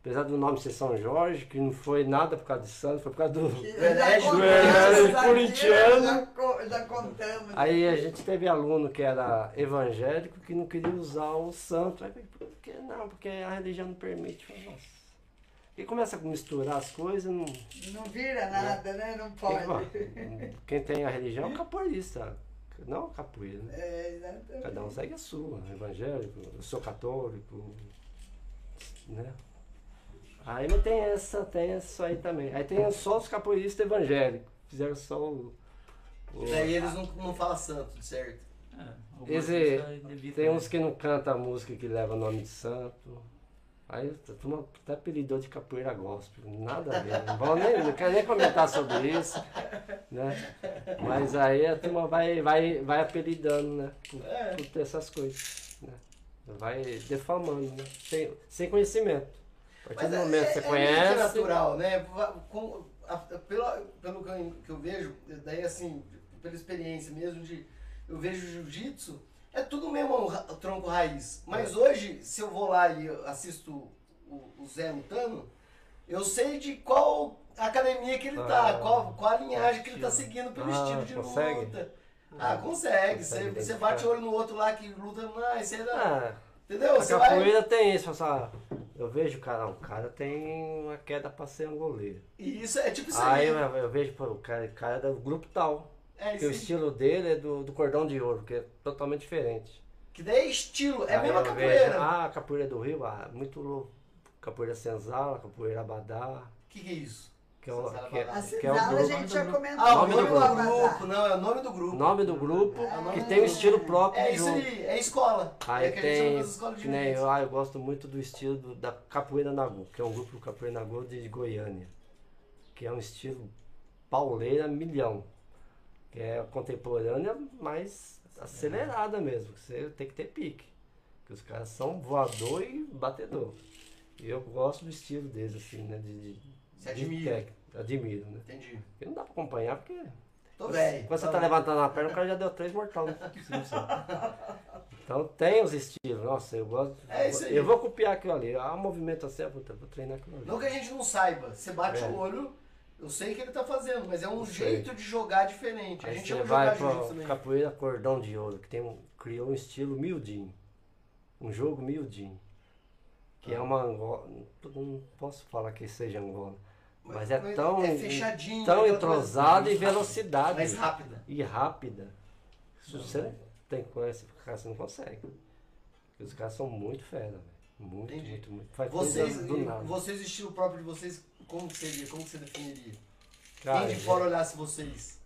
Apesar do nome ser São Jorge, que não foi nada por causa de santo, foi por causa do. Já É, é, aqui, corintiano. Já, co- já contamos. Aí a gente teve aluno que era evangélico que não queria usar o santo. Aí, por que não? Porque a religião não permite. Nossa. E começa a misturar as coisas, não. Não vira nada, né? Não Quem, pode. quem tem a religião é o capoeirista, não o capoeira, né? É, exatamente. Cada um segue a sua, evangélico, eu sou católico, né? Aí não tem essa, tem isso aí também. Aí tem só os capoeiristas evangélicos, fizeram só o. o- Daí eles não, não falam santo, certo? É, Esse- Tem uns que não cantam a música que leva nome de santo. Aí a turma até apelidou de capoeira gospel. Nada a ver. Não, vou nem, não quero nem comentar sobre isso. Né? Mas aí a turma vai, vai, vai apelidando, né? Por, É. por essas coisas. Né? Vai defamando, né? Sem, sem conhecimento. Partir do é, momento que você é, é que conhece. natural, né? A- pelo, pelo que eu, que eu vejo, daí assim, pela experiência mesmo de. Eu vejo jiu-jitsu, é tudo mesmo tronco raiz. Mas hoje, se eu vou lá e assisto o, o Zé lutando, eu sei de qual academia que ele tá, Ah. qual, qual a linhagem que ele tá seguindo pelo Ah, estilo de consegue? luta. Ah, consegue. Consegue Você, você bate o olho no outro lá que luta, ah, esse aí dá. Ah, Entendeu? a Você vai. capoeira tem isso, essa, eu vejo o cara, o cara tem uma queda pra ser angoleiro. E isso é tipo isso Aí aí. eu, eu vejo, pô, o cara, o cara é do grupo tal. É Que o estilo dele é do, do cordão de ouro, que é totalmente diferente. Que daí é estilo, é a mesma capoeira. Vejo, ah, capoeira do Rio, ah, muito louco. Capoeira senzala, capoeira abadá, O que, que é isso? Que é o, que é, que é o senzala a grupo, gente já comentou. Ah, o Nome nome, do grupo. grupo. não, é o nome do grupo. nome do grupo, É o nome que tem um grupo. estilo próprio É isso aí, é escola. Aí é que a gente chama tem, que nem eu, ah, eu gosto muito do estilo do- da Capoeira Nagu, que é um grupo do Capoeira Nagu de Goiânia, que é um estilo pauleira milhão, que é contemporânea, mas acelerada mesmo, que você tem que ter pique, que os caras são voador e batedor. E eu gosto do estilo deles, assim, né, de, de, Você admira. admiro, né. Entendi. Porque não dá pra acompanhar, porque Tô velho. quando você Tô tá velho. levantando a perna, o cara já deu três mortal no Então tem os estilos, nossa, eu gosto. É isso aí. Eu vou copiar aquilo ali. Ah, movimento assim, eu vou, vou treinar aquilo ali. Não que a gente não saiba. Você bate É. o olho, eu sei que ele tá fazendo, mas é um jeito de jogar diferente. A Aí gente você chama de vai pra capoeira cordão de ouro, que tem um, criou um estilo miudinho. Um jogo miudinho. Que Ah. é uma Angola. Não posso falar que seja Angola. Mas é tão, é fechadinho, tão aquela entrosado e velocidade. Mais rápida. E rápida. Se você tem que conhecer, cara, você não consegue. Porque os caras são muito fera, velho. Muito, Entendi. muito, muito. Faz Vocês, do nada. vocês, estilo próprio de vocês, como que seria? Como que você definiria? Cara, Quem de fora olhasse vocês?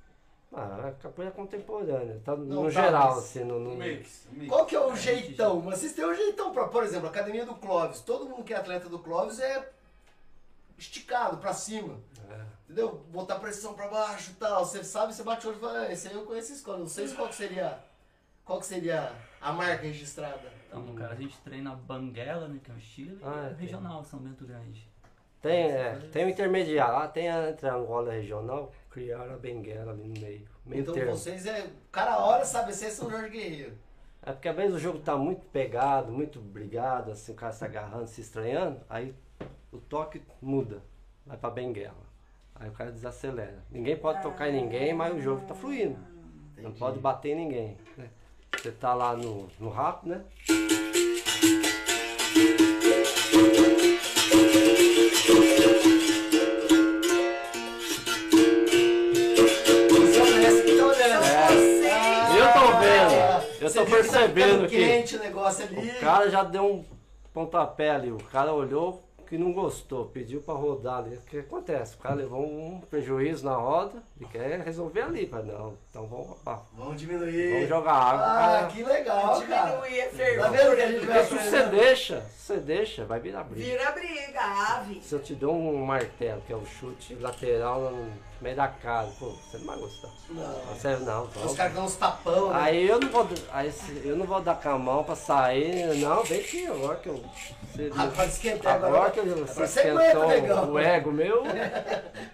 Ah, a capoeira contemporânea, tá Não, no tá, geral, mas- assim, no, no- mix, mix. Qual que é o jeitão? Mas vocês têm um jeitão pra, por exemplo, a academia do Clóvis. Todo mundo que é atleta do Clóvis é esticado pra cima. É. Entendeu? Botar pressão pra baixo e tal. Você sabe, você bate o olho e fala, ah, esse aí eu conheço a escola. Não sei qual que seria. Qual que seria a marca registrada. Então, no caso, a gente treina Banguela, né, que é um estilo, Ah, e tem. regional, São Bento Grande. Tem, é, tem o intermediário, lá tem a, entre a Angola regional, criaram a Benguela ali no meio. Meio então termo. vocês é. Cara, a hora sabe, vocês são Jorge Guerreiro. É porque às vezes o jogo tá muito pegado, muito brigado, assim, o cara se agarrando, se estranhando, aí o toque muda, vai pra Benguela. Aí o cara desacelera. Ninguém pode tocar em ninguém, mas o jogo tá fluindo. Não Entendi. pode bater em ninguém. né? Você tá lá no, no rápido, né? Você é o mestre que tá olhando. É. Eu tô vendo, eu Você tô viu que tá percebendo que quente o negócio ali. o cara já deu um pontapé ali, o cara olhou que não gostou, pediu pra rodar ali. O que acontece? O cara levou um prejuízo na roda e quer resolver ali. Mas não, então vamos, ah, Vamos diminuir. vamos jogar água. Ah, cara. que legal, cara. Diminuir a Tá vendo que a gente vai Porque se você deixa, se você deixa, vai virar briga. Vira briga, ave. Se eu te dou um martelo, que é o chute lateral no, meio da casa. Pô, você não vai gostar. Não. Você não, Os caras dão uns tapão, né? Aí eu não vou, aí eu não vou dar com a mão pra sair, não, vem aqui, agora que eu. Agora esquentei, agora, agora- que você aguenta, esquentou o ego meu.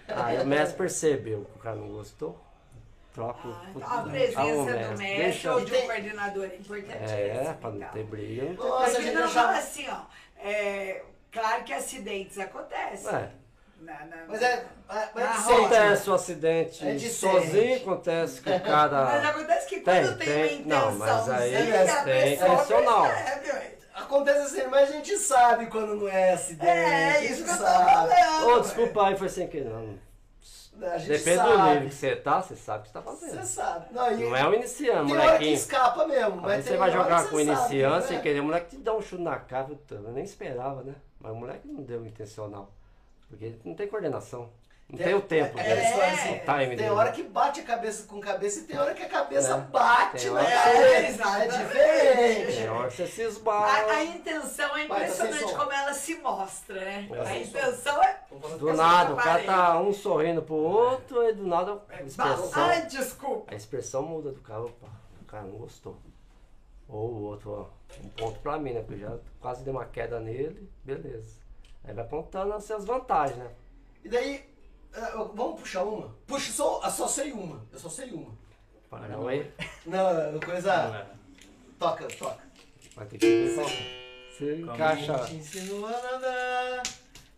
Aí o mestre percebeu que o cara não gostou. Troca o. Então, a o presença do mestre. mestre Deixa- ou de um coordenador é importantíssimo. É, pra não ter briga. tem- Nossa, Porque gente não fala assim, ó. É, claro que acidentes acontecem. É. Na- na- Mas é... Mas é? Acontece o acidente É sozinho, acontece que o Mas acontece que Tem, quando tem, tem. uma Não, mas aí tem pessoa intencional. percebe. Acontece assim, mas a gente sabe quando não é acidente. É, gente isso que eu sabe. falando. Ô, desculpa aí, foi sem querer. Não. Depende sabe. do nível que você tá, você sabe o que você tá fazendo. Você sabe. Não, Não é um iniciante, tem hora que escapa mesmo. Mas você vai jogar com sabe, iniciante sem né? querer, o moleque te dá um chute na cara, eu nem esperava, né? Mas o moleque não deu intencional. Porque não tem coordenação. Não tem, o tempo É, dele. aquela história assim, O time tem dele. hora que bate a cabeça com cabeça e tem hora que a cabeça É. bate Tem na cabeça. É Exatamente. diferente. Tem hora que você se A, a esbala. intenção é Vai, tá impressionante como ela se mostra, né? É. A intenção é. Do nada, o cara tá um sorrindo pro outro e do nada a expressão, Ai, desculpa. a expressão muda do cara. Opa, o cara não gostou. Ou o outro, ó, um ponto pra mim, né? Porque eu já quase dei uma queda nele, beleza. Aí vai apontando as suas vantagens, né? E daí, eh, vamos puxar uma? Puxa, só, eu só sei uma. Eu só sei uma. Parão aí, Não, Não coisa. é. Toca, toca. vai ter que. Você encaixa. Quem te ensinou a nadar?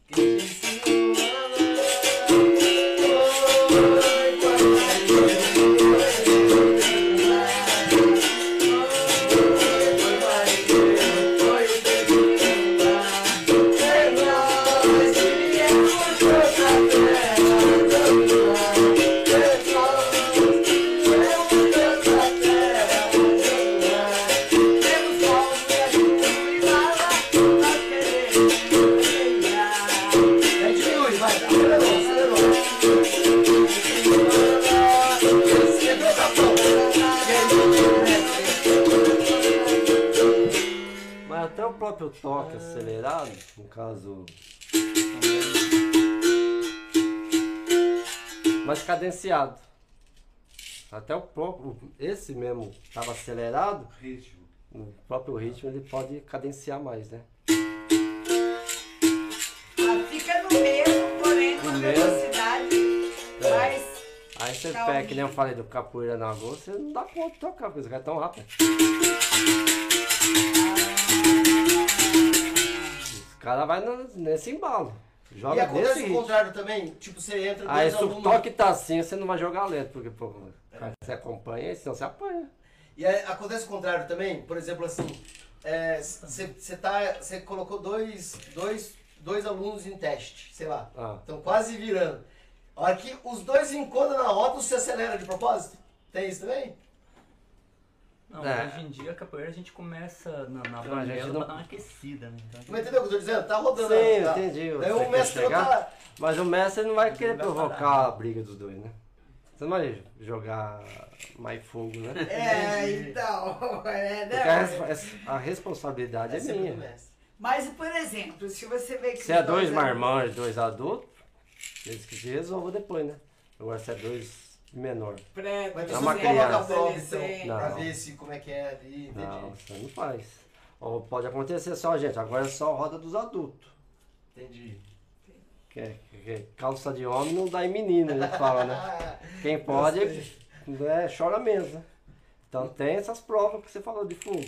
Quem te ensinou a nadar? Toque acelerado, no caso. Mais cadenciado. Até o próprio. Esse mesmo estava acelerado, Ritmo. o próprio ritmo ele pode cadenciar mais, né? Ah, Fica no mesmo, porém com velocidade É. mais. Aí você Calma. pega, que nem eu falei do capoeira na goa, você não dá conta de tocar, porque você vai tão rápido. Os caras vão nesse embalo. E Joga acontece nesse o contrário também? Tipo, você entra Aí se o toque tá assim, você não vai jogar lento, porque pô, cara, você acompanha, senão você apanha. E aí, acontece o contrário também? Por exemplo, assim, você tá, você colocou dois, dois, dois alunos em teste, sei lá, Ah. estão quase virando. A hora que os dois encontram na rota, você acelera de propósito? Tem isso também? Não, É. hoje em dia a capoeira a gente começa na, na Não, a banguela gente pra não- dar uma aquecida, né? Então, Mas entendeu o que eu tô dizendo? Tá rodando. Sim, eu tá? entendi. Daí o mestre chegar, tá... Mas o mestre não vai Ele querer vai provocar parar. a briga dos dois, né? Você não vai jogar mais fogo, né? É, então. É, a, né? res- a responsabilidade É é minha. Mas, por exemplo, se você vê que. Se é dois alunos- marmães, dois adultos, eles que se resolvam depois, né? Agora se é dois menor. Pré, Mas É uma não coloca a criança. prova, então, Não. pra ver se como é que é ali, entendi. Não, você não faz. Ou pode acontecer só, gente, agora é só roda dos adultos. Entendi. Que, que calça de homem não dá em menino, a gente fala, né? Quem pode é, chora mesmo, né? Então tem essas provas que você falou de fogo.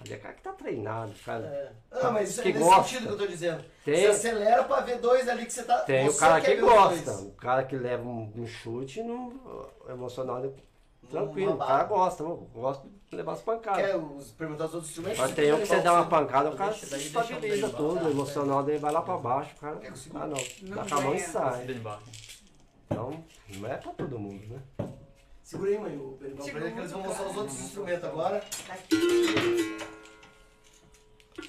Ali é cara que tá treinado, cara. É. Ah, mas isso é Que nesse gosta. sentido que eu tô dizendo. Tem- Você acelera pra ver dois ali que você tá. Tem o cara que gosta. O cara que leva um, um chute, não, o emocional é tranquilo. O cara gosta, eu gosto de levar as pancadas. Quer os, perguntar os outros instrumentos? Mas tem um que você dá uma pancada, o cara se estabiliza todo, o emocional dele vai lá pra baixo, o cara. Quer? Ah não, dá com a mão e ganha. sai. Então, não é pra todo mundo, né? Segura aí, mãe, o berimbau pra ele que eles vão mostrar os outros instrumentos agora. Aqui.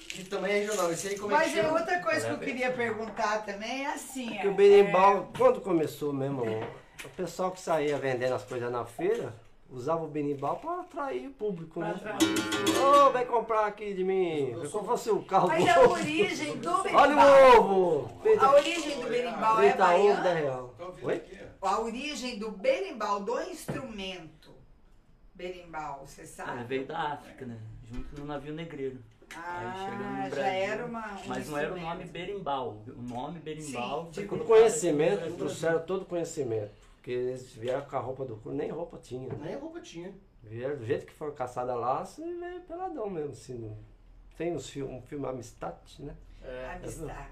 Que também é regional. Esse aí como é que Mas é chama? outra coisa que eu queria perguntar também é assim. Porque é- o berimbau, quando começou mesmo, o pessoal que saía vendendo as coisas na feira, usava o berimbau pra atrair o público, Pra né? Ô, vem comprar aqui de mim. É como se fosse o carro Mas do a origem do Olha berimbau. o ovo! A origem do berimbau é 30 ovo, 10 baiana. real. Ouvindo Oi? A origem do berimbau, do instrumento berimbau, você Ah, sabe? veio da África, né? Junto no navio negreiro. Ah, no já era uma. um Mas não era o nome berimbau. O nome berimbau Sim, Com colocado conhecimento, trouxeram todo conhecimento. Porque eles vieram com a roupa do couro, nem roupa tinha. Nem roupa tinha. Vieram do jeito que foram caçadas lá, assim, veio peladão mesmo. Assim, tem uns filmes, um filme Amistad, né? É. Amistad.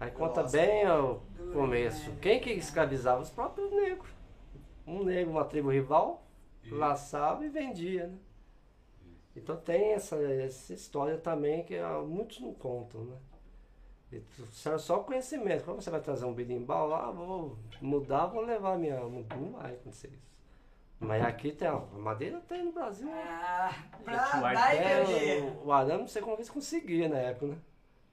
Aí conta Nossa. bem o Duro, começo. né? Quem que escravizava? Os próprios negros. Um negro, uma tribo rival, laçava e vendia, né? Então tem essa, essa história também que ah, muitos não contam, né? E trouxeram só conhecimento. Como você vai trazer um berimbau? Ah, vou mudar, vou levar minha. Não vai acontecer isso. Mas aqui tem, ó, a madeira tem no Brasil. Ah, pra o dar e É, o, o arame não sei como eles conseguiam na época,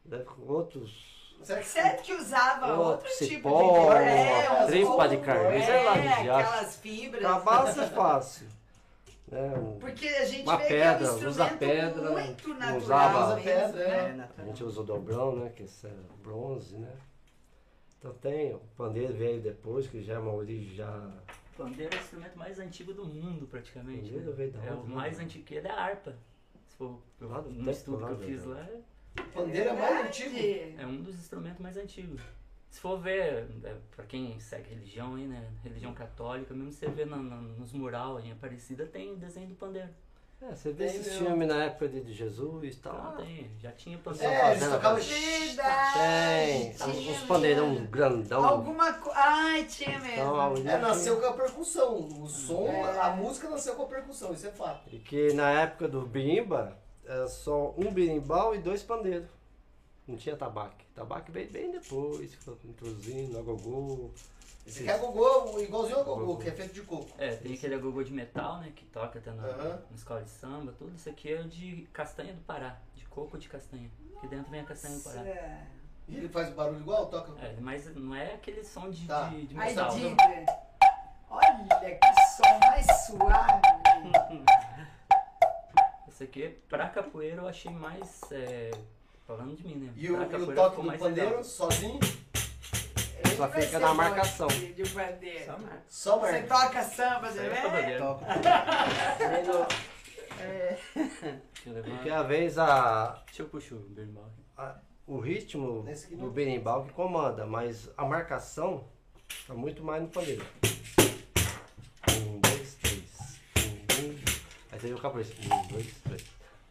né? Outros. Será que Certo que usava Outro outro tipo de é, tripa de carne, É, aquelas fibras. Trabalho é fácil. Né? Um- Porque a gente Uma vê pedra, que é um usa instrumento pedra, muito não natural. usava mesmo, pedra, né? É, A gente usa o dobrão, né? Que esse é bronze, né? Então tem, o pandeiro veio depois, que já é uma origem já. Pandeiro é o instrumento mais antigo do mundo, praticamente. Pandeiro né? veio da É o né? mais antigo que é a harpa. Se for tempo, estudo lá que eu fiz lá, é- Pandeiro é mais antigo? É um dos instrumentos mais antigos. Se for ver, é, pra quem segue religião aí, né? Religião católica, mesmo você vê na- na- nos mural em Aparecida, tem o desenho do pandeiro. É, você vê Tem esses mesmo. filmes na época de, Jesus e tal. Então tem, já tinha pandeiro. É, eles tocavam. Tem, tinha uns mesmo. pandeirão grandão. Alguma coisa. Ai, tinha mesmo. Então, a origem- É, nasceu com a percussão. O som, É. a música nasceu com a percussão, isso é fato. E que na época do bimba, era só um berimbau e dois pandeiros. Não tinha tabaco. Tabaco veio bem depois, que foi introduzindo, agogô. Esse aqui é gogô, igualzinho ao gogô, que é feito de coco. É, tem aquele agogô de metal, né? Que toca até na, na escola de samba, tudo. Isso aqui é de castanha do Pará, de coco de castanha. Aqui dentro vem a castanha do Pará. É. E ele faz barulho igual, toca. É, mas não é aquele som de, Tá. de, de Ai, metal. Didra. Olha que som mais suave. Esse aqui, pra capoeira, eu achei mais. é, falando de mim, né? E o, pra e o capoeira toque do mais pandeiro, legal. sozinho, Só fica na marcação. De, de pandeiro. Só marca. só Você marca. toca samba, Isso você é vê? eu levar- Porque às vezes a, Deixa eu puxar o berimbau. a- o ritmo do berimbau que comanda, mas a marcação tá muito mais no pandeiro. Aí capoeira. Um, dois, três.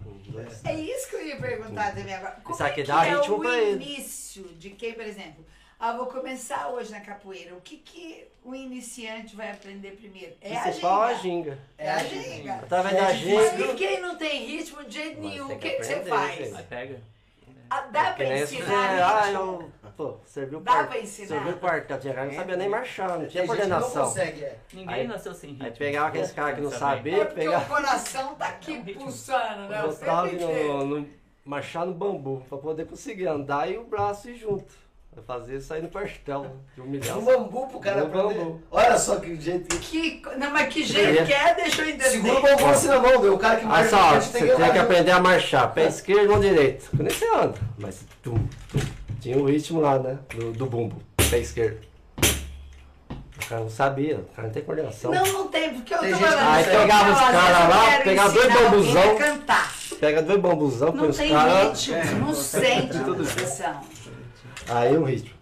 Um, dois, É isso que eu ia perguntar também agora. Como Isso é aqui que dá é ritmo o pra ele. início de quem, por exemplo, ah, vou começar hoje na capoeira. O que, que o iniciante vai aprender primeiro? É a Principal a ginga. ginga. É a ginga. Através É da ginga. E quem não tem ritmo de jeito Mas nenhum, tem o que que, que você aprender, faz? gente. Aí pega. Ah, dá pra ensinar você, ah, eu, pô, serviu o Dá quarto. pra ensinar? Serviu o quartel, tinha cara que não sabia nem marchar, não tinha não coordenação. consegue, é. Ninguém Aí- nasceu sem ritmo. Aí pegava aqueles caras que não sabia, É porque pegava. o coração tá aqui É pulsando, né? Eu no, no, marchar no bambu pra poder conseguir andar e o braço ir junto. Eu fazia isso aí no quartel, de É humilhar. um bambu pro cara aprender. bambu. Olha só que jeito que. Não, mas que jeito que é, deixa eu entender. Segura o bambu assim na mão, meu. O cara que Aí marcha só, você tem tem que aprender a marchar, pé esquerdo ou direito. Nem você anda, mas tum, tum. Tinha o ritmo lá, né? Do, do bumbo, pé esquerdo. O cara não sabia, o cara não tem coordenação. Não, não tem, porque eu Tem tô falando. não eu tô Pegava os caras eu lá, pegava dois bambuzão. cantar. Pega dois bambuzão, põe Não os tem caras. ritmo, não sente expressão. Aí o ritmo.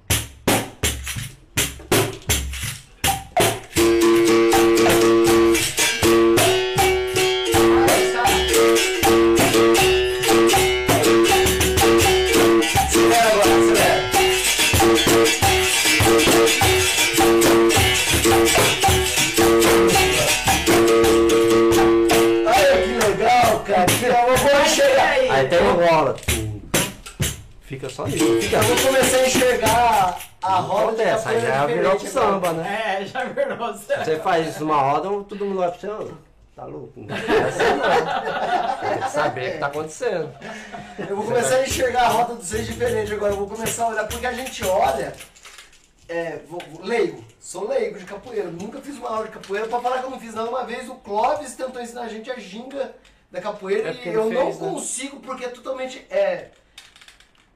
A roda capoeira já virou pro samba, né? É, já virou. Você faz isso numa roda, todo mundo vai pra você, ô, tá louco? Não é assim não. Tem que saber o que tá acontecendo. Eu vou começar a enxergar a rota dos seis diferente agora. Eu vou começar a olhar, porque a gente olha. É, vou- leigo, sou leigo de capoeira. Nunca fiz uma aula de capoeira. Pra falar que eu não fiz nada uma vez, o Clóvis tentou ensinar a gente a ginga da capoeira É e eu não fez, né? consigo, porque é totalmente. É,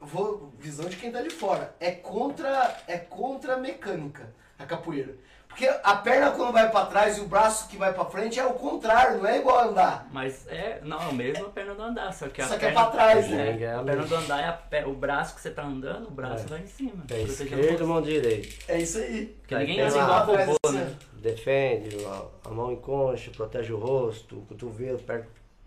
vou, visão de quem tá de fora. É contra, é contra a mecânica. a capoeira? Porque a perna quando vai pra trás e o braço que vai pra frente é o contrário, não é igual andar. Mas é, não, é mesmo a perna do andar, só que a Só que é perna, pra trás, né? É, a perna do andar é o braço que você tá andando, o braço É. vai em cima. Pé protegendo esquerdo, mão direita. É isso aí. Porque ninguém anda tem igual robô, né? assim, Defende, a, a mão em concha, protege o rosto, o cotovelo, perto,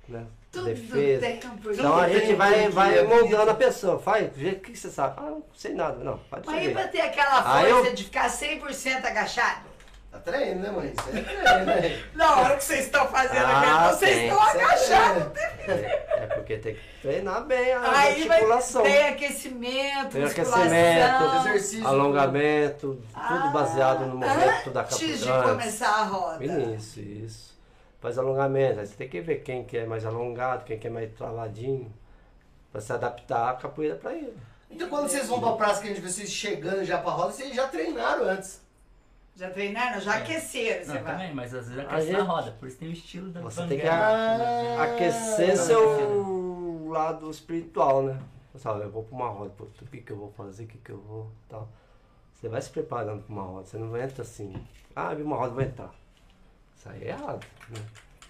né? Tudo defesa. Então a gente vai, vai moldando a pessoa. Faz, vê o que você sabe. Ah, não sei nada. Não, pode Mas e pra ter aquela força eu- de ficar 100% agachado? Tá treinando, né, mãe? Isso é treino, né? Na hora que vocês estão fazendo Ah, aquela, vocês tem. estão agachados. É, é porque tem que treinar bem a Aí vai, articulação. tem aquecimento, Tem aquecimento, Exercício. Alongamento, tudo baseado no movimento da Ah, Antes de capoeira. começar a roda. Isso, isso. Faz alongamento. Aí você tem que ver quem que é mais alongado, quem que é mais travadinho. Pra se adaptar a capoeira pra ele. Então quando vocês vão pra praça que a gente vê vocês chegando já pra roda, vocês já treinaram antes. Já treinaram? Já aqueceram, você Não, vai. também, mas às vezes A aquece na gente- roda, por isso tem o estilo da Você tem que banguela. Ah, Aquecer seu lado espiritual, né? Sabe, eu vou pra uma roda, pô, o que que eu vou fazer, o que que eu vou, tal. Você vai se preparando pra uma roda, você não entra assim, ah, vi uma roda, vou entrar. Isso aí é errado, né?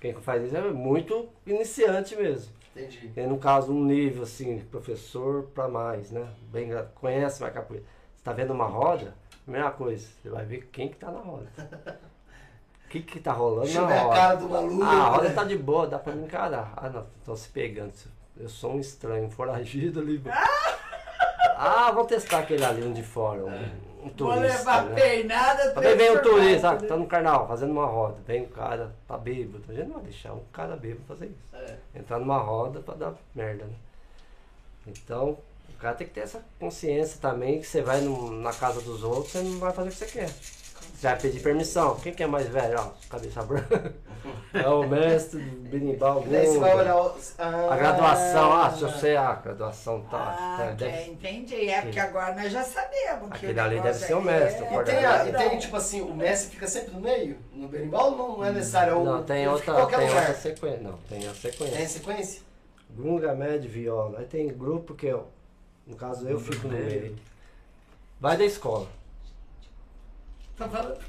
Quem faz isso é muito iniciante mesmo. Entendi. E no caso, um nível assim, professor pra mais, né? Bem, conhece mais capoeira. Você tá vendo uma roda, primeira coisa, você vai ver quem que tá na roda. O que que tá rolando Deixa na ver a roda. cara do maluco. Ah, a roda tá de boa, dá pra me encarar. Ah, não, estão se pegando. Eu sou um estranho, foragido ali. Ah, vamos testar aquele ali, um de fora, um, um Vou turista. levar né? peinada, Também vem um turista, ah, tá no carnaval, fazendo uma roda. Vem um cara, tá bêbado. A gente não vai deixar um cara bêbado fazer isso. É. Entrar numa roda pra dar merda, né? Então, o cara tem que ter essa consciência também que você vai no- na casa dos outros, você não vai fazer o que você quer. Você vai pedir permissão. Quem que é mais velho? Ó, cabeça branca. É o mestre do berimbau. Daí você vai olhar o- ah, A graduação, ah, se você, a graduação tá. Ah, é, deve- é, entendi. É porque agora nós já sabemos que Aquele o ali deve ser o aí mestre, é- o E tem, a- e tem, tipo assim, o Messi fica sempre no meio? No berimbau não, não é necessário? é o- Não, tem outra, tem lugar. outra sequência. Não, tem a sequência. Tem sequência? Gunga, médio, viola. Aí tem grupo que eu, no caso eu fico no meio. Vai da escola. Tá falando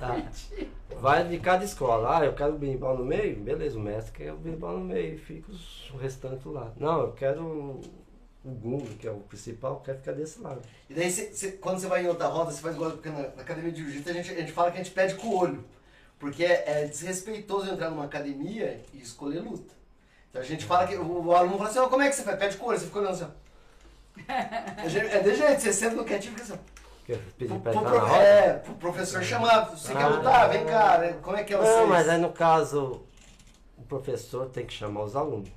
Tá. Vai de cada escola. Ah, eu quero o berimbau no meio? Beleza, o mestre quer o berimbau no meio. Fica os, o restante lá. Não, eu quero o o gunga, que é o principal, quer ficar desse lado. E daí, cê- cê- quando você vai em outra roda, você faz igual porque na, na academia de jiu-jitsu, a gente, a gente fala que a gente pede com o olho. Porque é, é desrespeitoso entrar numa academia e escolher luta. Então a gente fala que o, o aluno fala assim, ó, como é que você faz? Pede com o olho, você fica olhando assim, ó. É de- É de jeito, você senta no quietinho e fica assim, pedir Pro, pra pro, entrar na pro, roda? é, pro professor chamar, você quer Ah. lutar? Vem cá, né? como é que é o Não, mas aí no caso, o professor tem que chamar os alunos.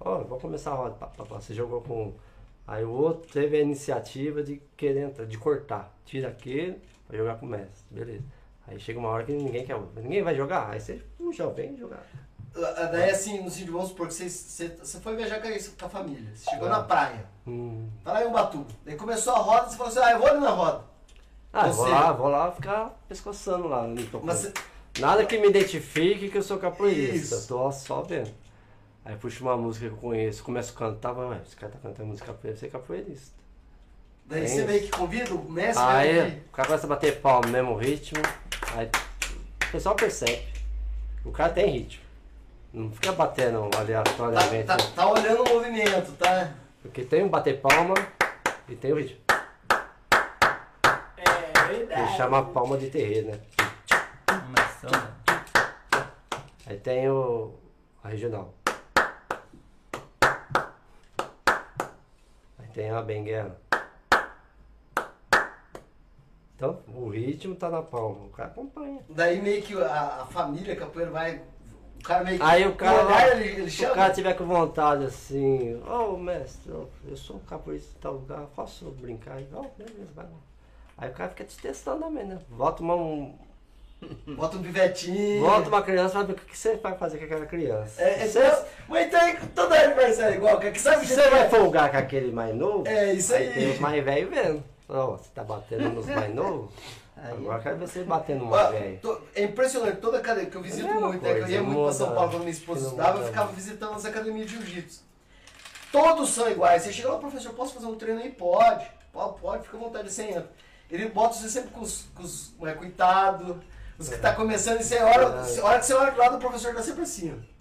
Ó, vou começar a roda. Você jogou com. Aí o outro teve a iniciativa de querer entrar, de cortar. Tira aquele pra jogar com o mestre. Beleza. Aí chega uma hora que ninguém quer. Ninguém vai jogar. Aí você puxa, vem jogar. Ah, Daí assim, no sentido, vamos supor que você, você, você foi viajar com a, com a família, você chegou Ah. na praia, Hum. tá lá em Ubatuba. Daí começou a roda, você falou assim, ah, eu vou ali na roda. Ah, eu vou Você- lá, vou lá ficar pescoçando lá. tô Mas você- Nada que me identifique que eu sou capoeirista. Isso. Tô só vendo. Aí puxa uma música que eu conheço, começo a cantar, vai, ué, esse cara tá cantando música capoeira, você é capoeirista. Daí Tem você meio que convida o mestre Aí né, o cara começa a bater palma no mesmo ritmo, aí o pessoal percebe. O cara tem ritmo. Não fica batendo que aleatoriamente. tá, tá, tá olhando o movimento, tá? Porque tem um bater palma e tem o ritmo. É Que verdade. chama palma de terreiro, né? Aí tem o a regional. Aí tem a benguela. Então, o ritmo tá na palma, o cara acompanha. Daí meio que a, a família capoeira vai. O cara meio que. Aí o cara, olhar, ele, ele se chama. o cara tiver com vontade assim, ô mestre, ó, eu sou um capoeirista em tal lugar, posso brincar? aí? Beleza, vai lá. Aí o cara fica te testando também, né? Volta uma, um, Bota um pivetinho. volta uma criança ver o que você vai fazer com aquela criança. É, é, você, mas então todo aniversário é igual, que sabe você vai folgar com aquele mais novo, É isso aí aí. tem os mais velhos vendo. Ó, você tá batendo nos mais novos? Agora eu quero ver você batendo velho. to- É impressionante, toda academia que eu visito É a mesma muito, né? Que eu ia coisa, muito pra São Paulo quando minha esposa estudava, eu ficava visitando as academias de jiu-jitsu. Todos são iguais. Você chega lá, professor, posso fazer um treino aí? Pode. Pode, pode, fica à vontade, você entra. ele bota você sempre com os, com os é, coitado, os que tá começando, e você olha, a hora que você olha pro lado, o professor tá sempre assim, ó.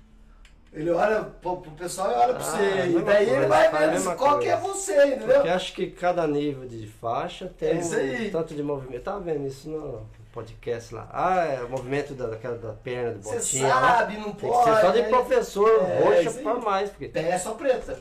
Ele olha pro, pro pessoal e olha pra Ah, você. E mesma daí ele coisa, vai faz a vendo qual que é você, entendeu? Porque acho que cada nível de faixa tem É isso um tanto de movimento. Tava vendo isso no podcast lá. Ah, é o movimento da, daquela da perna, Você botinha lá. sabe, não Tem pode. que ser só de né? professor, É, roxa isso pra mais, porque, Pé é só preta.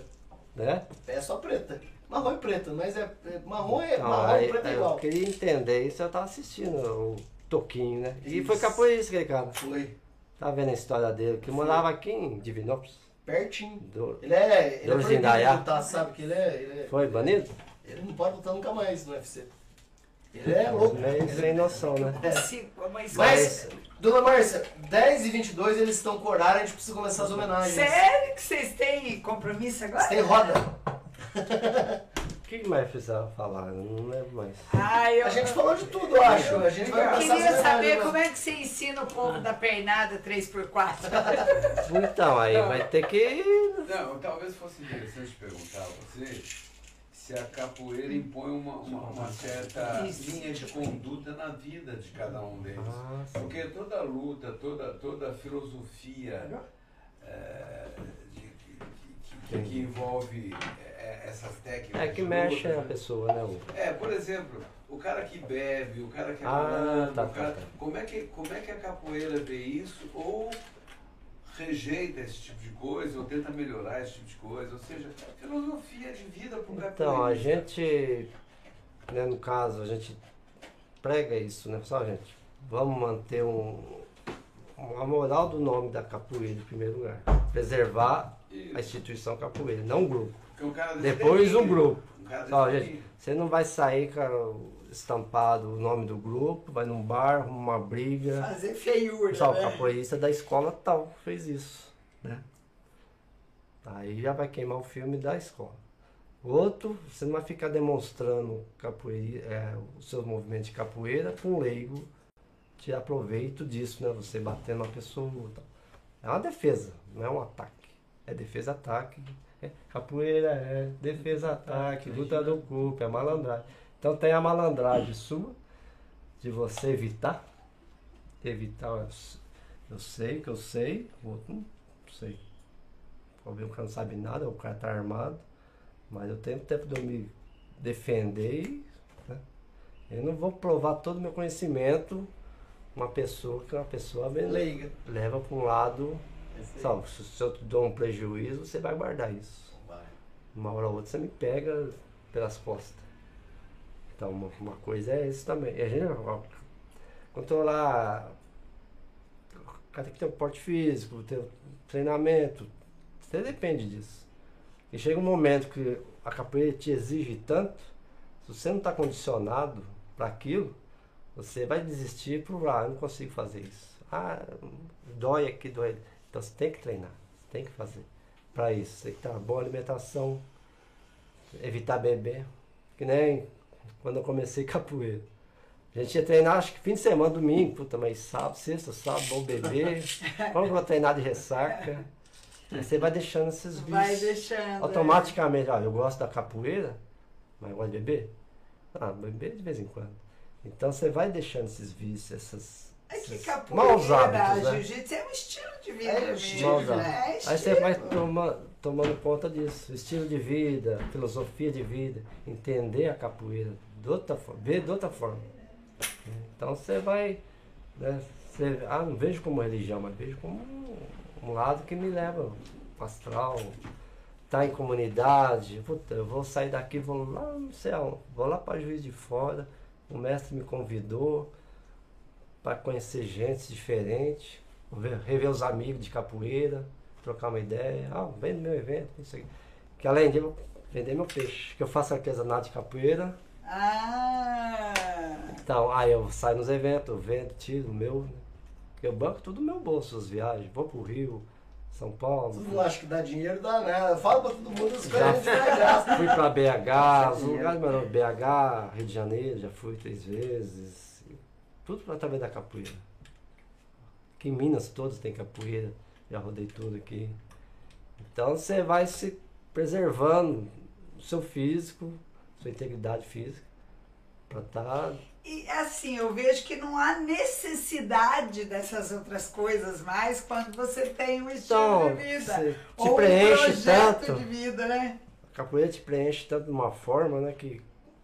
né? Pé é só preta. Marrom e preta, mas é, é- marrom é Então, marrom aí, e preto é igual. eu queria entender isso, eu tava assistindo o Toquinho, né? E foi Isso. capoeirista aquele cara. Foi. Tava vendo a história dele, que morava aqui em Divinópolis. Pertinho. Do- Ele é. Ele é Deus proibido Indaiá. de lutar, sabe? Que ele é. Ele, é, Foi banido? ele não pode lutar nunca mais no UFC. Ele é louco. Meio sem noção, né? É. Sim, mas, Mas, dona Márcia, 10 e 22 eles estão com horário, a gente precisa começar as homenagens. sério que vocês têm compromisso agora? Tem roda. O que mais precisava falar? Eu não lembro mais. Ah, eu, A gente falou de tudo, eu acho. A gente vai eu queria saber como é que você ensina o povo da pernada 3x4. Então, aí vai ter que. Não, talvez fosse interessante perguntar a você se a capoeira impõe uma, uma, uma certa Isso. linha de conduta na vida de cada um deles. Ah. Porque toda luta, toda, toda filosofia é, de- que, que- que- que envolve é, essas técnicas. É que mexe luta, a pessoa, né? o- É, por exemplo, o cara que bebe, o cara que é Ah, malandro, tá, o cara- tá, tá. Como, é que, como é que a capoeira vê isso ou rejeita esse tipo de coisa ou tenta melhorar esse tipo de coisa? Ou seja, filosofia de vida para o Então, a gente, né, no caso, a gente prega isso, né? Só, gente, vamos manter um, a moral do nome da capoeira em primeiro lugar. Preservar a instituição capoeira, não o grupo. Porque cara desse Depois um grupo. Um Ó, gente, você não vai sair, cara, estampado o nome do grupo, vai num bar, uma briga. Fazer feiura, Pessoal, o né? capoeirista da escola tal fez isso, né? Aí já vai queimar o filme da escola. Outro, você não vai ficar demonstrando capoeira, é, os seus movimentos de capoeira com um leigo tirar proveito disso, né? Você batendo uma pessoa. Tal. É uma defesa, não é um ataque. É defesa-ataque. É, capoeira é defesa-ataque, luta do corpo, é malandragem. Então tem a malandragem sua, de você evitar. Evitar, eu eu sei que eu sei, o outro não sei. Talvez o cara não sabe nada, o cara tá armado. Mas eu tenho tempo de eu me defender né? Eu não vou provar todo o meu conhecimento uma pessoa que é uma pessoa Leiga. leva para um lado. Sabe, se se eu te dou um prejuízo, você vai guardar isso. Vai. Uma hora ou outra você me pega pelas costas. Então uma, uma coisa é isso também. E a gente, controlar. O cara tem que ter um porte físico, ter um treinamento. Você depende disso. E chega um momento que a capoeira te exige tanto, se você não está condicionado para aquilo, você vai desistir por ah, eu não consigo fazer isso. Ah, dói aqui, dói. Ali." Então você tem que treinar, você tem que fazer. Para isso, você tem que ter uma boa alimentação, evitar beber. Que nem quando eu comecei capoeira. A gente ia treinar, acho que fim de semana, domingo, puta, mas sábado, sexta, sábado, vou beber. Como que eu vou treinar de ressaca? Aí você vai deixando esses vícios. Vai deixando. Automaticamente, ó, eu gosto da capoeira, mas eu gosto de beber? Ah, beber de vez em quando. Então você vai deixando esses vícios, essas. É que capoeira, maus hábitos, né? jiu-jitsu é um estilo de vida É mesmo, né? É Aí você vai toma, tomando conta disso. Estilo de vida, filosofia de vida, entender a capoeira de outra forma, ver de outra forma. Então você vai. Né, você, ah, não vejo como religião, mas vejo como um, um lado que me leva astral. Tá em comunidade, puta, eu vou sair daqui, vou lá, não sei aonde, vou lá para Juiz de Fora, o mestre me convidou para conhecer gente diferente, rever os amigos de capoeira, trocar uma ideia. Ah, vem no meu evento, isso aqui. Que além de eu vender meu peixe, que eu faço artesanato de capoeira, Ah, então aí eu saio nos eventos, vendo, tiro o meu, né? Eu banco tudo no meu bolso, as viagens, vou pro Rio, São Paulo. Todo mundo acha que dá dinheiro, dá nada. Fala pra todo mundo as Já coisas vai graça. Fui pra BH, os lugares BH, Rio de Janeiro, já fui três vezes. Tudo através da capoeira. Aqui em Minas todos tem capoeira, já rodei tudo aqui. Então você vai se preservando o seu físico, sua integridade física, Pra tá. E assim, eu vejo que não há necessidade dessas outras coisas mais quando você tem um estilo Então, de vida. te ou preenche um projeto tanto. de vida, né? A capoeira te preenche tanto de uma forma, né? Que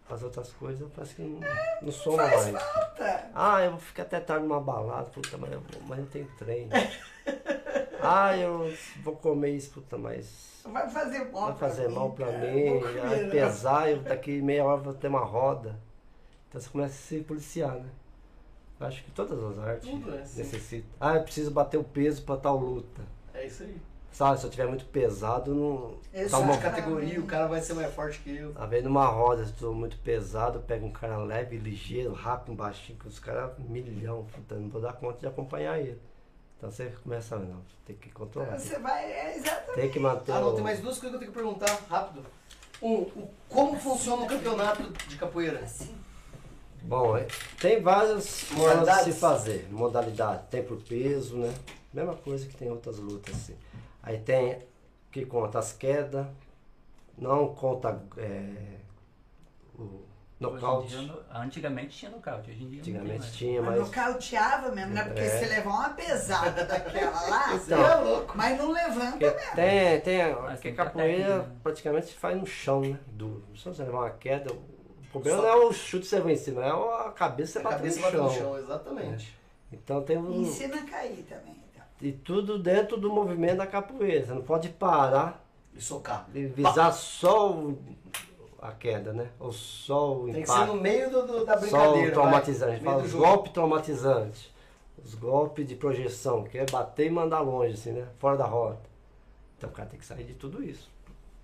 as outras coisas parece que não, não soma Faz mais. falta. Ah, eu vou ficar até tarde numa balada, puta, mas, mas não tem trem. ah, eu vou comer isso, puta, mas Vai fazer mal vai fazer mim, mal pra cara. mim, vai pesar, eu daqui meia hora vou ter uma roda. Então você começa a se policiar, né? Eu Acho que todas as artes Tudo é assim. necessitam. Ah, eu preciso bater o peso pra tal luta. É isso aí. Sabe, se eu tiver muito pesado, não. Tá Exato. uma, De categoria, o cara vai ser mais forte que eu. Tá vendo numa roda, se eu tô muito pesado, eu pego um cara leve, ligeiro, rápido, baixinho, que os caras milhão, puta, não vou dar conta de acompanhar ele. Então você começa, não, tem que controlar. Você vai, é exatamente. Tem que manter Ah, não, o... tem mais duas coisas que eu tenho que perguntar, rápido. Um, o- como funciona o campeonato de capoeira? Assim. Bom, é, tem várias formas de Modalidades? se fazer. Modalidade, tem por peso, né? Mesma coisa que tem outras lutas, assim. Aí tem que conta as quedas, não conta é, o nocaute. dia, antigamente tinha nocaute, hoje em dia não tem Antigamente mais. tinha, Mas mas nocauteava mesmo, né? Porque É. você levar uma pesada daquela lá, Você Então. é louco. mas não levanta Porque mesmo. tem, tem, a- que a que ter capoeira né? praticamente se faz no chão, né? Duro. Se você levar uma queda, o problema Só- não é o chute que você vai em cima, é a cabeça A bater cabeça no bate chão. no chão, exatamente. Então tem um, ensina a cair também. E tudo dentro do movimento da capoeira. Você não pode parar E socar. e visar só o- a queda, né? Ou só o Tem que ser no impacto. meio do, do- da Só brincadeira. o traumatizante. Fala os golpes traumatizantes. Os golpes de projeção, que é bater e mandar longe, assim, né? Fora da rota. Então o cara tem que sair de tudo isso.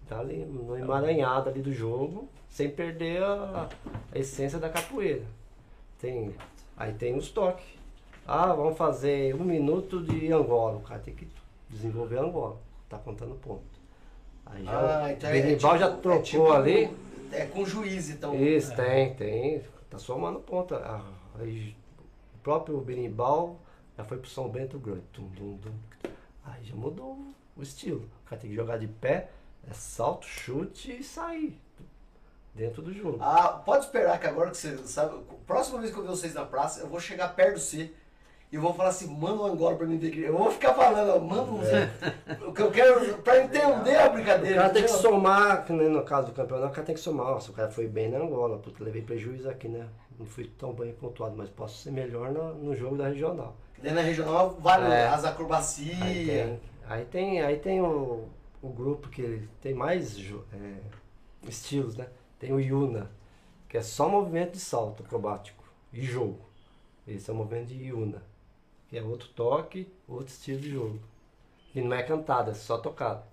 Tá ali no emaranhado ali do jogo, sem perder a, a essência da capoeira. Tem, aí tem os toques. Ah, vamos fazer um minuto de Angola. O cara tem que desenvolver Angola. Tá contando ponto. Aí já, Ah, então o é, é tipo- já é trocou tipo- ali. É com juiz, então. Isso, tem, tem. Tá somando ponta. Ah, Aí, o próprio berimbau já foi pro São Bento Grande. Tum, tum, tum. Aí já mudou o estilo. O cara tem que jogar de pé, é salto, chute e sair. Dentro do jogo. Ah, pode esperar que agora que você sabe. Próxima vez que eu ver vocês na praça, eu vou chegar perto de você e eu vou falar assim, manda um Angola pra mim ver. Eu vou ficar falando, manda um. O que eu quero, pra entender a O brincadeira. cara tem que somar, nem no caso do campeonato, o cara tem que somar. Se o cara foi bem na Angola, puta, levei prejuízo aqui, né? Não fui tão bem pontuado, mas posso ser melhor no, no jogo da regional. Daí na regional vale É. as acrobacias. Aí tem, aí tem, aí tem o, o grupo que tem mais é, estilos, né? Tem o Yuna, que é só movimento de salto acrobático e jogo. Esse é o movimento de Yuna, é outro toque, outro estilo de jogo. E não é cantado, é só tocado.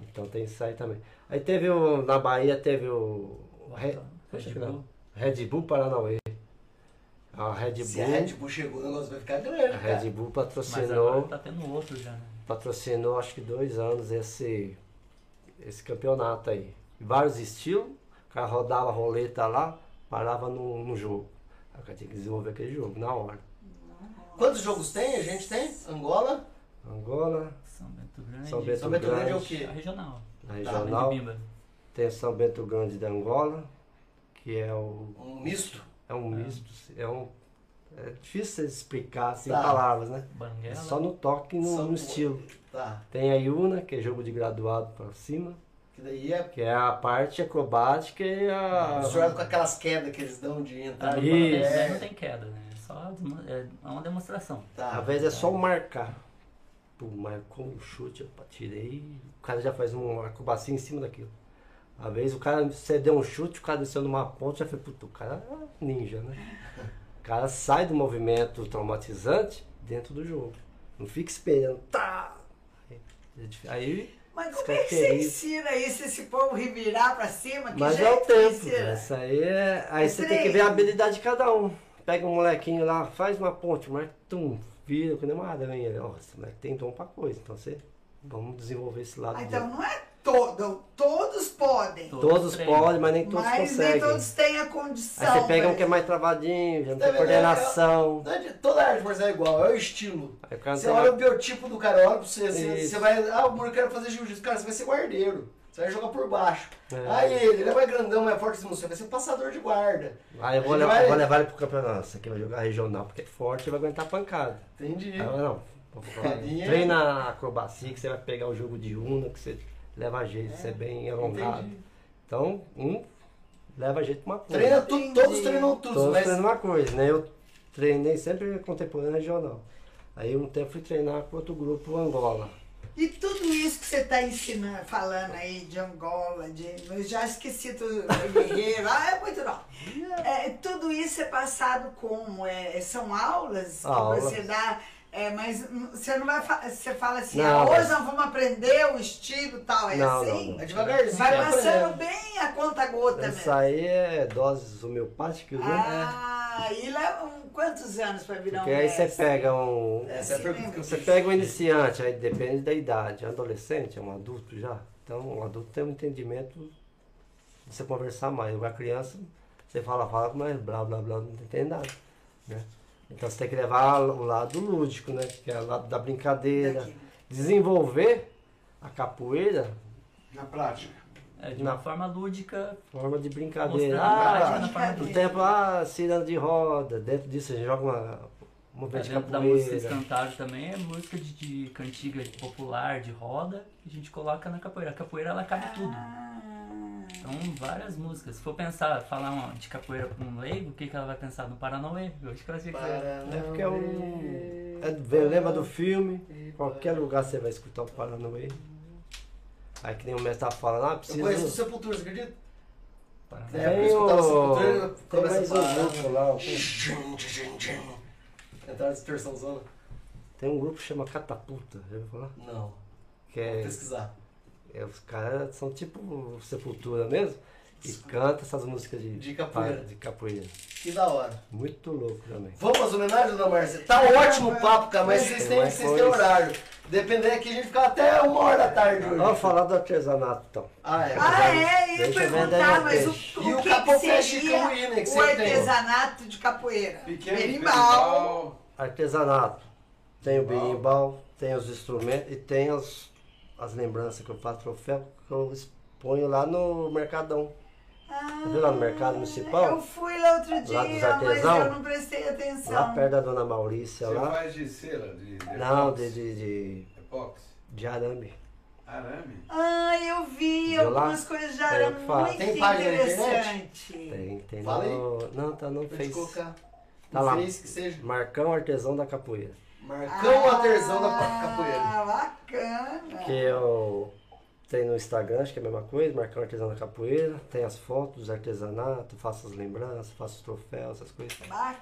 Então tem isso aí também. Aí teve o, na Bahia teve o, o Red, Red Bull. Red Bull Paranauê. A Red Bull, Se a Red Bull chegou, o negócio vai ficar grande, a cara. Red Bull Mas patrocinou agora tá tendo outro já, né? patrocinou acho que dois anos esse, esse campeonato aí. Vários estilos, o cara rodava a roleta lá, parava no, no jogo. Aí o cara tinha que desenvolver aquele jogo na hora. Quantos jogos tem? A gente tem? Angola? Angola, São Bento Grande. São Bento São Bento Grande é o Grande, quê? A regional. na Tá, regional, Bimba. tem o São Bento Grande da Angola, que é o Um misto? é um misto, é um é difícil você explicar assim, em Tá. palavras, né? Banguela. É só no toque e no, no estilo. Tá. Tem a Yuna, que é jogo de graduado para cima, Que daí é que é a parte acrobática e a misturado com aquelas quedas que eles dão de entrar no Isso. Não tem queda, né? É só é uma demonstração. Tá. Às vezes é só o marcar. Pô, marcou um chute, eu tirei, o cara já faz uma acrobacia em cima daquilo. Às vezes o cara, você deu um chute, o cara desceu numa ponte, já foi, puto, o cara é ninja, né? O cara sai do movimento traumatizante dentro do jogo. Não fica esperando, tá! Aí, Mas como é que você ensina isso, esse povo revirar pra cima? Que mas é o que tempo, ensina? essa aí é. Aí É você tem que ver a habilidade de cada um. Pega um molequinho lá, faz uma ponte, marca, tum, vira, que nem uma aranha. Ó, esse moleque tem dom pra coisa, então você. Vamos desenvolver esse lado Ah, então não é todo, todos podem. Todos treinam. podem, mas nem todos mas conseguem. nem todos têm a condição. Aí você pega um pra que é mais travadinho, já não Tá tem vendo? coordenação. Não é de- Toda arte marcial é igual, é o estilo. Aí Você olha o biotipo do cara, olha pra você, você, você vai. Ah, o Bruno quer fazer jiu-jitsu. Cara, você vai ser guardeiro. Você vai jogar por baixo. É. Aí ele, ele é mais grandão, mais forte, você vai ser passador de guarda. Aí eu vou, levar, vai- vou levar ele pro campeonato. Esse aqui vai jogar regional porque é forte e vai aguentar pancada. Entendi. Aí eu, não, Cadinha. treina acrobacia que você vai pegar o jogo de Uno, que você leva jeito, você é bem alongado. Entendi. Então, um leva jeito uma coisa. Treina tudo, todos treinam tudo, Todos mas. treinam uma coisa, né? Eu treinei sempre contemporâneo regional. Aí um tempo fui treinar com outro grupo Angola. E tudo isso que você está ensinando, falando aí de Angola, de. Eu já esqueci tudo, guerreiro, ah, é muito não. É, tudo isso é passado como? É, são aulas que Aulas. você dá. É, mas hum, você não vai você fala assim, Não, ah, hoje mas- nós vamos aprender o estilo e tal, é Não, assim? não, É devagarzinho. Vai vai passando aprendendo. bem a conta gota Isso mesmo. aí é doses homeopáticas, né? Ah, e levam quantos anos para virar um Porque aí você pega um. Essa é a pergunta que eu Você pega um iniciante, aí depende da idade. É um adolescente, é um adulto já. Então, um adulto tem um entendimento de você conversar mais. Uma criança, você fala, fala, mas blá blá blá, não entende nada. Né? Então você tem que levar o lado lúdico, né? Que é o lado da brincadeira. Daqui. Desenvolver a capoeira Na prática. É, de uma forma lúdica, forma de brincadeira. Ah, na forma no tempo, ah, ciranda de roda. Dentro disso a gente joga uma, um movimento de Dentro da música capoeira. cantada também é música de, de cantiga popular, de roda, que a gente coloca na capoeira. A capoeira ela cabe tudo. Então, várias músicas. Se for pensar, falar uma de capoeira pra um leigo, o que, que ela vai pensar? No Paranauê. Eu acho que ela tinha que ser. É porque é um. É, lembra do filme? Qualquer lugar você vai escutar o Paranauê. Aí que nem o mestre tava falando, ah, Eu precisa. conheço o Sepultura, você acredita? Paranauê. É, eu escutava o. Sepultura, eu mais a um parar. grupo lá. Entraram distorção zona? Tem um grupo que chama Catapulta, já ouviu falar? Não. Que Vou é, pesquisar. É, os caras são tipo Sepultura mesmo. E canta essas músicas de, De capoeira. de capoeira. Que da hora. Muito louco também. Vamos às homenagens, dona Márcia? Tá ótimo o papo, cara, mas vocês têm, vocês têm horário. Dependendo aqui, a gente fica até uma hora da tarde hoje. Vamos falar do artesanato então. Ah, é. Ah, é, ia eu ver perguntar, mas o, o E o que, que seria o artesanato de capoeira? Pequeno Berimbau. berimbau. Artesanato. Tem o Berimbau. tem os instrumentos e tem as, as lembranças que eu faço troféu que eu exponho lá no Mercadão. Ah, viu lá no mercado municipal? Eu fui lá outro dia, Lá dos mas artesão? eu não prestei atenção. Lá perto da dona Maurícia Você lá. faz de cera? De, de Não, epóxi? de, de, de, Epóxi? de arame. Arame? Ah, eu vi Viu lá? algumas coisas já É, que falo. muito Tem página interessante. Tem, tem Fala no. Não, tá no gente Face. colocar. Tá no lá. Face, que seja. Marcão Artesão da Capoeira. Marcão Artesão da capoeira. Ah, bacana. Que eu tem no Instagram, acho que é a mesma coisa, Marcão Artesão da Capoeira. Tem as fotos dos artesanatos, faço as lembranças, faço os troféus, essas coisas. Bacana.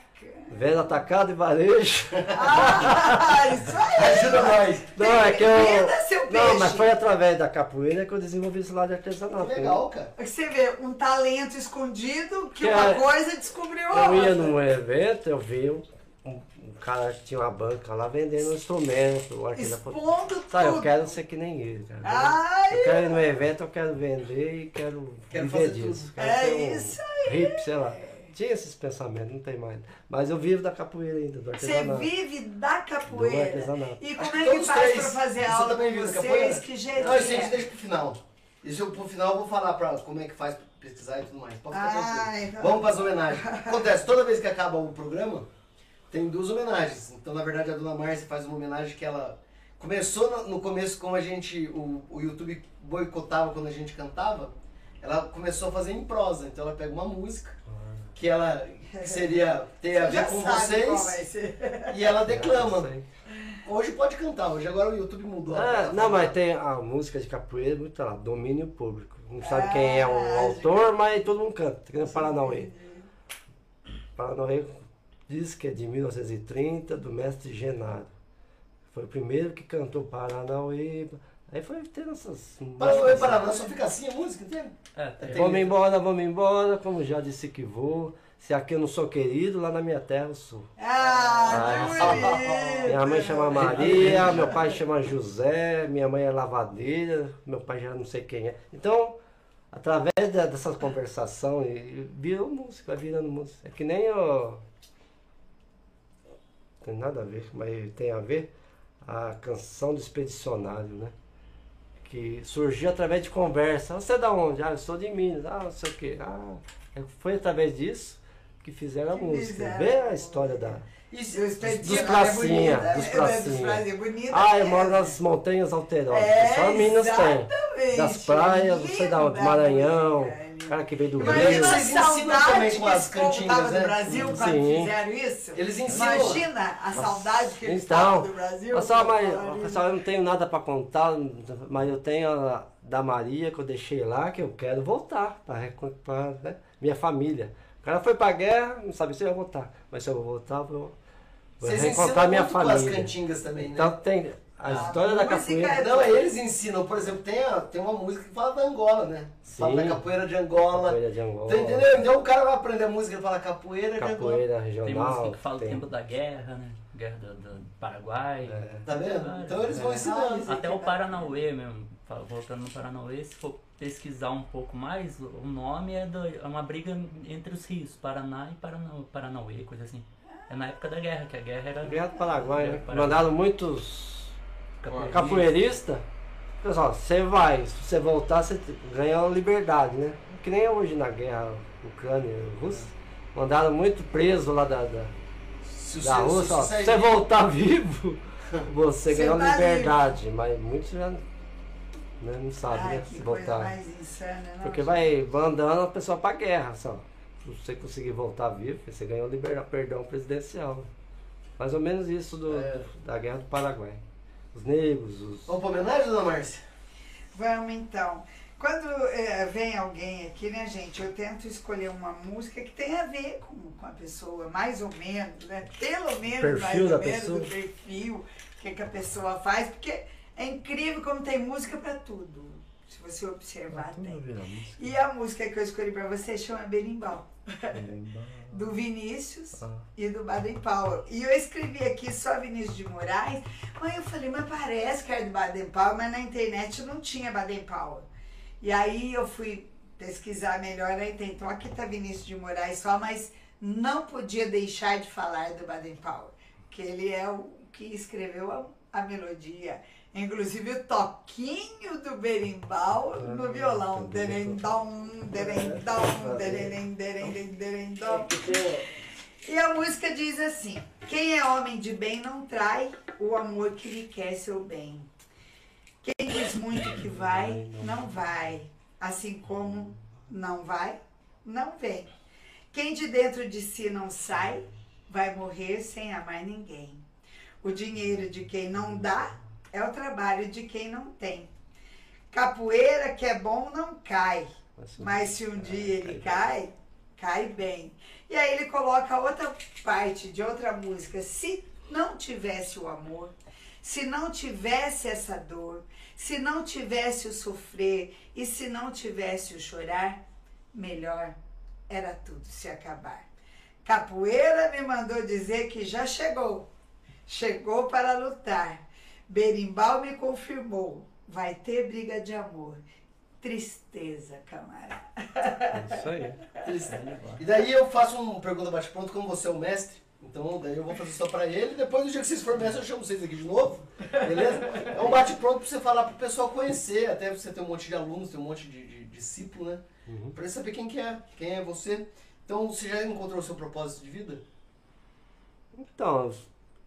Venda atacado e varejo. Ah, isso aí. Ajuda nós. Não, é que eu. Venda seu peixe. Não, mas foi através da capoeira que eu desenvolvi esse lado de artesanato. né? Legal, cara. Você vê um talento escondido que Que uma é- coisa descobriu Eu outra. ia num evento, eu vi um, um cara tinha uma banca lá vendendo um instrumento, o artesanato. Expondo Sabe, eu quero ser que nem ele, cara. Ai, Eu quero ir no evento, eu quero vender e quero, Quero viver fazer disso. tudo. Quero É um isso Hip, sei lá. Tinha esses pensamentos, não tem mais. Mas eu vivo da capoeira ainda, do você artesanato. vive da Do capoeira. artesanato. E como é que todos faz pra fazer Você aula com vocês? capoeira? Que jeito Não, isso a gente é? deixa pro final. Isso eu, pro final eu vou falar pra como é que faz pra pesquisar e tudo mais. Pode ficar Ah, tranquilo. então. Vamos pras homenagens. Acontece, toda vez que acaba o programa, tem duas homenagens. Então, na verdade, a dona Márcia faz uma homenagem que ela começou no, no começo, como a gente, o, o YouTube boicotava quando a gente cantava, ela começou a fazer em prosa. Então, ela pega uma música que ela que seria ter a ver com vocês e ela declama. Hoje pode cantar, hoje agora o YouTube mudou. a Ah, não, mas tem a música de capoeira, muito lá, domínio público. Não sabe quem é o Ah, autor, mas todo mundo canta. Tem que nem Paranauê. Paranauê diz que é de 1930, do mestre Genaro. Foi o primeiro que cantou Paranauê. Aí foi tendo essas. Paranauê, Paraná, só fica assim a música, entende? É, tem- Vamos embora, vamos embora, como já disse que vou. Se aqui eu não sou querido, lá na minha terra eu sou. Ah, que bonito. Minha mãe chama Maria, meu pai chama José, minha mãe é lavadeira, meu pai já não sei quem é. Então, através da- dessa conversação, e- e virou música, vai virando música. É que nem o. Tem nada a ver, mas tem a ver a canção do expedicionário, né? Que surgiu através de conversa. Você é da onde? Ah, eu sou de Minas. Ah, não sei o quê. Ah, foi através disso que fizeram a Que música. Vê a história da. Expedicionário dos é pracinha, bonita, dos né? pracinha. Pracinha bonita. Ah, eu moro nas montanhas alterosas. É, Só Minas tem. Das praias, não sei da onde, Maranhão, cara que veio do Rio. A Vocês ensinam também com as cantigas, né? do Brasil quando Sim. fizeram isso. Eles ensinam. Imagina a saudade que eles Então, estavam do Brasil. Pessoal, mas, pessoal, eu não tenho nada pra contar, mas eu tenho a da Maria que eu deixei lá, que eu quero voltar pra, né, minha família. O cara foi pra guerra, não sabe se eu vou voltar. Mas se eu vou voltar, eu vou, vou Vocês reencontrar ensinam minha muito com as família. cantingas também, né? Então tem a A história da música capoeira. é- Não, eles ensinam, por exemplo, tem, a- tem uma música que fala da Angola, né? Fala da Sim. capoeira de Angola. Capoeira de Angola. Tá entendendo? Então o cara vai aprender a música e fala capoeira de Angola. Capoeira Tem regional. música que fala do tem- tempo da guerra, né? Guerra do, do Paraguai. É. Tá vendo? Então eles vão É. ensinando. Até o Paranauê mesmo, voltando no Paranauê, se for pesquisar um pouco mais, o nome é, do- é uma briga entre os rios, Paraná e Parana, Paranauê, coisa assim. É na época da guerra, que a guerra era. Guerra do Paraguai, né? Paraguai. Mandaram muitos Capoeirista. Pessoal, você vai, se você voltar, você ganha a liberdade, né? Que nem hoje na guerra Ucrânia e Rússia. Mandaram muito preso lá da, da, Se da você- se Rússia. ó, Se você voltar vivo, você ganhou tá liberdade. Mas muitos já né, não sabem, né? Se voltar. insana, não? Porque vai mandando a pessoa pra guerra, só. Se você conseguir voltar vivo, você ganhou liberdade, perdão presidencial. Mais ou menos isso do, É. do- da guerra do Paraguai. Os negros, os. Vamos pra homenagem, dona Márcia? Vamos então. Quando eh, vem alguém aqui, né, gente, eu tento escolher uma música que tenha a ver com, com a pessoa, mais ou menos, né? Pelo menos, Perfil mais ou da menos, pessoa. o perfil, o que, que a pessoa faz, porque é incrível como tem música pra tudo. Se você observar, tem. E a música que eu escolhi pra você chama Berimbau, do Vinícius Ah. e do Baden Powell. E eu escrevi aqui só Vinícius de Moraes, mas eu falei, mas parece que é do Baden Powell, mas na internet não tinha Baden Powell. E aí eu fui pesquisar melhor, aí tem, então aqui tá Vinícius de Moraes só, mas não podia deixar de falar do Baden Powell, que ele é o que escreveu a, a melodia. Inclusive o toquinho do berimbau no violão. Derendom, derendom, derendom. E a música diz assim: Quem é homem de bem não trai o amor que lhe quer seu bem. Quem diz muito que vai, não vai. Assim como não vai, não vem. Quem de dentro de si não sai, vai morrer sem amar ninguém. O dinheiro de quem não dá é o trabalho de quem não tem. Capoeira que é bom não cai, mas se um dia ele cai, cai bem. E aí ele coloca outra parte de outra música. Se não tivesse o amor, se não tivesse essa dor, se não tivesse o sofrer e se não tivesse o chorar, melhor era tudo se acabar. Capoeira me mandou dizer que já chegou, chegou para lutar. Berimbau me confirmou, vai ter briga de amor. Tristeza, camarada. Isso aí. E daí eu faço uma pergunta bate-pronto, como você é o mestre. Então daí eu vou fazer só pra ele. Depois do dia que vocês forem mestre, eu chamo vocês aqui de novo. Beleza? É um bate-pronto pra você falar pro pessoal conhecer. Até você ter um monte de alunos, ter um monte de, de discípulo, né? Uhum. Pra ele saber quem que é, quem é você. Então você já encontrou o seu propósito de vida? Então,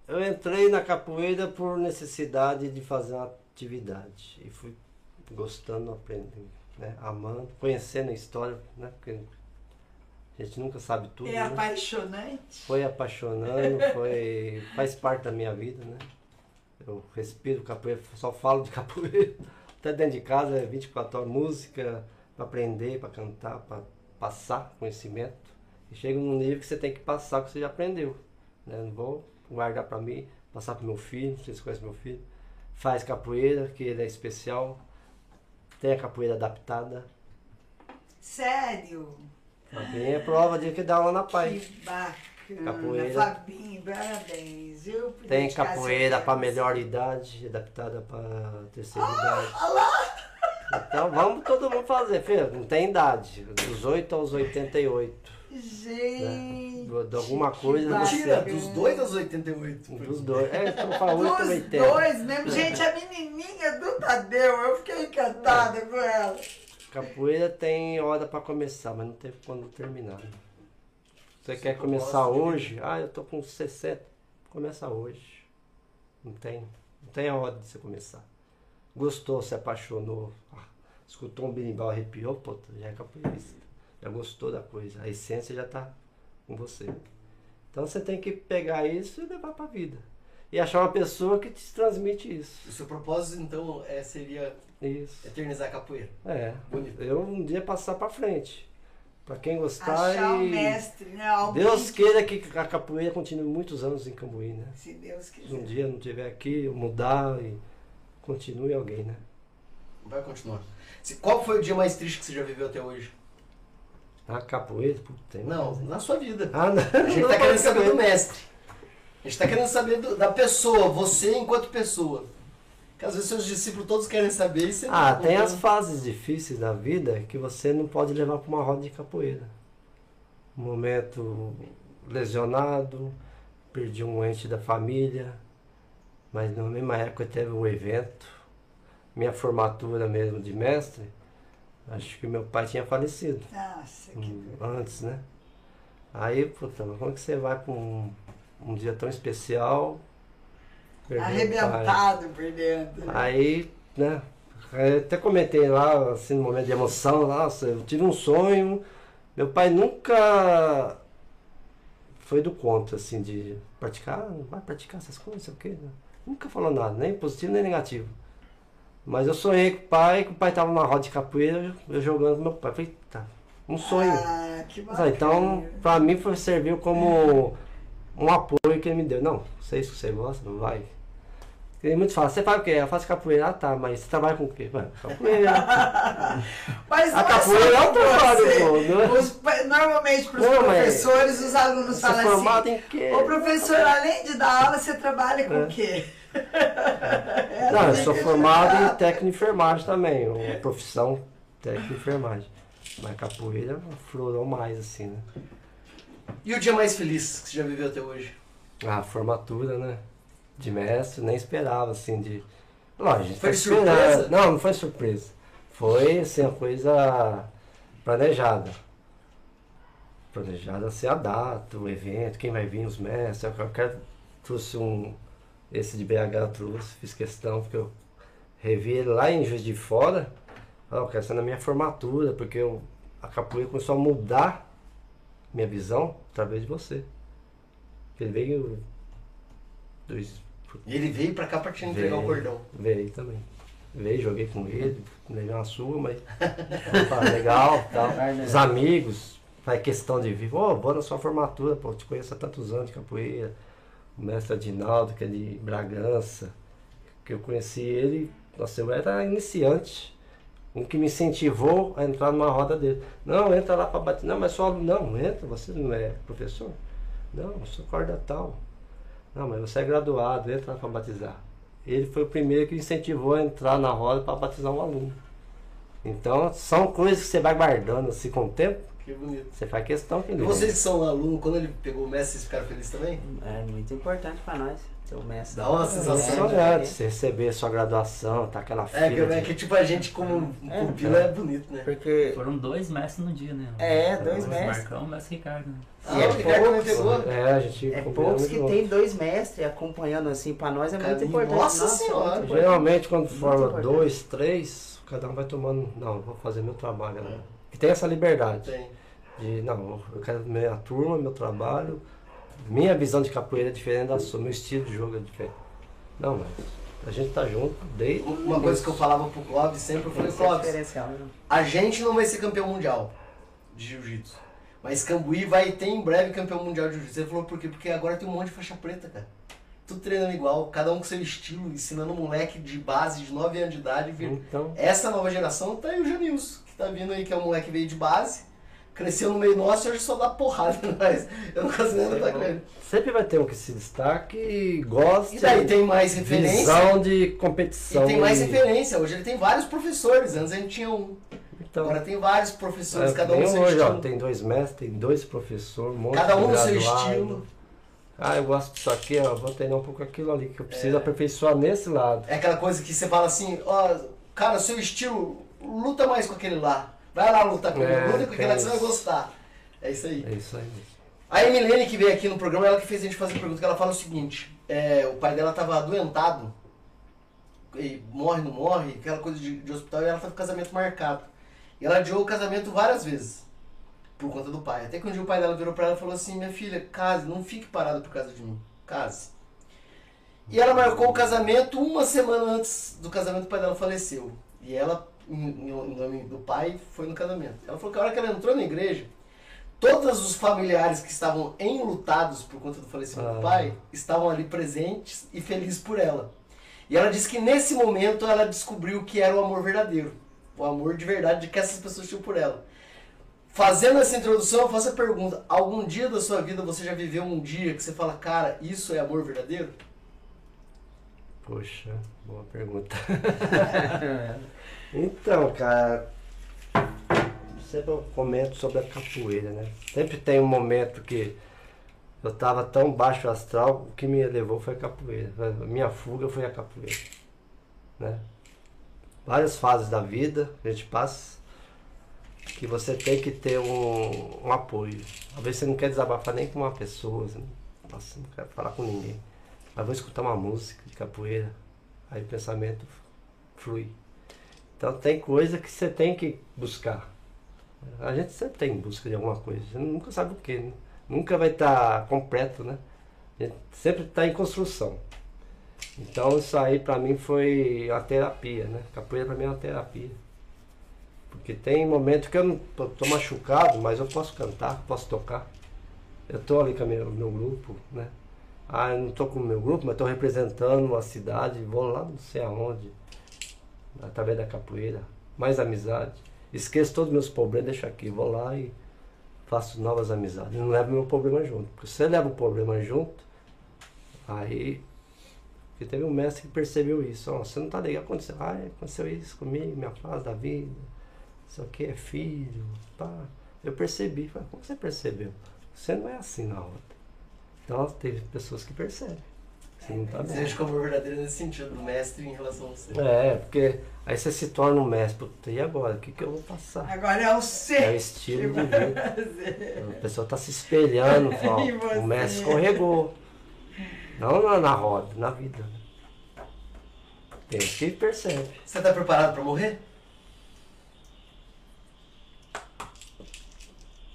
eu entrei na capoeira por necessidade de fazer uma atividade. E fui gostando, aprendendo, né? amando, conhecendo a história, né? Porque a gente nunca sabe tudo. É né? apaixonante. Foi apaixonando, foi, faz parte da minha vida, né? Eu respiro capoeira, só falo de capoeira. Até dentro de casa é 24 horas, música para aprender, para cantar, para passar conhecimento. E chega num nível que você tem que passar o que você já aprendeu. Né? Não vou guardar para mim, passar para meu filho, vocês conhecem meu filho. Faz capoeira, que ele é especial. Tem a capoeira adaptada. Sério? Também é prova de que dá aula na paz. Que bacana. Capoeira. Fabinho, parabéns. por Tem capoeira para melhor idade, adaptada para terceira idade. Olha lá! Então vamos todo mundo fazer, filho. Não tem idade. Dos 8 aos 88. Gente. De, de alguma coisa. Mentira, dos 2 aos 88. Dos dois. É, então fala 8 ou Dos 80. dois mesmo. Gente, a menininha do Tadeu, eu fiquei encantada com ela. Capoeira tem hora pra começar, mas não tem quando terminar. Você quer começar hoje? Ah, eu tô com 60. Começa hoje. Não tem. Não tem a hora de você começar. Gostou, se apaixonou, ah, escutou um berimbau, arrepiou, pô, já é capoeirista. Já gostou da coisa. A essência já tá com você. Então você tem que pegar isso e levar pra vida. E achar uma pessoa que te transmite isso. O seu propósito, então, é, seria Isso. eternizar a capoeira. É. Bonito. Eu um dia passar pra frente. Pra quem gostar Achar o e mestre, né? Alguém Deus que- queira que a capoeira continue muitos anos em Cambuí, né? Se Deus Se um quiser. dia não estiver aqui, eu mudar e continue alguém, né? Vai continuar. Se- Qual foi o dia mais triste que você já viveu até hoje? A capoeira, puta, Não, na sua vida. Ah, não. A gente tá querendo saber do mestre. A gente tá querendo saber do- da pessoa, você enquanto pessoa. Que às vezes seus discípulos todos querem saber e você não Ah, tá tem as contando. fases difíceis da vida que você não pode levar para uma roda de capoeira. Um momento lesionado, perdi um ente da família, mas na mesma época teve um evento, minha formatura mesmo de mestre, acho que meu pai tinha falecido Nossa, que hum, antes, né? Aí, puta, como é que você vai para um, um dia tão especial? arrebentado por dentro. Aí, né? eu Até comentei lá, assim, no momento de emoção, nossa, eu tive um sonho. Meu pai nunca foi do contra, assim, de praticar, não vai praticar essas coisas, sei o quê. né? Nunca falou nada, nem positivo nem negativo. Mas eu sonhei com o pai, que o pai tava numa roda de capoeira, eu jogando com meu pai. Falei, tá, um sonho. Ah, que Ah, bacana. Então, pra mim, foi, serviu como um apoio que ele me deu. Não, sei que você gosta, não vai. Tem muito fala, você faz o quê? Eu faço capoeira, ah tá, mas você trabalha com o quê? Mano, capoeira. Mas A é capoeira é um com trabalho, você. pô, é? Os normalmente para os professores, os alunos é falam assim, em quê? ô professor, além de dar aula, você trabalha com É. o quê? Não, eu sou a formado em fala. técnico enfermagem também, uma profissão técnico enfermagem. Mas capoeira aflorou mais, assim, né? E o dia mais feliz que você já viveu até hoje? A formatura, né? De mestre, nem esperava, assim, de. Lógico, Foi tá surpresa? Não, não foi surpresa. Foi, assim, uma coisa planejada. Planejada, assim, a data, o evento, quem vai vir, os mestres. Eu quero, trouxe um. Esse de BH eu trouxe, fiz questão, porque eu revi ele lá em Juiz de Fora. Ah, eu quero ser na minha formatura, porque eu, a capoeira começou a mudar minha visão através de você. Ele veio. Dois, E ele veio pra cá pra te entregar o Veio. cordão. Veio também. Veio, joguei com ele, levei uma sua, mas. Opa, legal tal. Os amigos, faz questão de vir. Ô, vou na sua formatura, pô, eu te conheço há tantos anos de capoeira. O mestre Adinaldo, que é de Bragança. Que eu conheci ele, nossa, eu era iniciante. Um que me incentivou a entrar numa roda dele. Não, entra lá pra bater. Não, mas só. Não, entra, você não é professor? Não, eu sou corda tal. Não, mas você é graduado, entra lá pra batizar. Ele foi o primeiro que incentivou a entrar na roda para batizar um aluno. Então, são coisas que você vai guardando assim com o tempo, Que bonito. você faz questão que E ele vocês que são alunos, quando ele pegou o mestre, vocês ficaram felizes também? É muito importante pra nós, ser o mestre. Dá uma É, sensação é, antes, você receber a sua graduação, tá aquela É que, fila é de- que tipo a gente como É, pupila é bonito, né? Porque Foram dois mestres no dia, né? É, dois o mestres. Marcão o mestre Ricardo. né? Ah, E é poucos, pegou? É, a gente é poucos que bom. tem dois mestres acompanhando assim pra nós é muito importante. nossa senhora. muito importante. Geralmente quando forma importante. dois, três, cada um vai tomando. Não, vou fazer meu trabalho. Né? E tem essa liberdade. Tem. De, não, eu quero minha turma, meu trabalho. Minha visão de capoeira é diferente da sua, meu estilo de jogo é diferente. Não, mas a gente tá junto desde. o Uma coisa que eu falava pro Clóvis sempre, eu falei, Esse é o Clóvis, né? a gente não vai ser campeão mundial de jiu-jitsu. Mas Cambuí vai ter em breve campeão mundial de jiu-jitsu. Ele falou por quê? Porque agora tem um monte de faixa preta, cara. Tudo treinando igual, cada um com seu estilo, ensinando um moleque de base de 9 anos de idade. Então, Essa nova geração tá aí o Janilson, que tá vindo aí, que é um moleque que veio de base, cresceu no meio nosso e hoje só dá porrada nós. Eu não consigo nem lutar com ele. Sempre vai ter um que se destaque e gosta. E daí tem mais referência? Visão de E competição. tem mais e- referência. Hoje ele tem vários professores. Antes a gente tinha um. Então, Agora tem vários professores, é, cada um no seu hoje, ó, estilo. tem dois mestres, tem dois professores, um Cada um no seu estilo. Ah, eu gosto disso aqui, ó, vou treinar um pouco aquilo ali, que eu preciso É. aperfeiçoar nesse lado. É aquela coisa que você fala assim, ó, cara, seu estilo, luta mais com aquele lá. Vai lá lutar com ele, É, luta com aquele lá que você vai gostar. É isso aí. É isso aí. A Emilene que veio aqui no programa, ela que fez a gente fazer pergunta, que ela fala o seguinte, é, o pai dela tava adoentado, e morre, não morre, aquela coisa de, de hospital, e ela tá com casamento marcado. E ela adiou o casamento várias vezes, por conta do pai. Até que um dia o pai dela virou pra ela e falou assim, minha filha, case, não fique parada por causa de mim, case. E ela marcou o casamento uma semana antes do casamento, o pai dela faleceu. E ela, em, em- nome do pai, foi no casamento. Ela falou que a hora que ela entrou na igreja, todos os familiares que estavam enlutados por conta do falecimento Ah. do pai estavam ali presentes e felizes por ela. E ela disse que nesse momento ela descobriu o que era o amor verdadeiro. O amor de verdade que essas pessoas tinham por ela. Fazendo essa introdução, eu faço a pergunta: algum dia da sua vida você já viveu um dia que você fala, cara, isso é amor verdadeiro? Poxa, boa pergunta. então, cara, sempre eu comento sobre a capoeira, né? Sempre tem um momento que eu tava tão baixo astral, o que me levou foi a capoeira. A minha fuga foi a capoeira, né? Várias fases da vida a gente passa que você tem que ter um, um apoio. Às vezes você não quer desabafar nem com uma pessoa, não, nossa, não quero falar com ninguém. Mas vou escutar uma música de capoeira, aí o pensamento flui. Então tem coisa que você tem que buscar. A gente sempre tem em busca de alguma coisa, gente nunca sabe o que, né? nunca vai estar completo, né? A gente sempre está em construção. Então isso aí pra mim foi a terapia, né? Capoeira pra mim é uma terapia. Porque tem momentos que eu não tô, machucado, mas eu posso cantar, posso tocar. Eu tô ali com o meu, grupo, né? Ah, eu não tô com o meu grupo, mas tô representando uma cidade, vou lá não sei aonde, através da capoeira, mais amizade. Esqueço todos os meus problemas, deixo aqui, vou lá e faço novas amizades. Não levo meu problema junto. Porque se você leva o problema junto, aí. Porque teve um mestre que percebeu isso. Ó, você não tá legal, aconteceu. Ah, aconteceu isso comigo, minha fase da vida. Isso aqui é filho. Pá. Eu percebi. Falei, como você percebeu? Você não é assim na roda. Então teve pessoas que percebem. Você não tá Você bem. acha que o amor verdadeiro é nesse sentido, do mestre em relação a você. É, porque aí você se torna um mestre. Puta, e agora? O que, que eu vou passar? Agora é o É o ser. estilo de vida. A pessoa tá se espelhando, fala, o mestre escorregou. Não na, na roda, na vida. Tem que percebe. Você tá preparado pra morrer?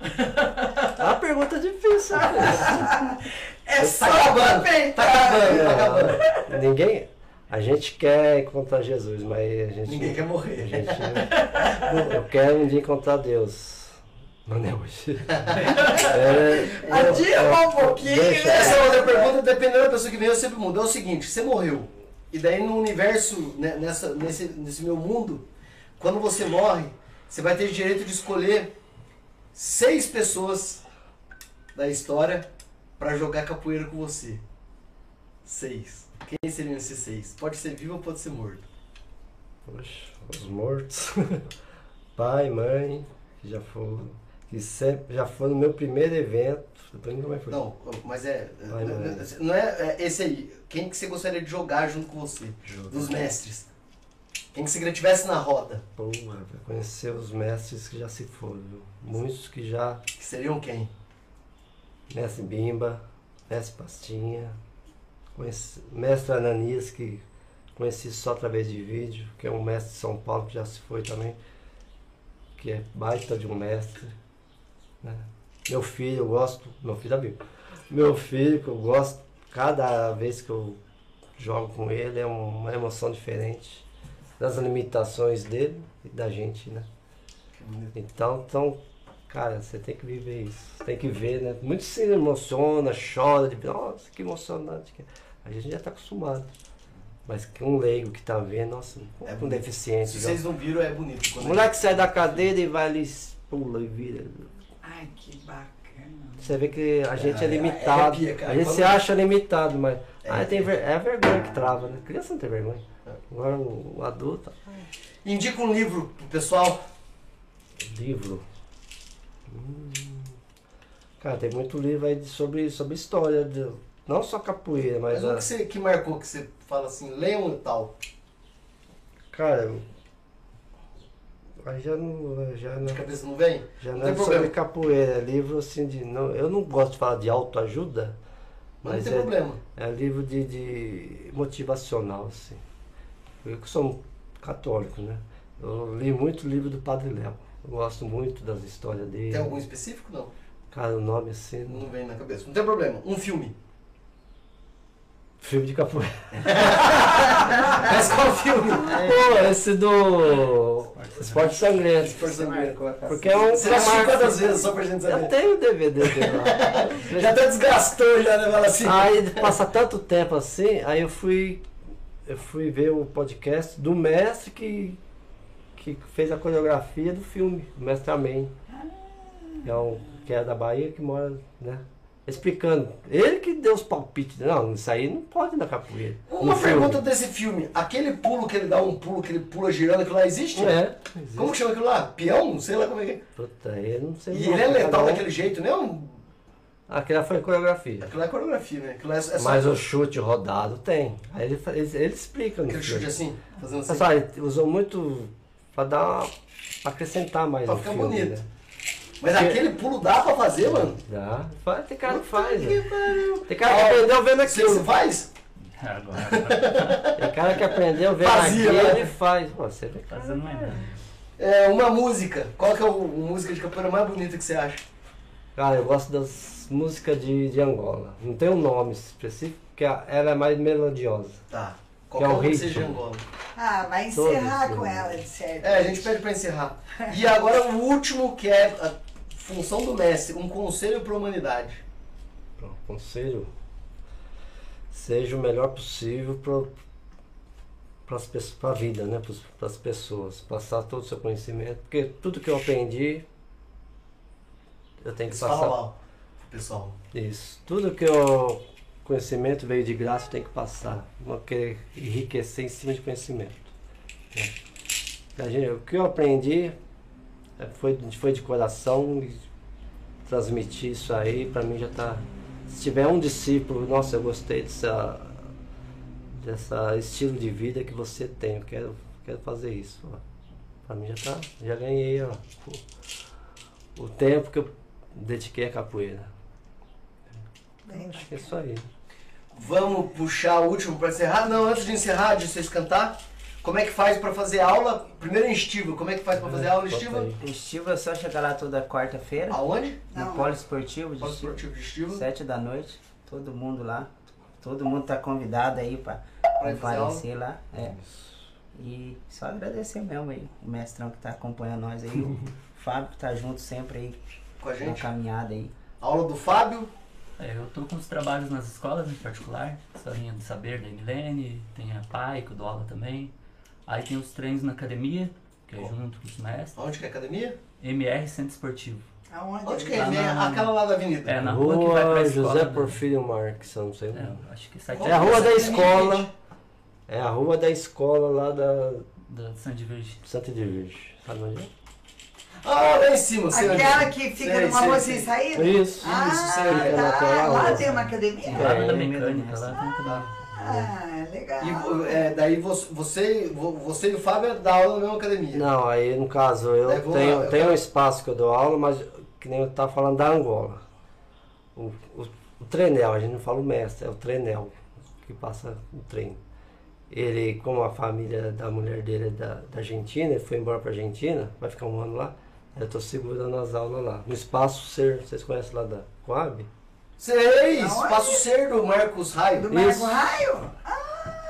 É uma pergunta difícil. né? Essa Tá acabando, também, tá acabando, tá acabando. É, ninguém. A gente quer encontrar Jesus, mas a gente. Ninguém quer A morrer. gente, eu quero um dia encontrar Deus. Mas não é hoje. É, Adia eu- um pouquinho, deixa-? Essa é outra pergunta, dependendo da pessoa que veio, eu sempre mudo. É o seguinte, você morreu. E daí no universo, né, nessa, nesse, nesse meu mundo, quando você morre, você vai ter direito de escolher seis pessoas da história pra jogar capoeira com você. Seis. Quem seriam esses seis? Pode ser vivo ou pode ser morto. Poxa, os mortos. Pai, mãe, que já foram. Que sempre, já foi no meu primeiro evento. Depois nunca mais foi. Não, mas é. Vai, mãe. Não é, é esse aí. Quem que você gostaria de jogar junto com você? Dos mestres. Quem que queria tivesse na roda? Pô, pra conhecer os mestres que já se foram. viu? Muitos que já. Que seriam quem? Mestre Bimba, Mestre Pastinha, conheci, Mestre Ananias, que conheci só através de vídeo, que é um mestre de São Paulo que já se foi também, que é baita de um mestre. né? Meu filho, eu gosto, meu filho da Bíblia. Meu filho, que eu gosto, cada vez que eu jogo com ele é uma emoção diferente das limitações dele e da gente, né? Então, então, cara, você tem que viver isso. Você tem que ver, né? Muitos se emociona, chora, de nossa, que emocionante. que é." A gente já tá acostumado. Mas que um leigo que tá vendo, nossa, É um bonito. deficiente. Se vocês não viram, é bonito. O moleque sai da cadeira e vai ali, pula e vira. Ai, que bacana. Você vê que a gente é, É, limitado. arrepia, cara. a gente se acha limitado, mas. É. ah, tem ver- é a vergonha que trava, né? Criança não tem vergonha. Agora o, adulto. Indica um livro pro pessoal. Livro. Hum. Cara, tem muito livro aí sobre, sobre história. de- não só capoeira, mas. Mas um a- que, você, que marcou, que você fala assim, leiam e tal. Cara, aí já não. Já não, De cabeça não vem? já não não é sobre problema. capoeira, é livro assim de. Não, eu não gosto de falar de autoajuda, Mas não tem é, problema. é livro de, de motivacional, assim. Eu que sou um católico, né? Eu li muito livro do Padre Léo. Eu gosto muito das histórias dele. Tem algum específico? Não. Cara, o nome assim. não- Não vem na cabeça. Não tem problema. Um filme. Filme de capoeira. Mas qual filme? Pô, esse do. Esporte Sangrento. Força Sangrenta. Porque é um. Você assistiu quantas vezes só pra gente Eu saber? tenho o DVD dele lá. Já até desgastou já, né? Fala assim. Aí passa tanto tempo assim, aí eu fui. Eu fui ver o podcast do mestre que, que fez a coreografia do filme, o mestre Amém. Que é, um, que é da Bahia que mora, né? Explicando. Ele que deu os palpites. Não, isso aí não pode na capoeira. Uma No filme. pergunta desse filme. Aquele pulo que ele dá um pulo, que ele pula girando, aquilo lá existe? É. Como que chama aquilo lá? Peão? Sei lá como é que é. Puta, eu não sei. E não, ele é letal daquele jeito, né? Um- Aquela foi coreografia. Aquilo é coreografia, né? Aquilo é, é só Mas o chute rodado tem. Aí ele, ele, ele explica aquele filme. chute assim, fazendo assim. Pessoal, ele usou muito pra dar uma, pra acrescentar mais Pra ficar filme, bonito. né? Mas aquele pulo dá pra fazer, mano? Dá. Faz- Tem cara que faz. Que né? Tem cara que aprendeu vendo Você, você aquilo. faz? Agora, Tem cara que aprendeu vendo Fazia, aquilo né? e faz. Pô, você vê cara. fazendo mais. É, uma música. Qual que é o, a música de capoeira mais bonita que você acha? Cara, eu gosto das músicas de, de Angola. Não tem um nome específico, porque ela é mais melodiosa. Tá. Que é Qualquer o um que ritmo. seja Angola. Ah, vai Todos, encerrar com né? ela, de certo. É, a gente pede pra encerrar. E agora o último, que é a função do mestre, um conselho pra humanidade. Pronto, conselho. Seja o melhor possível para a vida, né? Para as pessoas. Passar todo o seu conhecimento. Porque tudo que eu aprendi, eu tenho que Fala passar. lá, pro pessoal. Isso. Tudo que eu conhecimento veio de graça, eu tenho que passar. Não querer enriquecer em cima de conhecimento. gente- o que eu aprendi é, foi, foi de coração e transmitir isso aí, para mim já tá. Se tiver um discípulo, nossa, eu gostei dessa, dessa estilo de vida que você tem, eu quero, quero fazer isso. ó. Pra mim já tá, já ganhei ó, o, o tempo que eu dediquei à capoeira. Bem Acho que é isso aí. Vamos puxar o último pra encerrar? Não, antes de encerrar, de vocês cantar, como é que faz pra fazer aula? Primeiro em Estiva, como é que faz pra fazer aula em Estiva? aí. Estiva é só chegar lá toda quarta-feira, Aonde? no Não. Polo Esportivo de Polo Estiva, Esportivo de Estiva. sete da noite, todo mundo lá. Todo mundo tá convidado aí fazer comparecer lá. É. E só agradecer mesmo aí, o mestrão que tá acompanhando nós aí, o Fábio que tá junto sempre aí Com a na gente. caminhada aí. Aula do Fábio. É, eu tô com os trabalhos nas escolas em particular, Historinha do Saber da Emilene, tem a PAI, que eu dou aula também. Aí tem os treinos na academia, que é junto com os mestres. Onde que é a academia? MR Centro Esportivo. Aonde? Onde que é? Lá É na- Aquela lá da avenida. É, na rua que vai pra Rua escola. José né? Porfírio Marques, eu não sei. o É, nome. acho que sai É a rua da escola. É a rua da escola lá da da Sandy Verde. Santa de Virgem. Sabe onde é? Ah, lá em cima. sei onde é. Aquela que fica Sei, numa sei, rua sei. sem saída? Isso. Ah, sei, fica tá. Lá rua. tem uma academia? Lá É, da mecânica, lá tem academia. Ah, legal. E é, daí você, você, e o Fábio dá aula na mesma academia. Não, aí no caso eu Daí vou lá, tenho, eu tenho quero- um espaço que eu dou aula, mas que nem eu tava falando da Angola. O, o, o treinel, a gente não fala o mestre, é o treinel que passa o treino. Ele, como a família da mulher dele é da, da Argentina, ele foi embora pra Argentina, vai ficar um ano lá, eu tô segurando as aulas lá. No espaço Ser, vocês conhecem lá da Coab? Sei, Aonde? Espaço Ser do Marcos Raio. Do Marco Isso. Raio?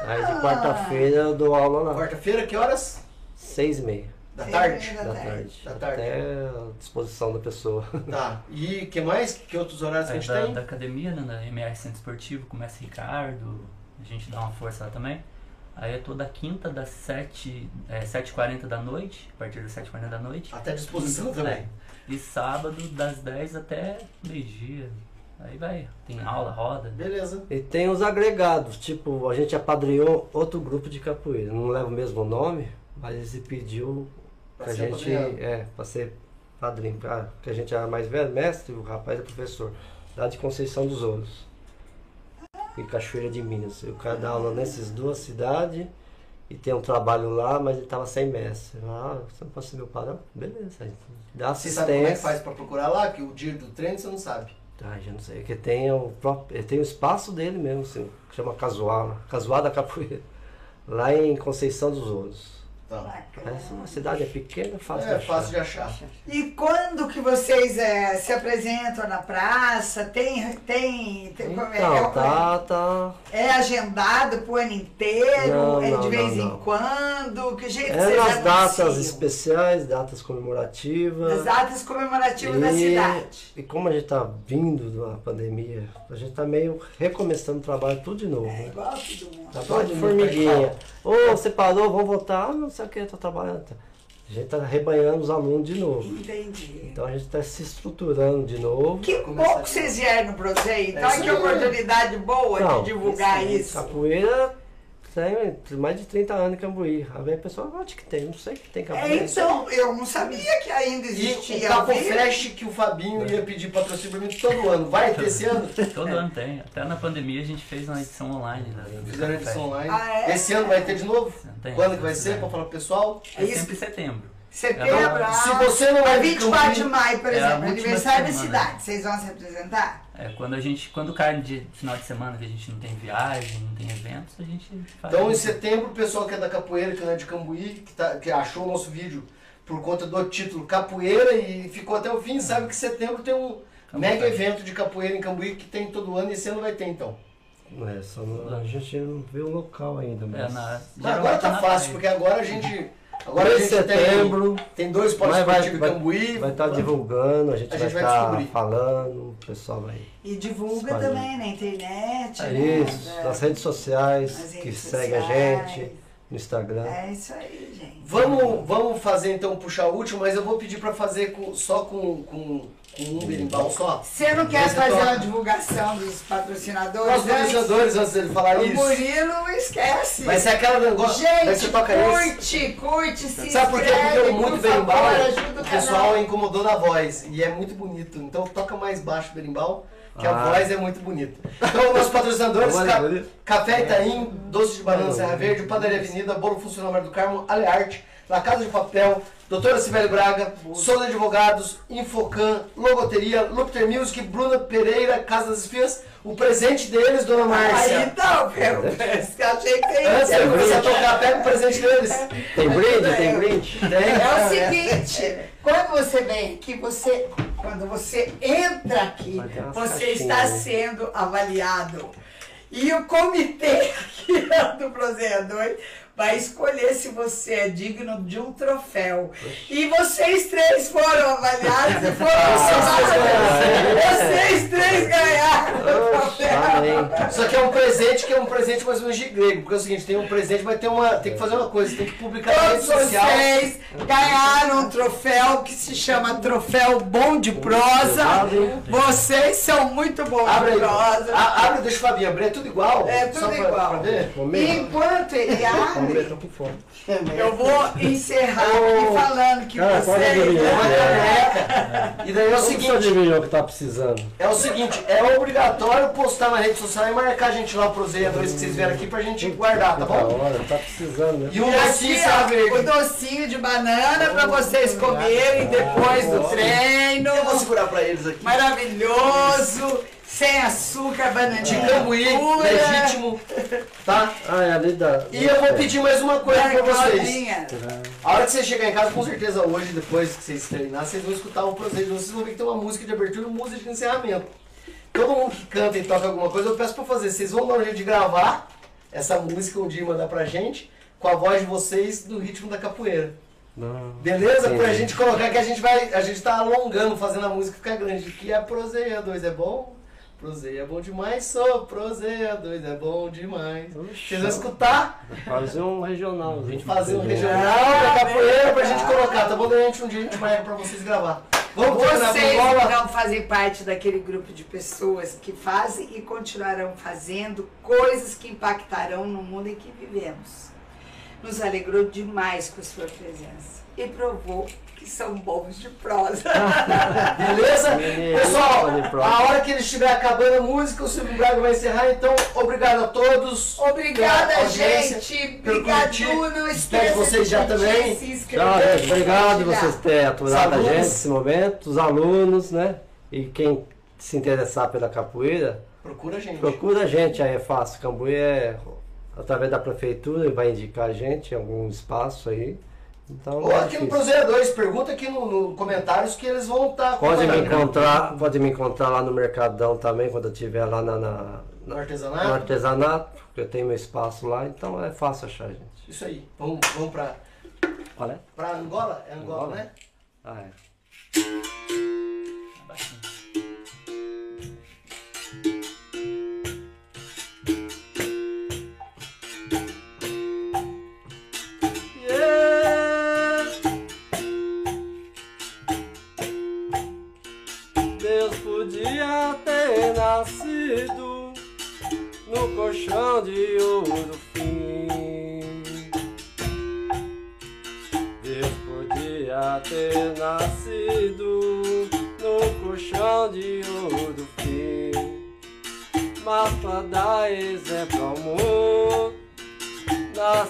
Aí de quarta-feira eu dou aula lá. Quarta-feira, que horas? Seis e meia Da Seis tarde? da tarde. tarde. Da tarde. Até a disposição da pessoa. Tá. E que mais? Que outros horários que a É, gente da, tem? da academia, né, na MR Centro Esportivo, começa Ricardo, a gente dá uma força lá também. Aí é toda quinta das 7, é, 7h40 da noite, a partir das 7h40 da noite. Até disposição também. É. E sábado das 10 até meio-dia. Aí vai, tem aula, roda. Beleza. E tem os agregados, tipo, a gente apadrinhou outro grupo de capoeira. Não leva o mesmo nome, mas ele pediu Pra que a ser gente. apadrinhado. É, pra ser padrinho. Pra, que a gente era mais velho, mestre, o rapaz é professor. Lá de Conceição dos Ouros. E Cachoeira de Minas. O cara dá aula nessas duas cidades e tem um trabalho lá, mas ele tava sem mestre. Ah, você não pode ser meu padrão? Beleza. aí Dá Você sabe como é que assistência. faz pra procurar lá? Que o dia do treino você não sabe. Ah, já não sei. Que tem o próprio. Ele tem o espaço dele mesmo, assim, que chama Casuala. Casuala da Capoeira. Lá em Conceição dos Ouros. Tá. Essa a cidade é pequena, fácil de É achar. fácil de achar. E quando que vocês é, se apresentam na praça? Tem. tem, tem como é, Então, é, tá, tá. é agendado pro ano inteiro? Não, é de não, vez não, em não. quando? Que jeito É nas datas anunciam? especiais, datas comemorativas. Nas datas comemorativas da E- cidade. E como a gente tá vindo da pandemia, a gente tá meio recomeçando o trabalho tudo de novo. É né? igual todo mundo. Trabalho de mundo formiguinha. tá Ô, você parou, vamos voltar? Ah, não o que, tô trabalhando. A gente tá rebanhando os alunos de novo. Entendi. Então a gente está se estruturando de novo. Que bom que vocês vieram no Proseio. Então, É que oportunidade boa Não, de divulgar isso. Capoeira tem mais de 30 anos em Cambuí. Aí a pessoa, onde que tem? Não sei que tem É, capoeira. então, eu não sabia que ainda E existia. o Capo viu? Flash que o Fabinho ia pedir patrocínio pra mim todo ano. Vai ter esse ano? Todo ano tem. Até na pandemia a gente fez uma edição online. Do Fizeram edição online. Ah, é? Esse ano vai ter de novo? Tem, Quando que vai se ser? Pra falar pro pessoal? É Isso. sempre em setembro. Setembro, É, ah, Se você não é é de 24 de maio, por É exemplo, aniversário da semana. cidade. Vocês vão se apresentar? É, quando a gente. Quando cai de final de semana que a gente não tem viagem, não tem eventos, a gente faz. Então, em setembro, o pessoal que é da capoeira, que não é de Cambuí, que, tá- que achou o nosso vídeo por conta do título Capoeira e ficou até o fim, sabe que setembro tem um Cambuí. mega evento de capoeira em Cambuí que tem todo ano e esse ano vai ter então. É, só a gente não vê o local ainda. É, Mas... na, Mas agora tá na fácil, praia. porque agora a gente. Agora Em setembro, tem, tem dois vai- esportivos vai- Cambuí. vai estar divulgando, a gente A vai gente vai estar descobrir. falando, o pessoal vai. E divulga Espalhando. também na internet. É né? isso, Da- nas redes sociais, nas que redes segue a sociais. gente, no Instagram. É isso aí, gente. Vamos, vamos fazer então, puxar o último, mas eu vou pedir pra fazer com- só com, com, com um berimbau só. Você não quer fazer toca. uma divulgação dos patrocinadores? Os patrocinadores, antes dele falar O isso. Murilo esquece. Vai ser aquela negócio. Gente, você toca esse. curte, curte, se Sabe por quê? Porque o muito berimbau, o o pessoal canal. incomodou na voz. E é muito bonito. Então toca mais baixo o berimbau, que a Ah. voz é muito bonita. Então, nossos patrocinadores, Ca-. Café Itaim, Doce de Banana Serra Verde, Padaria Avenida, Bolo Funcional Mar do Carmo, Alearte, La Casa de Papel, Doutora Sibeli Braga, Souza Advogados, Infocan, Logoteria, Lupter Music, Bruna Pereira, Casa das Espias, o presente deles, Dona Aí Márcia. então, eu eu achei que Antes você de começar a tocar, pega o presente deles. Tem brinde? Tem brinde? É o seguinte, quando você vem aqui, você, quando você entra aqui, você está aí. sendo avaliado. E o comitê aqui do Prozeador vai escolher se você é digno de um troféu. E vocês três foram avaliados e foram chamados. Vocês três ganharam o troféu. Isso aqui é um presente que é um presente mais ou menos de grego, porque é o seguinte, tem um presente, mas tem uma. Tem que fazer uma coisa, tem que publicar na rede Todos social. vocês ganharam um troféu que se chama Troféu Bom de Prosa. Vocês são muito bons Abre de prosa. A- Abre, deixa o Fabinho abrir, é tudo igual? É tudo Só pra, igual. Pra ver? E enquanto ele Vamos com fome. eu vou encerrar aqui falando que Cara, abrir. É uma caneca. E daí é o você seguinte, adivinhou que tá precisando? é o seguinte, é obrigatório postar na rede social e marcar a gente lá pro Zeia 2 que vocês vieram aqui pra gente guardar, tá Da bom? hora, tá precisando, né? E um docinho ó, o docinho de banana para vocês comerem depois do treino. Eu vou segurar pra eles aqui. Maravilhoso, sem açúcar, bananinha De Cambuí, legítimo, tá? Ah, é ali da... E eu vou pedir mais uma coisa pra vocês. A hora que você chegar em casa, com certeza hoje, depois que vocês treinar, vocês vão escutar o processo. Vocês vão ver que tem uma música de abertura e música de encerramento. Todo mundo que canta e toca alguma coisa, eu peço pra fazer. Vocês vão dar um jeito de gravar essa música um dia e mandar pra gente, com a voz de vocês do ritmo da capoeira. Não. Beleza? Pra gente colocar que a gente vai. A gente tá alongando, fazendo a música ficar grande. Que é proseia 2, é bom? Proseia é bom demais, sou proseia dois, é bom demais. Vocês vão escutar? Fazer um regional. Vamos fazer um regional da capoeira pra gente colocar, tá bom? Daí a gente um dia a gente marca pra vocês gravar. Vamos Vocês irão fazer parte daquele grupo de pessoas que fazem e continuarão fazendo coisas que impactarão no mundo em que vivemos. Nos alegrou demais com a sua presença e provou que são bons de prosa. Beleza? Menino, Pessoal, a hora que ele estiver acabando a música, o Silvio Braga vai encerrar. Então, obrigado a todos. Obrigada, gente. Obrigado. Não Espero esqueça vocês já também. se inscrever e Obrigado vocês terem aturado a gente nesse momento, os alunos, né? E quem se interessar pela capoeira, Procura a gente. procura a gente aí, é fácil. Cambuí é através da prefeitura e vai indicar a gente em algum espaço aí. Então, Ou é aqui no. Prozeira 2, pergunta aqui no, no comentários que eles vão estar Pode me encontrar, pode me encontrar lá no Mercadão também, quando eu estiver lá na, na- no no artesanato. artesanato, porque eu tenho meu espaço lá, então é fácil achar, gente. Isso aí. Vamos, vamos pra, Qual é? pra Angola? É Angola, Angola? né? Ah, é.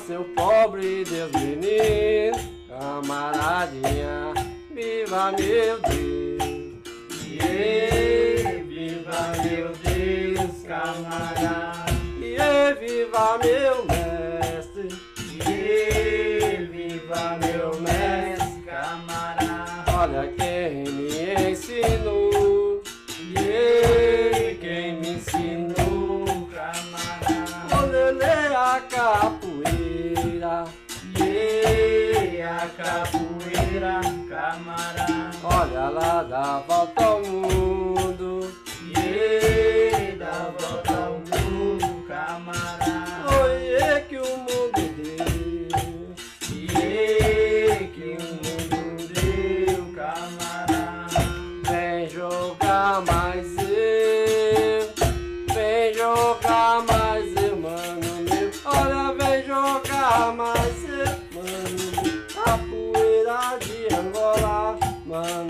Nasceu pobre Deus menino, camaradinha, viva meu Deus. Yeah, viva meu Deus, camarada. Yeah, viva meu mestre. Olha lá, dá volta ao mundo. Yeah, dá volta ao mundo, camarada. Oiê, que o mundo deu. Yeah, que o mundo deu, camarada. Vem jogar mais eu. Vem jogar mais eu, mano meu. Olha, vem jogar mais eu, mano meu. Capoeira de Angola, mano